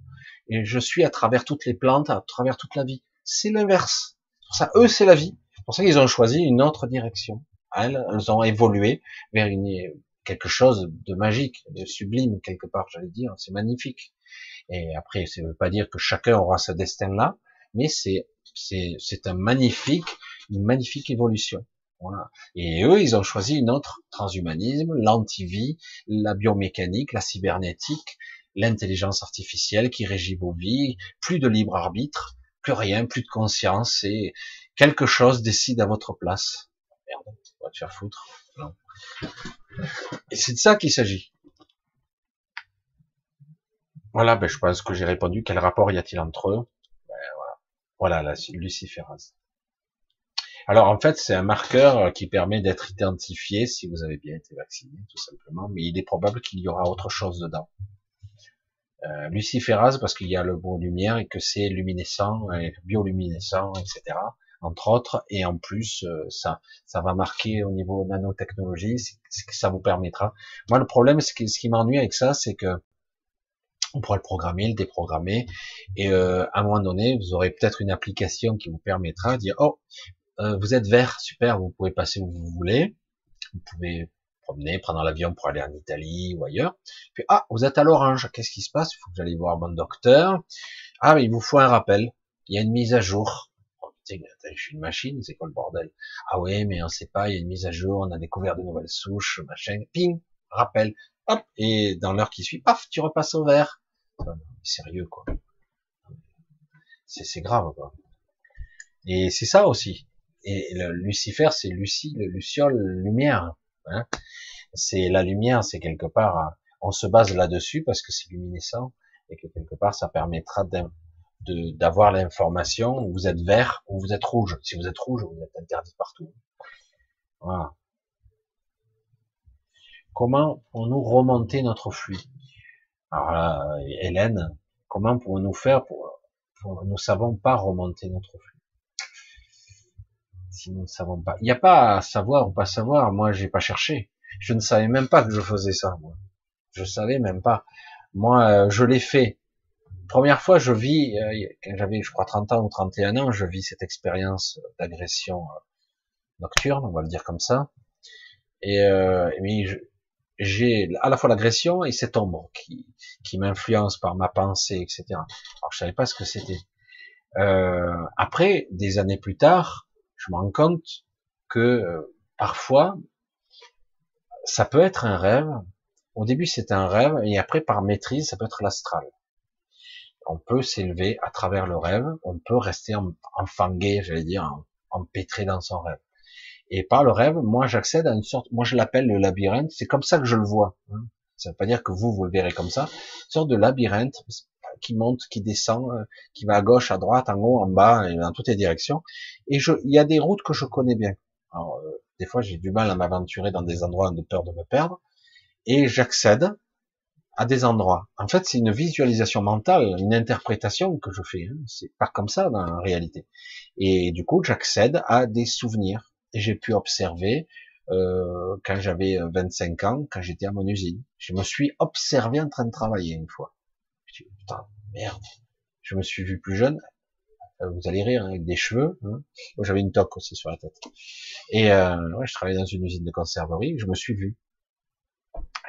et je suis à travers toutes les plantes, à travers toute la vie. C'est l'inverse. Pour ça, eux, c'est la vie. C'est pour ça qu'ils ont choisi une autre direction. Elles, elles ont évolué vers une, quelque chose de magique, de sublime quelque part, j'allais dire. C'est magnifique. Et après, ça ne veut pas dire que chacun aura ce destin-là, mais c'est c'est un magnifique, une magnifique évolution. Voilà. Et eux, ils ont choisi une autre transhumanisme, l'antivie, la biomécanique, la cybernétique, l'intelligence artificielle qui régit vos vies, plus de libre arbitre, plus rien, plus de conscience, et quelque chose décide à votre place. Merde, on va te faire foutre. Et c'est de ça qu'il s'agit. Voilà, ben, je pense que j'ai répondu. Quel rapport y a-t-il entre eux? Ben, Voilà, voilà la luciférase. Alors en fait, c'est un marqueur qui permet d'être identifié si vous avez bien été vacciné, tout simplement. Mais il est probable qu'il y aura autre chose dedans. Euh, luciférase parce qu'il y a le mot lumière et que c'est luminescent, bioluminescent, etc. Entre autres, et en plus, euh, ça, ça va marquer au niveau nanotechnologie, ce que ça vous permettra. Moi, le problème, ce qui, ce qui m'ennuie avec ça, c'est que on pourra le programmer, le déprogrammer, et euh, à un moment donné, vous aurez peut-être une application qui vous permettra de dire, oh, euh, vous êtes vert, super, vous pouvez passer où vous voulez, vous pouvez prendre l'avion pour aller en Italie ou ailleurs. Puis ah, vous êtes à l'orange, qu'est-ce qui se passe? Il faut que j'aille voir mon docteur. Ah, mais il vous faut un rappel. Il y a une mise à jour. Oh, putain, je suis une machine, c'est quoi le bordel? Ah ouais, mais on sait pas, il y a une mise à jour, on a découvert de nouvelles souches, machin. Ping, rappel. Hop, et dans l'heure qui suit, paf, tu repasses au vert. Sérieux quoi. C'est grave quoi. Et c'est ça aussi. Et le Lucifer, c'est Lucie, le Luciole, lumière. Hein c'est la lumière, c'est quelque part, on se base là-dessus parce que c'est luminescent et que quelque part ça permettra d'avoir l'information vous êtes vert ou vous êtes rouge. Si vous êtes rouge, vous êtes interdit partout. Voilà. Comment pouvons-nous remonter notre flux Alors là, Hélène, comment pouvons-nous faire pour, pour nous savons pas remonter notre flux Si nous ne savons pas, il n'y a pas à savoir ou pas savoir. Moi, j'ai pas cherché. Je ne savais même pas que je faisais ça. Moi. Je savais même pas. Moi, euh, je l'ai fait. Première fois, je vis, euh, quand j'avais, je crois, 30 ans ou 31 ans, je vis cette expérience d'agression euh, nocturne, on va le dire comme ça. Et, euh, j'ai à la fois l'agression et cette ombre qui, qui m'influence par ma pensée, etc. Alors je savais pas ce que c'était. Euh, après, des années plus tard, je me rends compte que parfois ça peut être un rêve. Au début, c'est un rêve, et après, par maîtrise, ça peut être l'astral. On peut s'élever à travers le rêve, on peut rester enfangué, j'allais dire, empêtré dans son rêve. Et par le rêve, moi, j'accède à une sorte, moi, je l'appelle le labyrinthe, c'est comme ça que je le vois. Hein. Ça ne veut pas dire que vous, vous le verrez comme ça. Une sorte de labyrinthe qui monte, qui descend, euh, qui va à gauche, à droite, en haut, en bas, dans toutes les directions. Et je, il y a des routes que je connais bien. Alors, euh, des fois, j'ai du mal à m'aventurer dans des endroits de peur de me perdre, et j'accède à des endroits. En fait, c'est une visualisation mentale, une interprétation que je fais. Hein. C'est pas comme ça dans la réalité. Et du coup, j'accède à des souvenirs. Et j'ai pu observer euh, quand j'avais 25 ans, quand j'étais à mon usine. Je me suis observé en train de travailler une fois. Je dit, putain, merde. Je me suis vu plus jeune. Euh, vous allez rire, hein, avec des cheveux. Hein. J'avais une toque aussi sur la tête. Et euh, ouais, je travaillais dans une usine de conserverie, je me suis vu.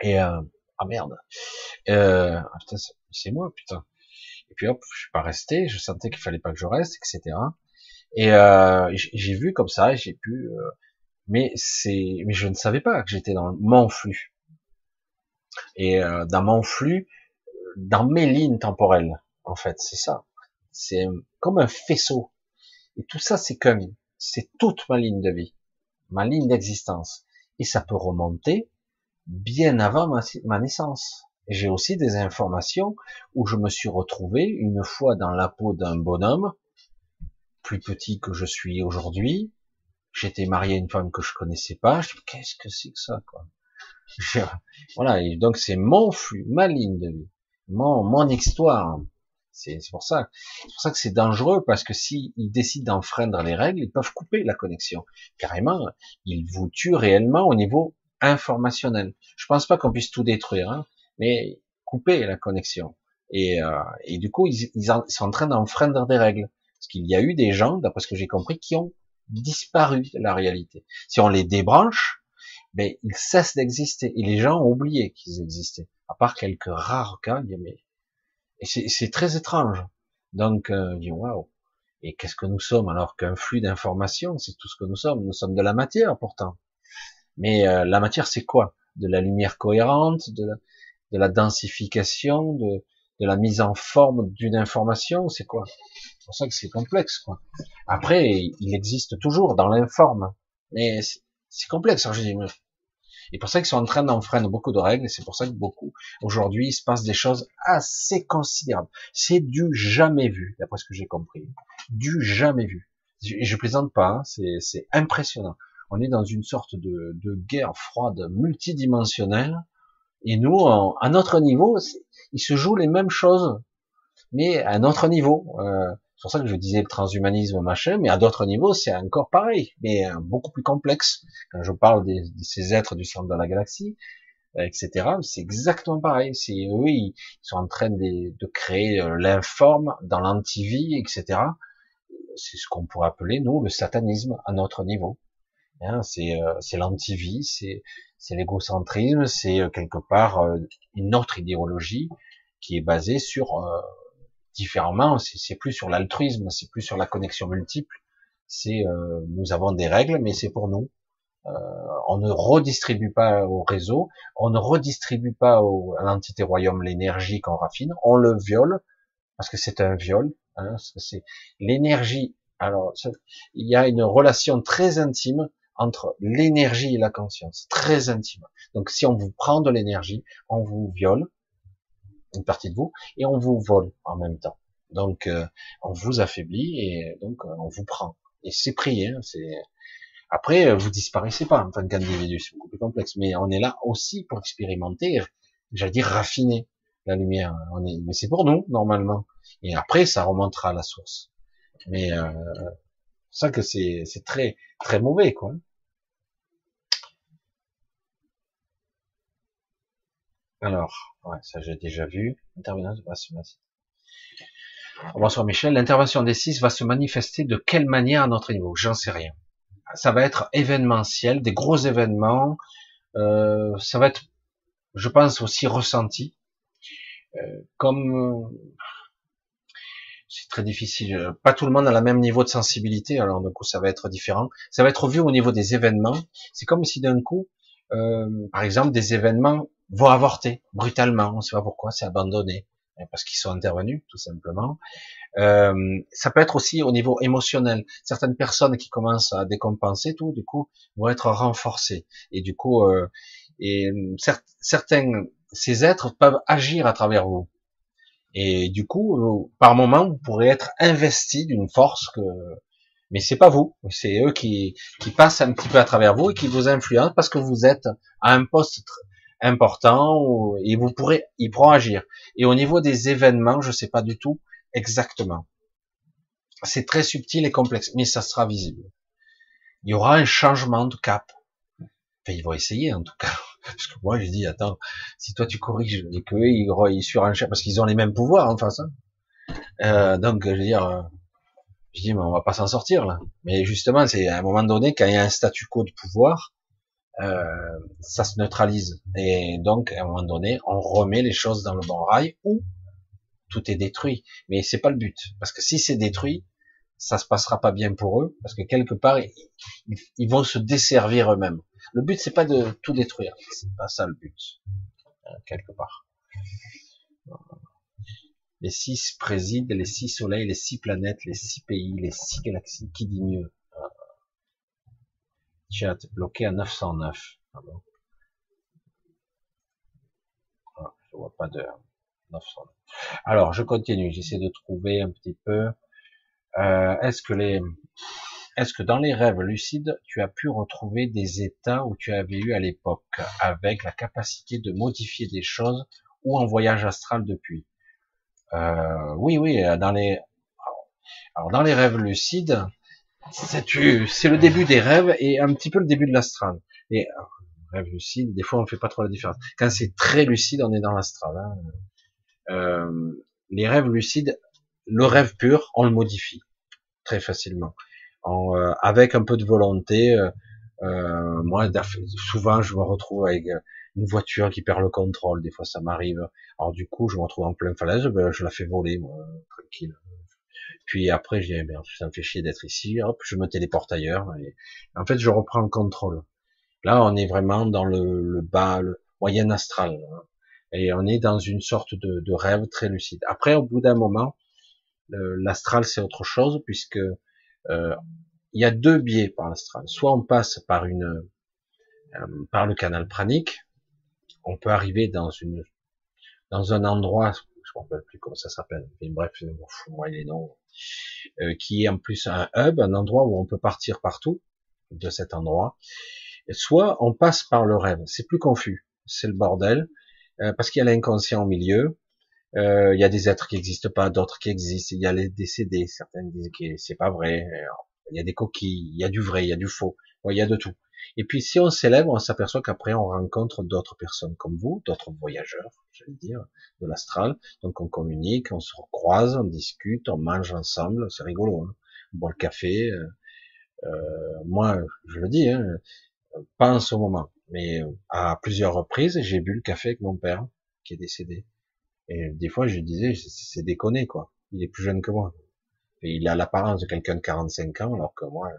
Et euh, ah merde, euh, ah, c'est moi putain. Et puis hop, je suis pas resté, je sentais qu'il fallait pas que je reste, etc. Et euh, j'ai vu comme ça, j'ai pu, euh, mais c'est, mais je ne savais pas que j'étais dans mon flux. Et euh, dans mon flux, dans mes lignes temporelles, en fait, c'est ça. C'est comme un faisceau. Et tout ça, c'est qu'un, c'est toute ma ligne de vie, ma ligne d'existence. Et ça peut remonter bien avant ma, naissance. Et j'ai aussi des informations où je me suis retrouvé une fois dans la peau d'un bonhomme, plus petit que je suis aujourd'hui. J'étais marié à une femme que je connaissais pas. Qu'est-ce que c'est que ça, quoi? voilà. Donc c'est mon flux, ma ligne de vie, mon, mon histoire. C'est pour ça, c'est pour ça que c'est dangereux parce que s'ils décident d'enfreindre les règles, ils peuvent couper la connexion. Carrément, ils vous tuent réellement au niveau informationnel. Je pense pas qu'on puisse tout détruire, hein, mais couper la connexion. Et, euh, et du coup, ils, ils, sont en train d'enfreindre des règles. Parce qu'il y a eu des gens, d'après ce que j'ai compris, qui ont disparu de la réalité. Si on les débranche, mais ils cessent d'exister. Et les gens ont oublié qu'ils existaient. À part quelques rares cas, mais et c'est très étrange. Donc, euh, dit waouh. Et qu'est-ce que nous sommes alors qu'un flux d'informations, c'est tout ce que nous sommes. Nous sommes de la matière pourtant. Mais euh, la matière, c'est quoi? De la lumière cohérente, de la, de la densification, de, de la mise en forme d'une information, c'est quoi? C'est pour ça que c'est complexe. Quoi. Après, il existe toujours dans l'informe, mais c'est complexe. Alors je dis, et pour ça qu'ils sont en train d'enfreindre beaucoup de règles, et c'est pour ça que beaucoup, aujourd'hui, il se passe des choses assez considérables. C'est du jamais vu, d'après ce que j'ai compris. Du jamais vu. Je, je plaisante pas, hein, c'est impressionnant. On est dans une sorte de, de guerre froide multidimensionnelle, et nous, à notre niveau, il se joue les mêmes choses, mais à notre niveau. Euh, c'est pour ça que je disais le transhumanisme, machin, mais à d'autres niveaux, c'est encore pareil, mais euh, beaucoup plus complexe. Quand je parle de ces êtres du centre de la galaxie, euh, etc., c'est exactement pareil. C'est eux, ils sont en train de, de créer euh, l'informe dans l'antivie, etc. C'est ce qu'on pourrait appeler, nous, le satanisme à notre niveau. Hein, c'est euh, l'antivie, c'est l'égocentrisme, c'est quelque part une autre idéologie qui est basée sur différemment, c'est plus sur l'altruisme, c'est plus sur la connexion multiple. C'est euh, nous avons des règles, mais c'est pour nous. Euh, on ne redistribue pas au réseau, on ne redistribue pas au, à l'entité royaume l'énergie qu'on raffine, on le viole parce que c'est un viol. Hein, c'est l'énergie. Alors, il y a une relation très intime entre l'énergie et la conscience, très intime. Donc, si on vous prend de l'énergie, on vous viole, une partie de vous, et on vous vole en même temps. Donc, euh, on vous affaiblit et donc euh, on vous prend. Et c'est prié. Hein, c'est après euh, vous disparaissez pas en tant qu'individu, c'est beaucoup plus complexe. Mais on est là aussi pour expérimenter, j'allais dire raffiner la lumière. On est, mais c'est pour nous normalement. Et après, ça remontera à la source. Mais euh, ça que c'est c'est très très mauvais quoi. Alors, ouais, ça j'ai déjà vu. Bonsoir Michel. L'intervention des six va se manifester de quelle manière à notre niveau? J'en sais rien. Ça va être événementiel, des gros événements. Euh, ça va être, je pense, aussi ressenti. Euh, comme c'est très difficile. Pas tout le monde a le même niveau de sensibilité, alors du coup ça va être différent. Ça va être vu au niveau des événements. C'est comme si d'un coup, euh, par exemple, des événements vont avorter brutalement, on ne sait pas pourquoi, c'est abandonné hein, parce qu'ils sont intervenus tout simplement. Euh, ça peut être aussi au niveau émotionnel. Certaines personnes qui commencent à décompenser tout, du coup, vont être renforcées. Et du coup, euh, et certains ces êtres peuvent agir à travers vous. Et du coup, par moment, vous pourrez être investi d'une force que, mais c'est pas vous, c'est eux qui, qui passent un petit peu à travers vous et qui vous influencent parce que vous êtes à un poste important et vous pourrez, ils pourront agir. Et au niveau des événements, je sais pas du tout exactement. C'est très subtil et complexe, mais ça sera visible. Il y aura un changement de cap. Enfin, ils vont essayer en tout cas. Parce que moi, je dis, attends, si toi tu corriges et que ils, ils surenchèrent, parce qu'ils ont les mêmes pouvoirs en face. Hein. Euh, donc, je veux dire, euh, je dis, mais on va pas s'en sortir là. Mais justement, c'est à un moment donné, quand il y a un statu quo de pouvoir, euh, ça se neutralise. Et donc, à un moment donné, on remet les choses dans le bon rail ou tout est détruit. Mais c'est pas le but. Parce que si c'est détruit, ça se passera pas bien pour eux. Parce que quelque part, ils, vont se desservir eux-mêmes. Le but, c'est pas de tout détruire. C'est pas ça le but. Euh, quelque part. Les six président, les six soleils, les six planètes, les six pays, les six galaxies. Qui dit mieux? Chat bloqué à 909. Ah ah, je vois pas de 909. Alors, je continue. J'essaie de trouver un petit peu. Euh, est-ce que les, est-ce que dans les rêves lucides, tu as pu retrouver des états où tu avais eu à l'époque, avec la capacité de modifier des choses ou en voyage astral depuis? Euh, Oui, oui. Dans les, alors dans les rêves lucides, c'est le début des rêves et un petit peu le début de l'astral. Et rêve lucide, des fois on fait pas trop la différence. Quand c'est très lucide, on est dans l'astral. Hein. Euh, les rêves lucides, le rêve pur, on le modifie très facilement, en, euh, avec un peu de volonté. Euh, Euh, moi, souvent, je me retrouve avec une voiture qui perd le contrôle. Des fois, ça m'arrive. Alors du coup, je me retrouve en pleine falaise, ben, je la fais voler, moi, tranquille. Puis après, je dis, eh ça me fait chier d'être ici. Hop, je me téléporte ailleurs. Et en fait, je reprends le contrôle. Là, on est vraiment dans le, le bas, le moyen astral. Hein. Et on est dans une sorte de, de rêve très lucide. Après, au bout d'un moment, l'astral, c'est autre chose, puisque euh, il y a deux biais par l'astral. Soit on passe par une euh, par le canal pranique, on peut arriver dans une dans un endroit, je ne me rappelle plus comment ça s'appelle, bref, moi les noms, euh, qui est en plus un hub, un endroit où on peut partir partout de cet endroit. Soit on passe par le rêve, c'est plus confus, c'est le bordel, euh, parce qu'il y a l'inconscient au milieu, euh, il y a des êtres qui n'existent pas, d'autres qui existent, il y a les décédés, certains disent que c'est pas vrai, il y a des coquilles, il y a du vrai, il y a du faux, il y a de tout. Et puis si on s'élève, on s'aperçoit qu'après on rencontre d'autres personnes comme vous, d'autres voyageurs, j'allais dire, de l'astral. Donc on communique, on se recroise, on discute, on mange ensemble, c'est rigolo. Hein on boit le café. Euh, euh moi, je le dis, hein, pas en ce moment, mais à plusieurs reprises, j'ai bu le café avec mon père qui est décédé. Et des fois, je disais, c'est déconné quoi. Il est plus jeune que moi. Il a l'apparence de quelqu'un de 45 ans, alors que moi,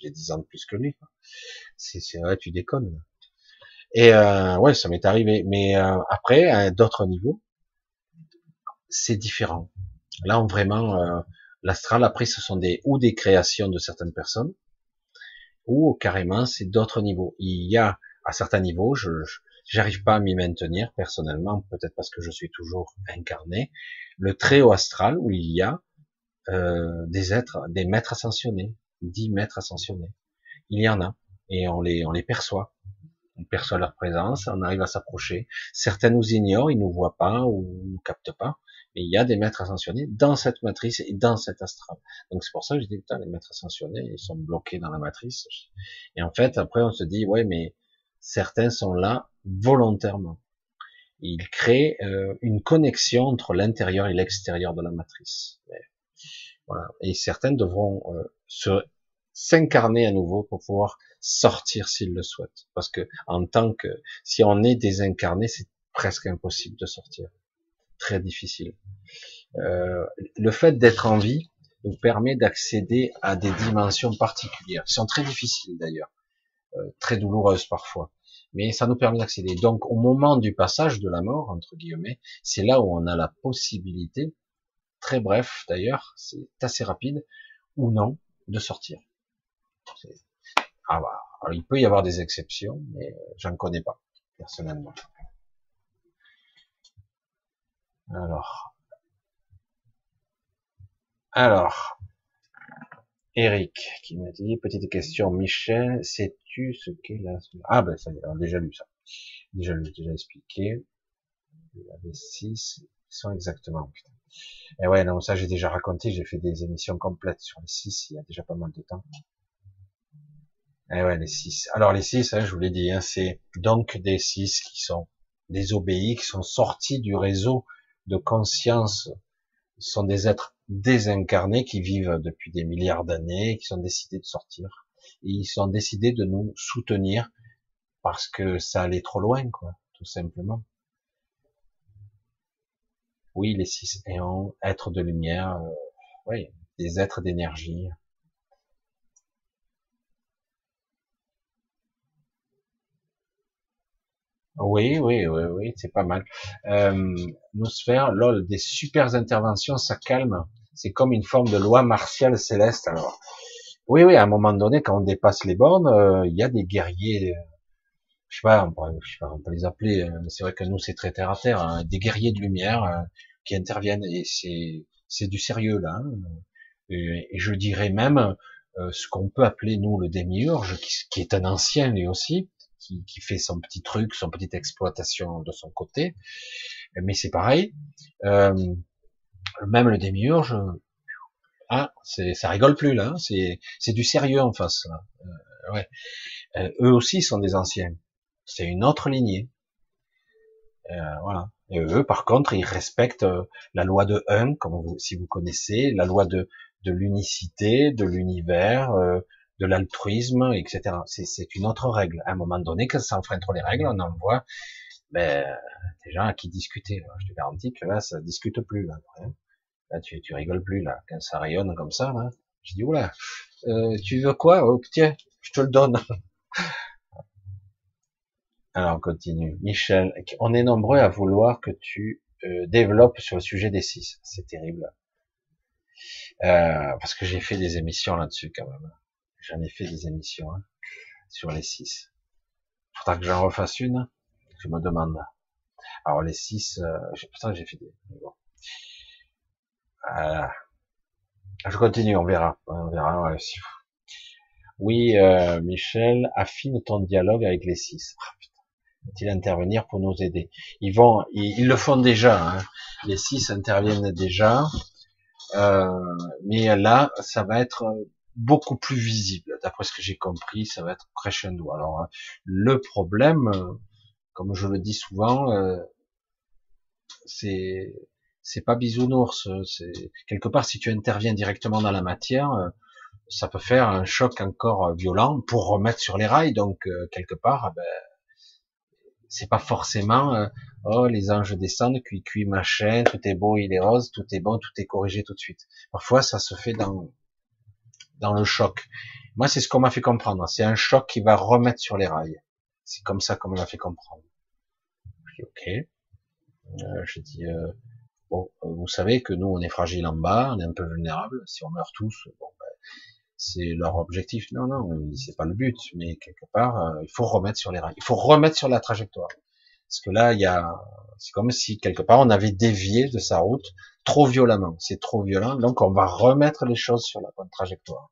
j'ai 10 ans de plus que lui. C'est vrai, tu déconnes. Et euh, ouais, ça m'est arrivé. Mais euh, après, à d'autres niveaux, c'est différent. Là, vraiment, euh, l'astral, après, ce sont des ou des créations de certaines personnes, ou carrément, c'est d'autres niveaux. Il y a, à certains niveaux, je j'arrive pas à m'y maintenir personnellement, peut-être parce que je suis toujours incarné, le très haut astral, où il y a euh, des êtres, des maîtres ascensionnés, dix maîtres ascensionnés. Il y en a, et on les, on les perçoit. On perçoit leur présence, on arrive à s'approcher. Certains nous ignorent, ils nous voient pas ou nous captent pas. Mais il y a des maîtres ascensionnés dans cette matrice et dans cet astral. Donc c'est pour ça que je dis, putain, les maîtres ascensionnés, ils sont bloqués dans la matrice. Et en fait, après, on se dit, ouais, mais certains sont là volontairement. Ils créent euh, une connexion entre l'intérieur et l'extérieur de la matrice. Voilà. Et certains devront euh, s'incarner à nouveau pour pouvoir sortir s'ils le souhaitent. Parce que en tant que si on est désincarné, c'est presque impossible de sortir. Très difficile. Euh, le fait d'être en vie nous permet d'accéder à des dimensions particulières, qui sont très difficiles d'ailleurs, euh, très douloureuses parfois. Mais ça nous permet d'accéder. Donc au moment du passage de la mort, entre guillemets, c'est là où on a la possibilité très bref d'ailleurs, c'est assez rapide, ou non, de sortir. Ah bah, il peut y avoir des exceptions, mais j'en connais pas, personnellement. Alors. Alors. Eric, qui m'a dit, petite question, Michel, sais-tu ce qu'est la... Ah ben, ça y est, on a déjà lu ça. Déjà lu, déjà expliqué. Il y avait six, ils sont exactement, putain. Et ouais, non, ça j'ai déjà raconté, j'ai fait des émissions complètes sur les 6 il y a déjà pas mal de temps. Et ouais, les 6. Alors les 6, hein, je vous l'ai dit, hein, c'est donc des 6 qui sont des obéis, qui sont sortis du réseau de conscience. Ce sont des êtres désincarnés qui vivent depuis des milliards d'années, qui sont décidés de sortir. Et ils sont décidés de nous soutenir parce que ça allait trop loin, quoi, tout simplement. Oui, les six éons, êtres de lumière, euh, oui, des êtres d'énergie. Oui, oui, oui, oui, c'est pas mal. Euh, sphères, lol, des super interventions, ça calme. C'est comme une forme de loi martiale céleste. Alors, oui, oui, à un moment donné, quand on dépasse les bornes, euh, il y a des guerriers. Euh, je sais pas, on je sais pas, on peut les appeler. Euh, c'est vrai que nous, c'est très terre à terre. Hein, des guerriers de lumière qui interviennent et c'est c'est du sérieux là. Hein. Et, je dirais même euh, ce qu'on peut appeler nous le démiurge, qui, qui, est un ancien lui aussi, qui, qui, fait son petit truc, son petite exploitation de son côté. Mais c'est pareil. Euh, même le démiurge, ah, c'est ça rigole plus là. Hein. C'est c'est du sérieux en face. Là. Euh, ouais. Euh, eux aussi sont des anciens. C'est une autre lignée. Euh, voilà. Et eux, par contre, ils respectent euh, la loi de 1, comme vous, si vous connaissez, la loi de, de l'unicité, de l'univers, euh, de l'altruisme, etc. C'est une autre règle. À un moment donné, quand ça enfreint trop les règles, on envoie ben, des gens à qui discuter. Je te garantis que là, ça discute plus. Là, là tu, tu rigoles plus. là. Quand ça rayonne comme ça, là, je dis, oula, euh, tu veux quoi? Oh, Tiens, je te le donne. Alors, on continue. Michel, on est nombreux à vouloir que tu euh, développes sur le sujet des six. C'est terrible. Euh, parce que j'ai fait des émissions là-dessus quand même. J'en ai fait des émissions hein, sur les six. Faudra que j'en refasse une. Je me demande. Alors les six, euh, putain, j'ai fait des. Bon. Je continue, on verra. On verra. Oui, euh, Michel, affine ton dialogue avec les six. Il intervenir pour nous aider? Ils vont, ils, le font déjà. Hein. Les six interviennent déjà, euh, mais là, ça va être beaucoup plus visible. D'après ce que j'ai compris, ça va être crescendo. Alors, le problème, comme je le dis souvent, euh, c'est c'est pas bisounours. C'est quelque part si tu interviens directement dans la matière, euh, ça peut faire un choc encore violent pour remettre sur les rails. Donc euh, quelque part, ben, c'est pas forcément euh, oh les anges descendent, cuit cuit machin, tout est beau, il est rose, tout est bon, tout est corrigé tout de suite. Parfois ça se fait dans dans le choc. Moi c'est ce qu'on m'a fait comprendre. C'est un choc qui va remettre sur les rails. C'est comme ça qu'on m'a fait comprendre. Je dis ok. Euh, je dis euh, bon, vous savez que nous on est fragile en bas, on est un peu vulnérable. Si on meurt tous, bon, ben, c'est leur objectif. Non, non, c'est pas le but, mais quelque part, euh, il faut remettre sur les rails. Il faut remettre sur la trajectoire. Parce que là, il y a, c'est comme si quelque part on avait dévié de sa route trop violemment. C'est trop violent, donc on va remettre les choses sur la bonne trajectoire.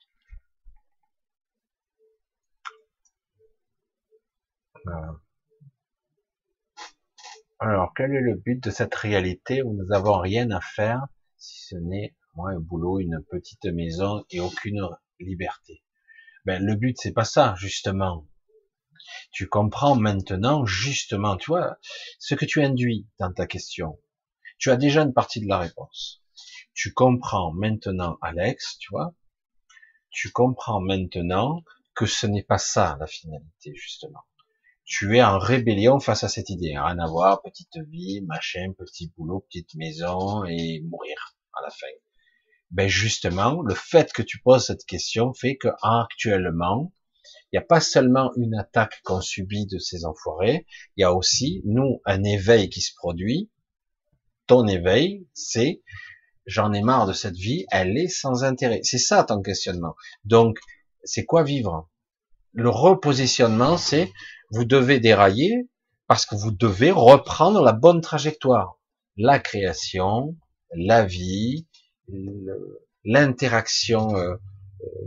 Alors, quel est le but de cette réalité où nous n'avons rien à faire si ce n'est moi un boulot, une petite maison et aucune liberté Ben le but c'est pas ça justement. Tu comprends maintenant justement, tu vois, ce que tu induis dans ta question. Tu as déjà une partie de la réponse. Tu comprends maintenant, Alex, tu vois, tu comprends maintenant que ce n'est pas ça la finalité justement tu es en rébellion face à cette idée. Rien à voir, petite vie, machin, petit boulot, petite maison et mourir à la fin. Ben justement, le fait que tu poses cette question fait que actuellement, il n'y a pas seulement une attaque qu'on subit de ces enfoirés, il y a aussi, nous, un éveil qui se produit. Ton éveil, c'est j'en ai marre de cette vie, elle est sans intérêt. C'est ça ton questionnement. Donc, c'est quoi vivre? Le repositionnement, c'est vous devez dérailler parce que vous devez reprendre la bonne trajectoire. La création, la vie, l'interaction, euh,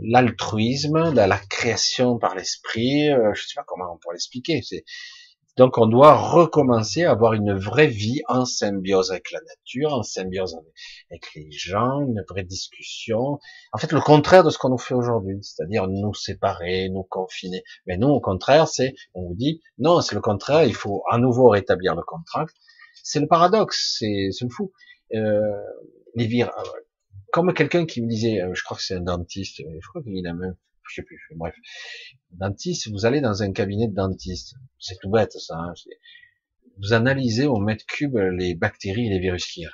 l'altruisme, la, création par l'esprit, euh, je sais pas comment on pourrait l'expliquer. Donc on doit recommencer à avoir une vraie vie en symbiose avec la nature, en symbiose avec, les gens, une vraie discussion. En fait, le contraire de ce qu'on nous fait aujourd'hui, c'est-à-dire nous séparer, nous confiner. Mais nous, au contraire, c'est, on vous dit, non, c'est le contraire, il faut à nouveau rétablir le contrat. C'est le paradoxe, c'est le fou. Euh, les vir... Comme quelqu'un qui me disait, euh, je crois que c'est un dentiste, je crois qu'il a même je sais plus, bref. Dentiste, vous allez dans un cabinet de dentiste, c'est tout bête ça. Hein, vous analysez au mètre cube les bactéries et les virus qu'il y a.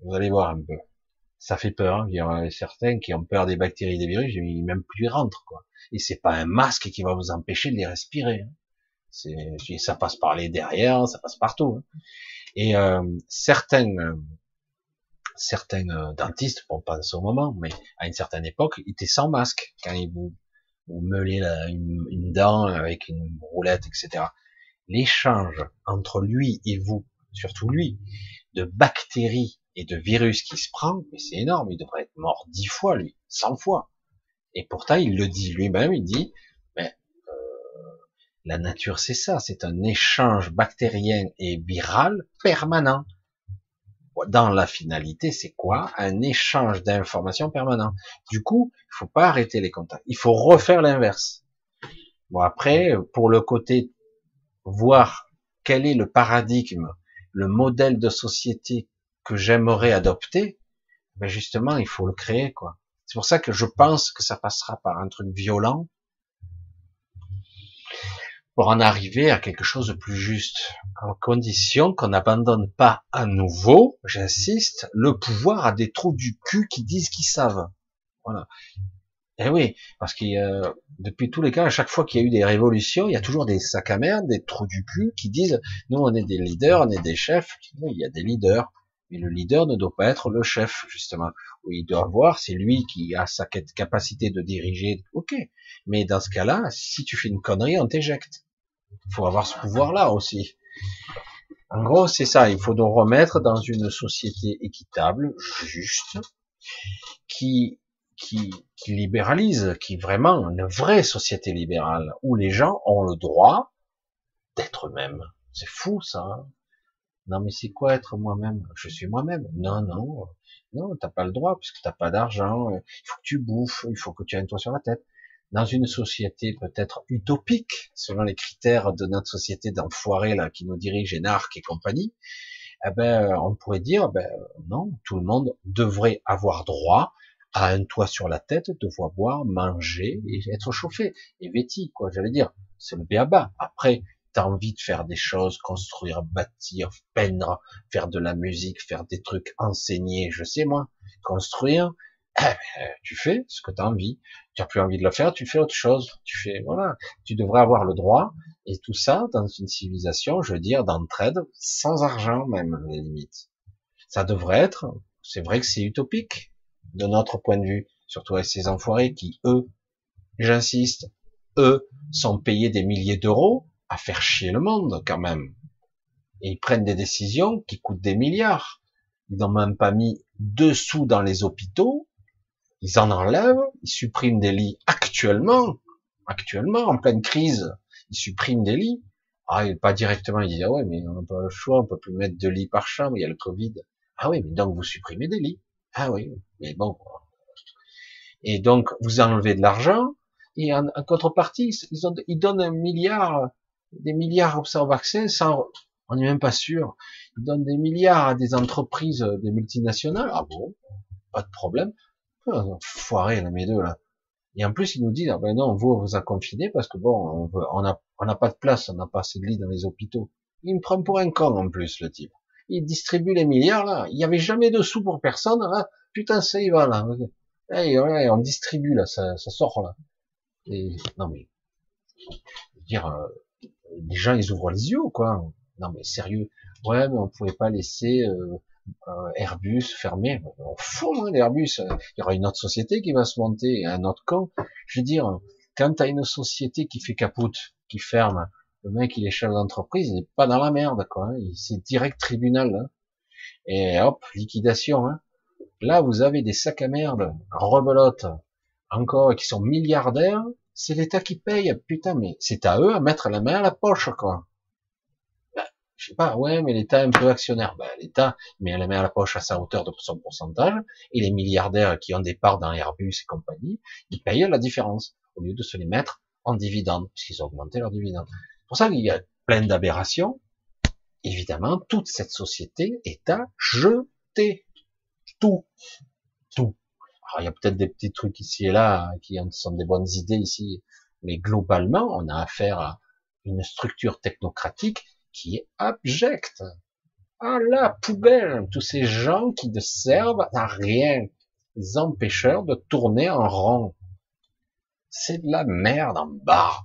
Vous allez voir un peu. Ça fait peur. Hein. Il y en a certains qui ont peur des bactéries et des virus, ils même plus rentrent quoi. Et c'est pas un masque qui va vous empêcher de les respirer. Hein. C'est, ça passe par les derrière, ça passe partout. Et euh, certains euh, certains euh, dentistes, bon pas ce moment, mais à une certaine époque, étaient sans masque quand ils vous ou meuler une, dent avec une roulette, etc. L'échange entre lui et vous, surtout lui, de bactéries et de virus qui se prend, c'est énorme, il devrait être mort dix fois, lui, cent fois. Et pourtant, il le dit lui-même, il dit, mais euh, la nature, c'est ça, c'est un échange bactérien et viral permanent dans la finalité, c'est quoi Un échange d'informations permanent? Du coup, il faut pas arrêter les contacts. Il faut refaire l'inverse. Bon après, pour le côté voir quel est le paradigme, le modèle de société que j'aimerais adopter, ben justement, il faut le créer quoi. C'est pour ça que je pense que ça passera par un truc violent, pour en arriver à quelque chose de plus juste, en condition qu'on n'abandonne pas à nouveau, j'insiste, le pouvoir à des trous du cul qui disent qu'ils savent. Voilà. Eh oui, parce a, depuis tous les cas, à chaque fois qu'il y a eu des révolutions, il y a toujours des sacs à merde, des trous du cul qui disent, nous on est des leaders, on est des chefs. il y a des leaders, mais le leader ne doit pas être le chef, justement. Oui, il doit voir, c'est lui qui a sa capacité de diriger. Ok, mais dans ce cas-là, si tu fais une connerie, on t'éjecte. Il faut avoir ce pouvoir-là aussi. En gros, c'est ça. Il faut nous remettre dans une société équitable, juste, qui qui, qui libéralise, qui vraiment une vraie société libérale où les gens ont le droit d'être eux-mêmes. C'est fou ça. Hein. non mais c'est quoi être moi-même? Je suis moi-même. Non non non, t'as pas le droit puisque t'as pas d'argent. Il faut que tu bouffes, il faut que tu aies un toit sur la tête. Dans une société peut-être utopique selon les critères de notre société d'enfoirés là qui nous dirige, Énarque et compagnie, eh ben on pourrait dire ben non, tout le monde devrait avoir droit à un toit sur la tête, devoir boire, manger et être chauffé et vêti, quoi. J'allais dire, c'est le béaba. Après, t'as envie de faire des choses, construire, bâtir, peindre, faire de la musique, faire des trucs, enseigner, je sais moi, construire. Eh ben, tu fais ce que tu as envie. Tu as plus envie de le faire, tu fais autre chose. Tu fais, voilà. Tu devrais avoir le droit. Et tout ça dans une civilisation, je veux dire, d'entraide, sans argent même, les limites. Ça devrait être, c'est vrai que c'est utopique, de notre point de vue, surtout avec ces enfoirés qui, eux, j'insiste, eux, sont payés des milliers d'euros à faire chier le monde quand même. Et ils prennent des décisions qui coûtent des milliards. Ils n'ont même pas mis deux sous dans les hôpitaux. Ils en enlèvent, ils suppriment des lits actuellement, actuellement, en pleine crise, ils suppriment des lits. Ah, pas directement, ils disent, ah ouais, mais on n'a pas le choix, on peut plus mettre deux lits par chambre, il y a le Covid. Ah oui, mais donc vous supprimez des lits. Ah oui, mais bon. Et donc, vous enlevez de l'argent, et en, contrepartie, ils, ils, donnent un milliard, des milliards au vaccin sans, on n'est même pas sûr. Ils donnent des milliards à des entreprises, des multinationales. Ah bon, pas de problème. Foiré, là, mes deux, là. Et en plus, ils nous disent, ah ben non, vous, vous a confiné parce que bon, on n'a on a pas de place, on n'a pas assez de lits dans les hôpitaux. Il me prend pour un con, en plus, le type il distribue les milliards là. Il n'y avait jamais de sous pour personne là. Putain, ça y va là. Hey, on distribue là, ça, ça sort là. Et, non mais, dire, euh, les gens ils ouvrent les yeux quoi. Non mais sérieux. Ouais, mais on pouvait pas laisser euh, euh, Airbus fermer. On fout hein, l'Airbus. Il y aura une autre société qui va se monter, un autre camp. Je veux dire, quand t'as une société qui fait capote, qui ferme, le mec, il est chef d'entreprise, il n'est pas dans la merde, quoi. Hein. C'est direct tribunal. Hein. Et hop, liquidation. Hein. Là, vous avez des sacs à merde, rebelote, encore, qui sont milliardaires. C'est l'État qui paye. Putain, mais c'est à eux à mettre la main à la poche, quoi. Je sais pas, ouais, mais l'État est un peu actionnaire. Ben, L'État met la main à la poche à sa hauteur de son pourcentage, et les milliardaires qui ont des parts dans Airbus et compagnie, ils payent la différence, au lieu de se les mettre en dividendes, puisqu'ils ont augmenté leurs dividendes pour ça qu'il y a plein d'aberrations. Évidemment, toute cette société est à jeter. Tout. Tout. Alors, il y a peut-être des petits trucs ici et là qui sont des bonnes idées ici, mais globalement, on a affaire à une structure technocratique qui est abjecte. À la poubelle, tous ces gens qui ne servent à rien, les empêcheurs de tourner en rond. C'est de la merde en bas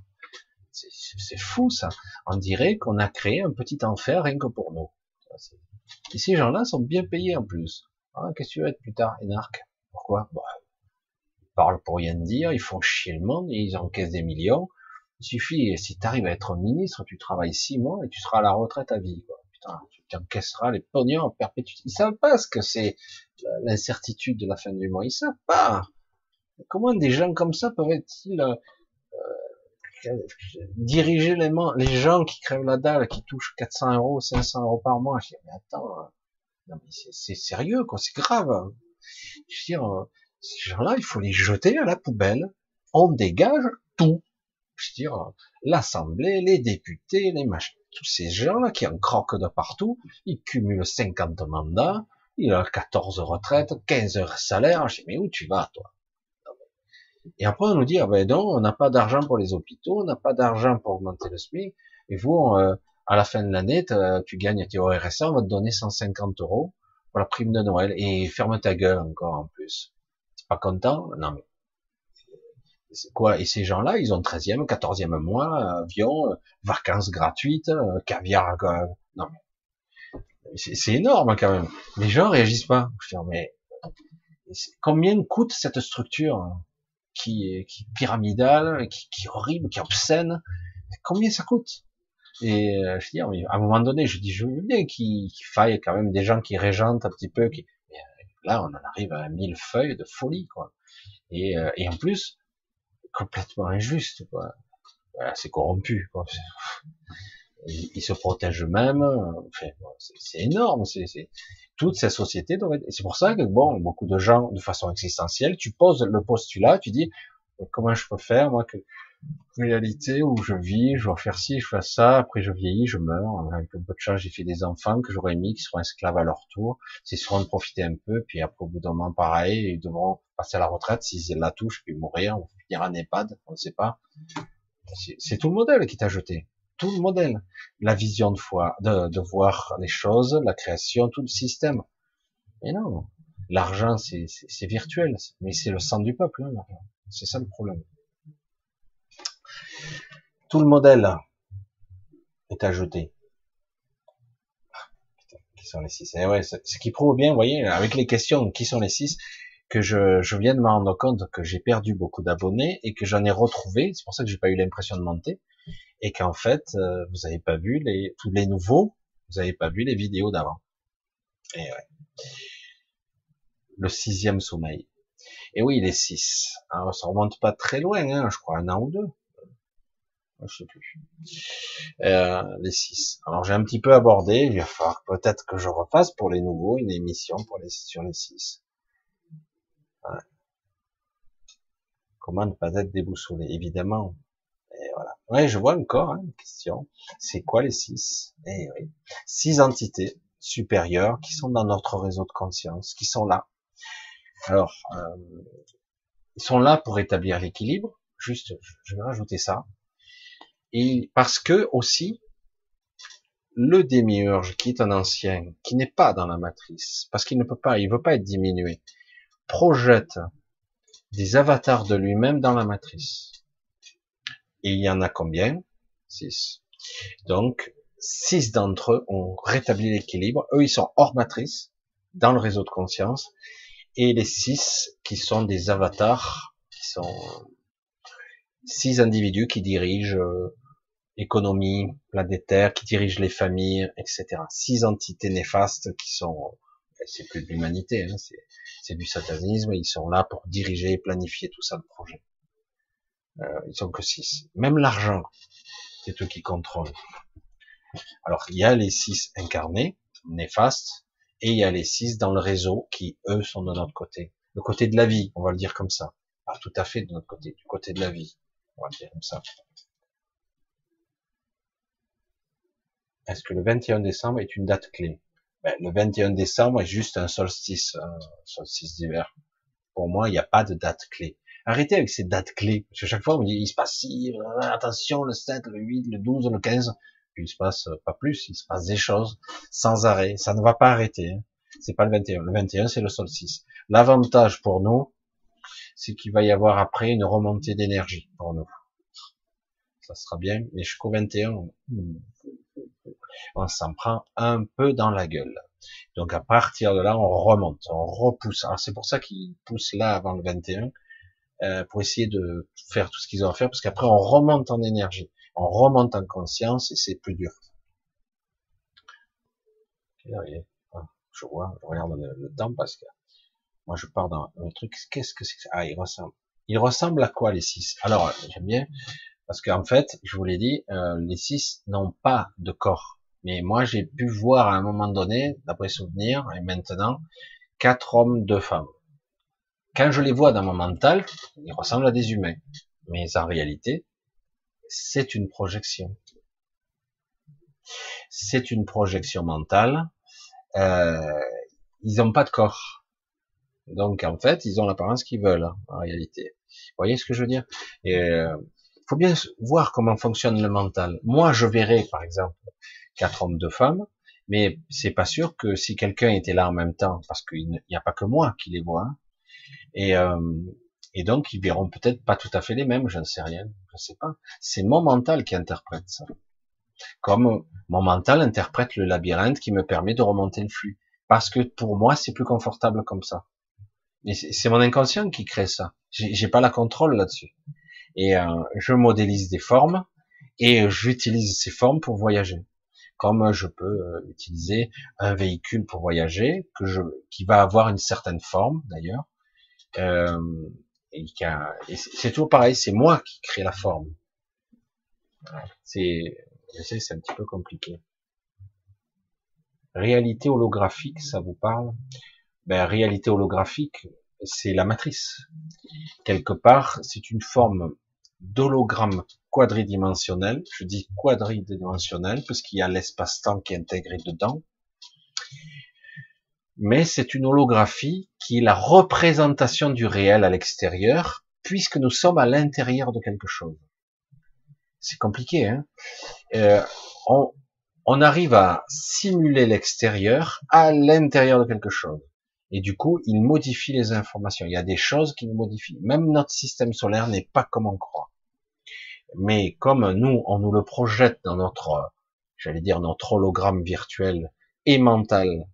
c'est fou ça. On dirait qu'on a créé un petit enfer rien que pour nous. Et ces gens-là sont bien payés en plus. Ah, qu'est-ce que tu veux être plus tard, Énarque? Pourquoi? Bah, Ils parlent pour rien dire, ils font chier le monde, ils encaissent des millions. Il suffit, si tu arrives à être ministre, tu travailles six mois et tu seras à la retraite à vie. Quoi. Putain, tu encaisseras les pognons en perpétuité. Ils savent pas ce que c'est l'incertitude de la fin du mois. Ils savent pas. Comment des gens comme ça peuvent-ils euh, diriger les, les gens qui crèvent la dalle, qui touchent 400 euros, 500 euros par mois? Je dis, mais attends, euh, c'est sérieux, quoi, c'est grave. Je veux euh, ces gens-là, il faut les jeter à la poubelle. On dégage tout. Je l'Assemblée, les députés, les machins, tous ces gens-là qui en croquent de partout, ils cumulent 50 mandats, ils ont 14 retraites, 15 heures salaire. Je dis, mais où tu vas, toi? Et après, on nous dit, ah ben non, on n'a pas d'argent pour les hôpitaux, on n'a pas d'argent pour augmenter le SMIC, et vous, euh, à la fin de l'année, tu gagnes tes RSA, on va te donner 150 euros pour la prime de Noël, et ferme ta gueule encore en plus. C'est pas content? Non mais, quoi? Et ces gens-là, ils ont 13e, 14e mois, avion, vacances gratuites, caviar, non mais, c'est énorme quand même. Les gens réagissent pas. Je dis, mais combien coûte cette structure qui est, qui pyramidale, qui, est horrible, qui est obscène? Combien ça coûte? Et euh, je dis, à un moment donné, je dis, je veux bien qu'il faille quand même des gens qui régentent un petit peu. Qui... Euh, là, on en arrive à mille feuilles de folie, quoi. Euh, et en plus, complètement injuste, quoi. C'est corrompu, quoi ils, se protègent eux-mêmes. Enfin, c'est énorme. C'est toute cette société. C'est pour ça que bon, beaucoup de gens, de façon existentielle, tu poses le postulat, tu dis comment je peux faire moi que réalité où je vis, je dois faire ci, je fais ça, après je vieillis, je meurs, avec un peu de chance, j'ai fait des enfants que j'aurais mis, qui seront esclaves à leur tour, s'ils seront profiter un peu, puis après au bout d'un moment pareil, ils devront passer à la retraite, s'ils la touchent, puis mourir, finir en EHPAD, on ne sait pas. C'est tout le modèle qui t'a jeté tout le modèle, la vision de, foi, de, de voir les choses, la création, tout le système. Mais non, l'argent c'est virtuel, mais c'est le sang du peuple, hein, c'est ça le problème. Tout le modèle est ajouté. Qui sont les six? Et ouais, Ce qui prouve bien, vous voyez, avec les questions, qui sont les six, que je, je viens de me rendre compte que j'ai perdu beaucoup d'abonnés et que j'en ai retrouvé. C'est pour ça que j'ai pas eu l'impression de monter et qu'en fait, euh, vous n'avez pas vu les, tous les nouveaux, vous n'avez pas vu les vidéos d'avant. Et ouais. Le sixième sommeil. Et oui, les six. Alors, ça remonte pas très loin, hein, je crois un an ou deux. Je sais plus. Euh, les six. Alors j'ai un petit peu abordé. Il va falloir peut-être que je refasse pour les nouveaux une émission pour les sur les six. Comment ne pas être déboussolé? Évidemment, et voilà. Ouais, je vois encore hein, une question. C'est quoi les six? Eh oui, six entités supérieures qui sont dans notre réseau de conscience, qui sont là. Alors, euh, ils sont là pour établir l'équilibre. Juste, je vais rajouter ça. Et parce que aussi, le démiurge, qui est un ancien, qui n'est pas dans la matrice, parce qu'il ne peut pas, il veut pas être diminué, projette des avatars de lui-même dans la matrice. Et il y en a combien? Six. Donc, six d'entre eux ont rétabli l'équilibre. Eux, ils sont hors matrice, dans le réseau de conscience. Et les six qui sont des avatars, qui sont six individus qui dirigent euh, l'économie planétaire, qui dirigent les familles, etc. Six entités néfastes qui sont, c'est plus de l'humanité, hein, c'est du satanisme. Ils sont là pour diriger et planifier tout ça, le projet. Euh, ils sont que six. Même l'argent, c'est eux qui contrôlent. Alors, il y a les six incarnés, néfastes, et il y a les six dans le réseau qui, eux, sont de notre côté. Le côté de la vie, on va le dire comme ça. Pas tout à fait de notre côté, du côté de la vie. On va le dire comme ça. Est-ce que le 21 décembre est une date clé? Ben, Le 21 décembre est juste un solstice, un solstice d'hiver. Pour moi, il n'y a pas de date clé. Arrêtez avec ces dates clés. Parce que chaque fois, on me dit, il se passe si, euh, attention, le 7, le 8, le 12, le 15. Puis il se passe euh, pas plus, il se passe des choses sans arrêt. Ça ne va pas arrêter. Hein. C'est pas le 21. Le 21, c'est le solstice. L'avantage pour nous, c'est qu'il va y avoir après une remontée d'énergie pour nous. Ça sera bien, mais jusqu'au 21, on s'en prend un peu dans la gueule. Donc à partir de là, on remonte, on repousse. Alors c'est pour ça qu'il pousse là avant le 21, euh, pour essayer de faire tout ce qu'ils ont à faire, parce qu'après on remonte en énergie, on remonte en conscience et c'est plus dur. Ah, je vois, je regarde le, temps parce que moi je pars dans un truc. Qu'est-ce que c'est Ah, il ressemble. Il ressemble à quoi les six? Alors j'aime bien parce qu'en fait, je vous l'ai dit, euh, les six n'ont pas de corps. Mais moi j'ai pu voir à un moment donné, d'après souvenir, et maintenant, quatre hommes, deux femmes. Quand je les vois dans mon mental, ils ressemblent à des humains. Mais en réalité, c'est une projection. C'est une projection mentale. Euh, ils n'ont pas de corps. Donc en fait, ils ont l'apparence qu'ils veulent, en réalité. voyez ce que je veux dire? Euh, faut bien voir comment fonctionne le mental. Moi, je verrais, par exemple, quatre hommes, deux femmes, mais c'est pas sûr que si quelqu'un était là en même temps, parce qu'il n'y a pas que moi qui les vois, et, euh, et donc ils verront peut-être pas tout à fait les mêmes, je ne sais rien, je sais pas. C'est mon mental qui interprète ça. Comme mon mental interprète le labyrinthe qui me permet de remonter le flux. Parce que pour moi, c'est plus confortable comme ça. Mais c'est mon inconscient qui crée ça. J'ai pas la contrôle là-dessus. Et euh, je modélise des formes et j'utilise ces formes pour voyager. Comme je peux euh, utiliser un véhicule pour voyager, que je, qui va avoir une certaine forme d'ailleurs, euh, et, c'est toujours pareil, c'est moi qui crée la forme. C'est c'est un petit peu compliqué. Réalité holographique, ça vous parle? Ben réalité holographique, c'est la matrice. Quelque part, c'est une forme d'hologramme quadridimensionnel. Je dis quadridimensionnel parce qu'il y a l'espace-temps qui est intégré dedans. Mais c'est une holographie qui est la représentation du réel à l'extérieur, puisque nous sommes à l'intérieur de quelque chose. C'est compliqué, hein euh, on, on arrive à simuler l'extérieur à l'intérieur de quelque chose. Et du coup, il modifie les informations. Il y a des choses qui nous modifient. Même notre système solaire n'est pas comme on croit. Mais comme nous, on nous le projette dans notre, j'allais dire, notre hologramme virtuel et mental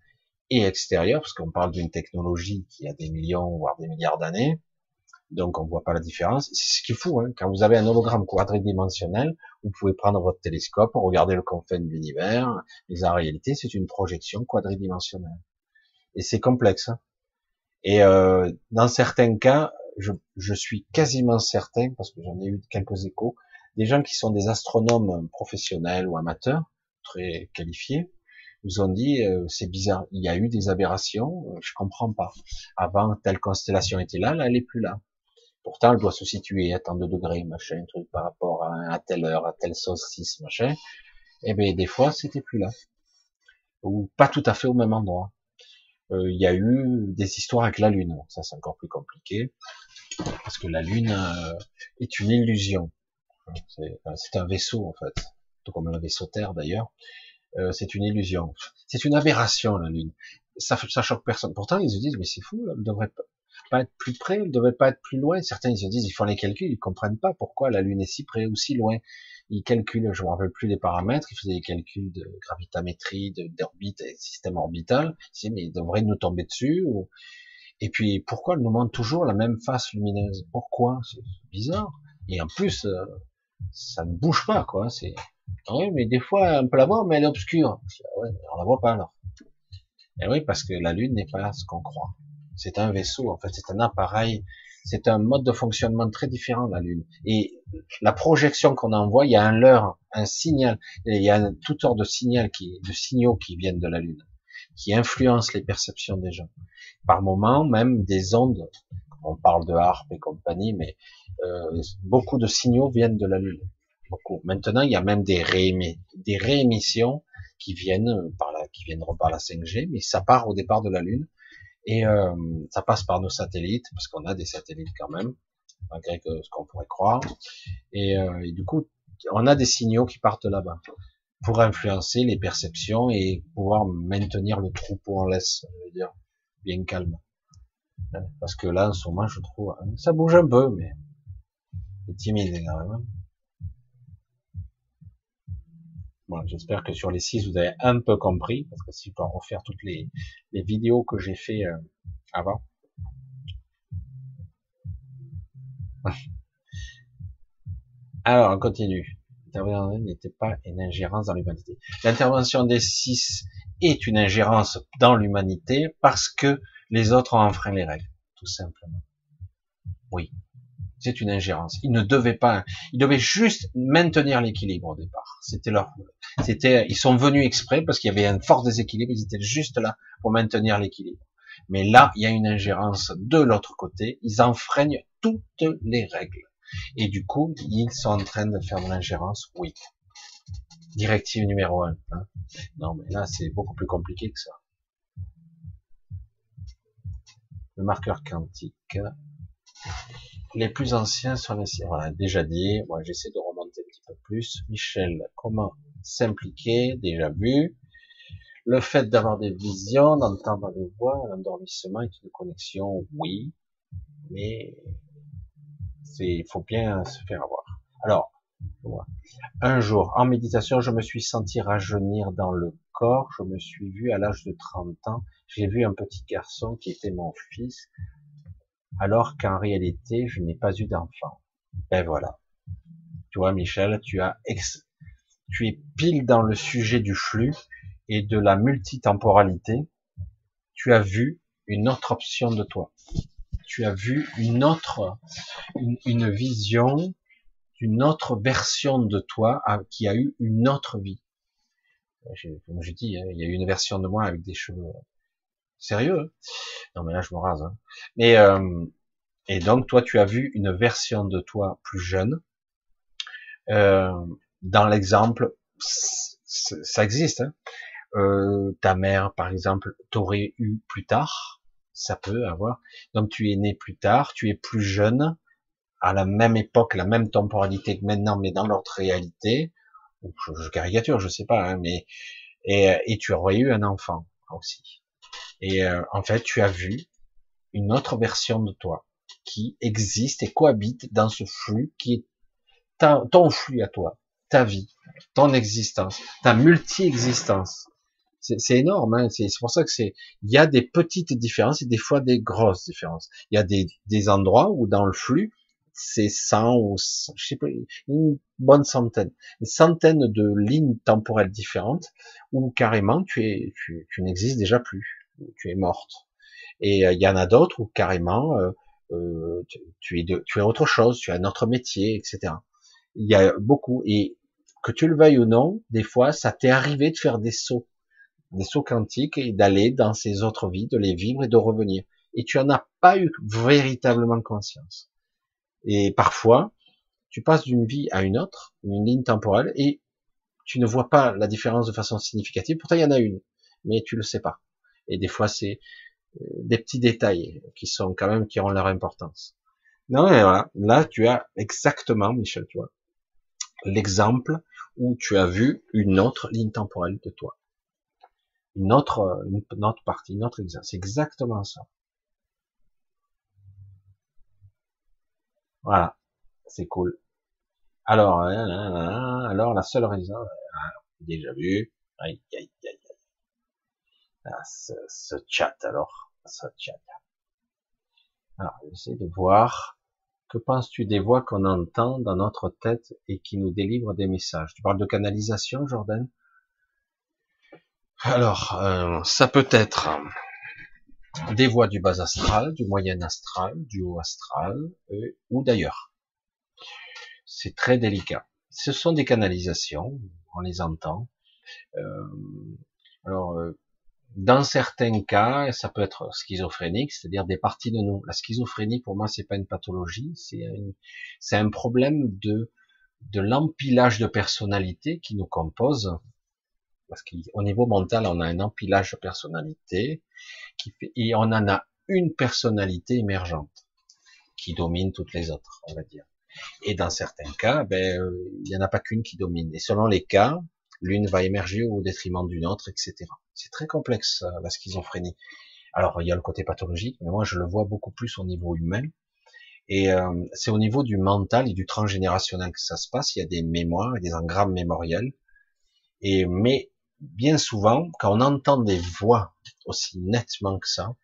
et extérieur, parce qu'on parle d'une technologie qui a des millions, voire des milliards d'années, donc on voit pas la différence. C'est ce qu'il faut, hein. quand vous avez un hologramme quadridimensionnel, vous pouvez prendre votre télescope, regarder le confin de l'univers, mais en réalité c'est une projection quadridimensionnelle. Et c'est complexe. Hein. Et euh, dans certains cas, je, je, suis quasiment certain, parce que j'en ai eu quelques échos, des gens qui sont des astronomes professionnels ou amateurs, très qualifiés, nous ont dit euh, c'est bizarre, il y a eu des aberrations, euh, je comprends pas. Avant telle constellation était là, là elle est plus là. Pourtant, elle doit se situer à tant de degrés, machin, truc, par rapport à, telle heure, à telle solstice, machin. Eh bien, des fois, c'était plus là. Ou pas tout à fait au même endroit. Euh, il y a eu des histoires avec la Lune. Ça, c'est encore plus compliqué. Parce que la Lune euh, est une illusion. C'est un vaisseau, en fait. Tout comme le vaisseau Terre, d'ailleurs. Euh, c'est une illusion. C'est une aberration, la Lune. Ça, ça choque personne. Pourtant, ils se disent, mais c'est fou, elle devrait pas être plus près, elle devait pas être plus loin. Certains ils se disent, ils font les calculs, ils comprennent pas pourquoi la Lune est si près ou si loin. Ils calculent, je me rappelle plus des paramètres, ils faisaient des calculs de gravitamétrie, d'orbite, de, système orbital. Ils disaient, mais ils devraient nous tomber dessus. Et puis, pourquoi elle nous montre toujours la même face lumineuse? Pourquoi? C'est bizarre. Et en plus, euh, ça ne bouge pas, quoi. C'est oui, mais des fois, on peut la voir, mais elle est obscure. Ah ouais, on la voit pas alors. Et oui, parce que la Lune n'est pas ce qu'on croit. C'est un vaisseau, en fait, c'est un appareil, c'est un mode de fonctionnement très différent, la Lune. Et la projection qu'on envoie, il y a un leurre, un signal, il y a tout ordre de signal qui, de signaux qui viennent de la Lune, qui influencent les perceptions des gens. Par moments, même des ondes, on parle de harpe et compagnie, mais euh, beaucoup de signaux viennent de la Lune. Maintenant, il y a même des, réémissions qui viennent par la, qui viendront par la 5G, mais ça part au départ de la Lune et euh, ça passe par nos satellites, parce qu'on a des satellites quand même, malgré que ce qu'on pourrait croire. Et, euh, et, du coup, on a des signaux qui partent là-bas pour influencer les perceptions et pouvoir maintenir le troupeau en laisse, je veux dire, bien calme. Parce que là, en ce moment, je trouve, hein, ça bouge un peu, mais c'est timide quand même. Hein. Bon, j'espère que sur les six, vous avez un peu compris, parce que si je dois refaire toutes les, les vidéos que j'ai fait euh, avant. Alors, on continue. L'intervention n'était pas une ingérence dans l'humanité. L'intervention des six est une ingérence dans l'humanité parce que les autres ont enfreint les règles, tout simplement. Oui, c'est une ingérence. Ils ne devaient pas, ils devaient juste maintenir l'équilibre au départ. C'était leur, c'était, ils sont venus exprès parce qu'il y avait un fort déséquilibre. Ils étaient juste là pour maintenir l'équilibre. Mais là, il y a une ingérence de l'autre côté. Ils enfreignent toutes les règles. Et du coup, ils sont en train de faire de l'ingérence. Oui. Directive numéro un. Hein. Non, mais là, c'est beaucoup plus compliqué que ça. Le marqueur quantique. les plus anciens sont les Voilà, déjà dit. Moi, j'essaie de remonter un petit peu plus. Michel, comment s'impliquer? Déjà vu. Le fait d'avoir des visions, d'entendre des voix, l'endormissement est une connexion, oui, mais il faut bien se faire avoir. Alors, un jour, en méditation, je me suis senti rajeunir dans le corps, je me suis vu à l'âge de 30 ans, j'ai vu un petit garçon qui était mon fils, alors qu'en réalité, je n'ai pas eu d'enfant. Ben voilà. Tu vois, Michel, tu as tu es pile dans le sujet du flux et de la multitemporalité. Tu as vu une autre option de toi. Tu as vu une autre, une, vision d'une autre version de toi qui a eu une autre vie. Comme je dis, hein, il y a eu une version de moi avec des cheveux Sérieux hein? Non mais là je me rase. Hein. Mais euh, et donc toi tu as vu une version de toi plus jeune. Euh, dans l'exemple, ça existe. Hein. Euh, ta mère par exemple t'aurait eu plus tard. Ça peut avoir. Donc tu es né plus tard, tu es plus jeune, à la même époque, la même temporalité que maintenant, mais dans l'autre réalité. Je, caricature, je sais pas, hein, mais et tu aurais eu un enfant aussi. Et euh, en fait, tu as vu une autre version de toi qui existe et cohabite dans ce flux qui est ton flux à toi, ta vie, ton existence, ta multi-existence. C'est énorme, hein c'est pour ça que c'est. Il y a des petites différences et des fois des grosses différences. Il y a des, des endroits où dans le flux, c'est 100 ou je sais pas, une bonne centaine, une centaine de lignes temporelles différentes où carrément tu es, tu, tu n'existes déjà plus tu es morte. Et euh, il y en a d'autres où carrément euh, euh, tu, tu es autre chose, tu as un autre métier, etc. Il y a beaucoup et que tu le veuilles ou non, des fois ça t'est arrivé de faire des sauts, des sauts quantiques et d'aller dans ces autres vies, de les vivre et de revenir. Et tu en as pas eu véritablement conscience. Et parfois, tu passes d'une vie à une autre, une ligne temporelle, et tu ne vois pas la différence de façon significative. Pourtant, il y en a une, mais tu le sais pas. Et des fois, c'est euh, des petits détails qui sont quand même, qui ont leur importance. Non, mais voilà. Là, tu as exactement, Michel, tu vois, l'exemple où tu as vu une autre ligne temporelle de toi. Une autre, une autre partie, une autre exemple. C'est exactement ça. Voilà. C'est cool. Alors, hein, hein, hein, alors la seule raison, déjà vu, aïe, aïe, aïe, ah, ce, chat alors, ce chat. Alors, j'essaie de voir. Que penses-tu des voix qu'on entend dans notre tête et qui nous délivrent des messages? Tu parles de canalisation, Jordan? Alors, euh, ça peut être des voix du bas astral, du moyen astral, du haut astral, euh, ou d'ailleurs. C'est très délicat. Ce sont des canalisations, on les entend. Euh, alors, dans certains cas, ça peut être schizophrénique, c'est-à-dire des parties de nous. La schizophrénie, pour moi, c'est pas une pathologie, c'est un problème de de l'empilage de personnalité qui nous compose. Parce qu'au niveau mental, on a un empilage de personnalité qui fait, et on en a une personnalité émergente qui domine toutes les autres, on va dire. Et dans certains cas, ben, il n'y en a pas qu'une qui domine. Et selon les cas, l'une va émerger au détriment d'une autre, etc. C'est très complexe la schizophrénie. Alors il y a le côté pathologique, mais moi je le vois beaucoup plus au niveau humain. Et euh, c'est au niveau du mental et du transgénérationnel que ça se passe. Il y a des mémoires et des engrammes mémoriels. Et mais bien souvent, quand on entend des voix aussi nettement que ça,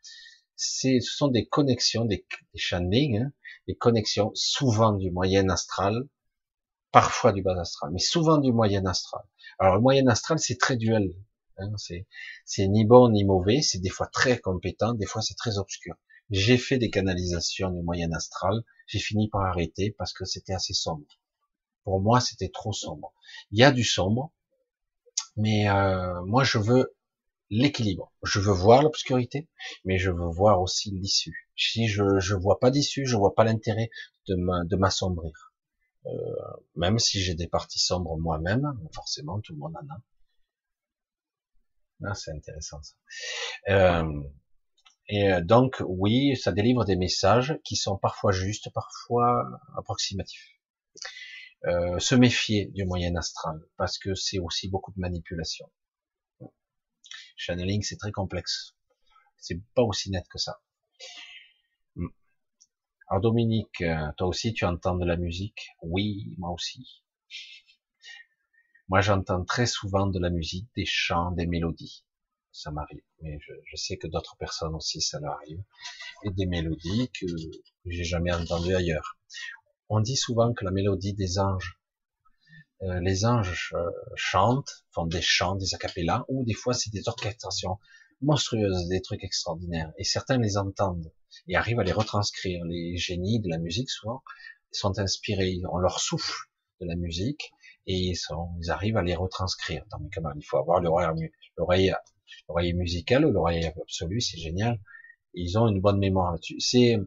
c'est, ce sont des connexions, des, des hein, des connexions souvent du moyen astral, parfois du bas astral, mais souvent du moyen astral. Alors le moyen astral, c'est très duel. Hein, c'est ni bon ni mauvais, c'est des fois très compétent, des fois c'est très obscur. J'ai fait des canalisations du moyen astral, j'ai fini par arrêter parce que c'était assez sombre. Pour moi, c'était trop sombre. Il y a du sombre, mais euh, moi je veux l'équilibre. Je veux voir l'obscurité, mais je veux voir aussi l'issue. Si je ne vois pas d'issue, je vois pas l'intérêt de m'assombrir. Euh, même si j'ai des parties sombres moi-même, forcément tout le monde en a. Ah, c'est intéressant ça. Euh, Et euh, donc, oui, ça délivre des messages qui sont parfois justes, parfois approximatifs. Euh, se méfier du moyen astral, parce que c'est aussi beaucoup de manipulation. Channeling, c'est très complexe. C'est pas aussi net que ça. Hmm. Alors Dominique, euh, toi aussi tu entends de la musique? Oui, moi aussi. Moi j'entends très souvent de la musique, des chants, des mélodies. Ça m'arrive, mais je, sais que d'autres personnes aussi ça leur arrive. Et des mélodies que j'ai jamais entendues ailleurs. On dit souvent que la mélodie des anges, euh, les anges euh, chantent, font des chants, des acapellas, ou des fois c'est des orchestrations monstrueuses, des trucs extraordinaires. Et certains les entendent et arrivent à les retranscrire. Les génies de la musique souvent sont inspirés, on leur souffle de la musique et ils, sont, ils arrivent à les retranscrire. Donc quand même, il faut avoir l'oreille, l'oreille, l'oreille musicale ou l'oreille absolue, c'est génial. ils ont une bonne mémoire là-dessus. C'est,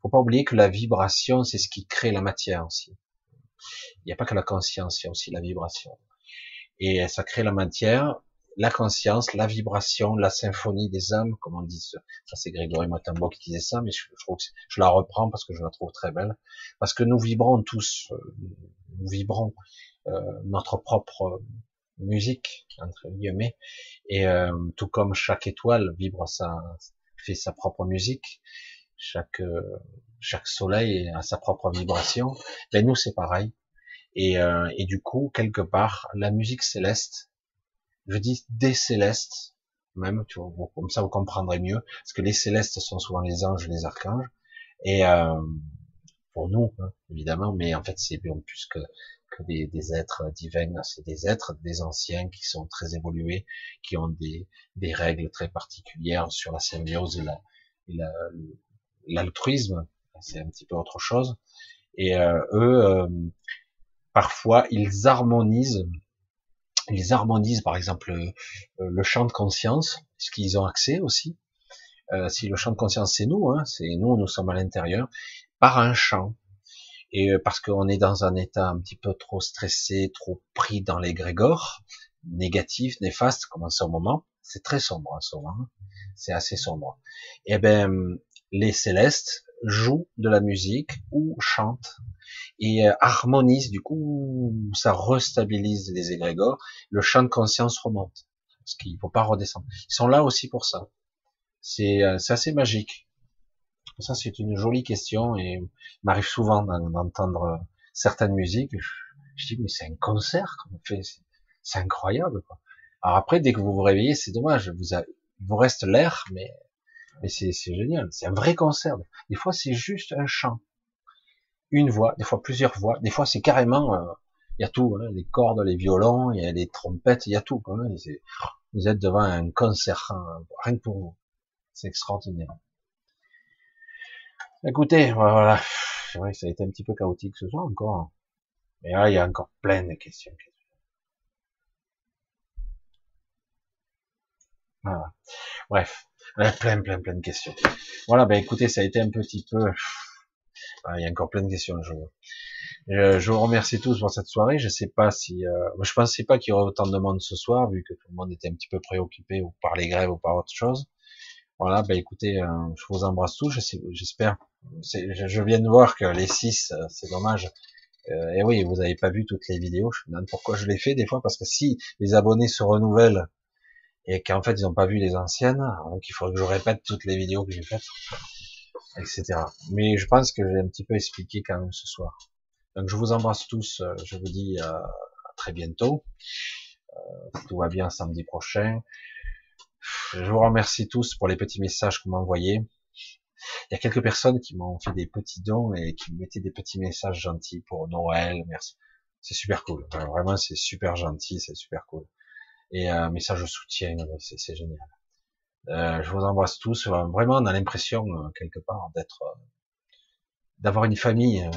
faut pas oublier que la vibration, c'est ce qui crée la matière aussi. Il n'y a pas que la conscience, il y a aussi la vibration. Et ça crée la matière, la conscience, la vibration, la symphonie des âmes, comme on dit. Ça, c'est Grégory Matambo qui disait ça, mais je, trouve que je la reprends parce que je la trouve très belle. Parce que nous vibrons tous, euh, nous vibrons notre propre musique, entre guillemets, et euh, tout comme chaque étoile vibre sa, fait sa propre musique, chaque chaque soleil a sa propre vibration. Ben nous c'est pareil. Et, euh, et du coup, quelque part, la musique céleste, je dis des célestes, même, tu vois, comme ça vous comprendrez mieux, parce que les célestes sont souvent les anges, les archanges, et euh, pour nous, hein, évidemment, mais en fait c'est bien plus que, que des, des êtres divins, c'est des êtres, des anciens qui sont très évolués, qui ont des, des règles très particulières sur la symbiose et l'altruisme, c'est un petit peu autre chose. Et euh, eux, euh, parfois, ils harmonisent, ils harmonisent, par exemple, euh, le champ de conscience, ce qu'ils ont accès aussi. si le champ de conscience c'est nous, hein, c'est nous, nous sommes à l'intérieur, par un champ. Et parce qu'on est dans un état un petit peu trop stressé, trop pris dans les grégores, négatif, néfaste, comme en ce moment, c'est très sombre en hein. c'est assez sombre. Eh ben les célestes joue de la musique ou chante et euh, harmonise. Du coup, ça restabilise les égrégores. Le champ de conscience remonte parce qu'il faut pas redescendre. Ils sont là aussi pour ça. C'est euh, assez magique. Ça, c'est une jolie question et m'arrive souvent d'entendre certaines musiques. Je, dis, mais c'est un concert qu'on fait. C'est incroyable. Alors après, dès que vous vous réveillez, c'est dommage. Vous il vous reste l'air, mais c'est génial, c'est un vrai concert. Des fois, c'est juste un chant, une voix, des fois plusieurs voix, des fois c'est carrément, euh, il y a tout, hein, les cordes, les violons, il y a les trompettes, il y a tout. Quoi, vous êtes devant un concert, hein, rien que pour vous. C'est extraordinaire. Écoutez, voilà, c'est vrai que ça a été un petit peu chaotique ce soir encore. Mais là, il y a encore plein de questions. Voilà. Bref plein, plein, plein de questions. Voilà, ben écoutez, ça a été un petit peu... Ah, il y a encore plein de questions. Je, je, je vous remercie tous pour cette soirée. Je sais pas si... Euh... Je pensais pas qu'il y aurait autant de monde ce soir, vu que tout le monde était un petit peu préoccupé par les grèves ou par autre chose. Voilà, ben écoutez, euh, je vous embrasse tous. J'espère... Je, viens de voir que les 6, euh, c'est dommage. Euh, et oui, vous avez pas vu toutes les vidéos. Je me demande pourquoi je les fais des fois, parce que si les abonnés se renouvellent et qu'en fait ils n'ont pas vu les anciennes, donc il faudrait que je répète toutes les vidéos que j'ai faites, etc. Mais je pense que j'ai un petit peu expliqué quand même ce soir. Donc je vous embrasse tous, je vous dis à très bientôt. Tout va bien samedi prochain. Je vous remercie tous pour les petits messages que vous m'envoyez. Il y a quelques personnes qui m'ont fait des petits dons et qui me mettaient des petits messages gentils pour Noël, merci. C'est super cool. vraiment, c'est super gentil, c'est super cool et un message de soutien, c'est génial. Euh, je vous embrasse tous. Vraiment, on a l'impression euh, quelque part d'être, euh, d'avoir une famille.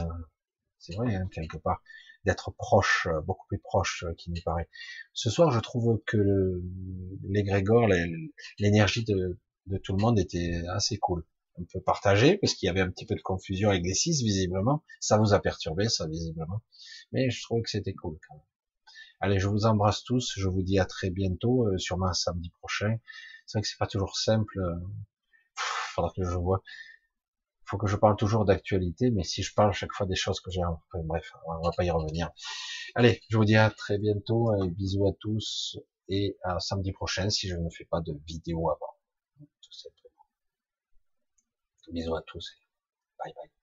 c'est vrai, hein, quelque part, d'être proche, beaucoup plus proche qu'il n'y paraît. Ce soir, je trouve que l'égrégore, l'énergie de, de tout le monde était assez cool. Un peu partagé, parce qu'il y avait un petit peu de confusion avec les six, visiblement. Ça vous a perturbé, ça, visiblement. Mais je trouve que c'était cool, quand même. Allez, je vous embrasse tous. Je vous dis à très bientôt, euh, sûrement samedi prochain. C'est vrai que c'est pas toujours simple. Euh, faudra que je vois. Faut que je parle toujours d'actualité, mais si je parle chaque fois des choses que j'ai, bref, on va pas y revenir. Allez, je vous dis à très bientôt, et bisous à tous, et à samedi prochain si je ne fais pas de vidéo avant. Tout simplement. Bisous à tous, bye bye.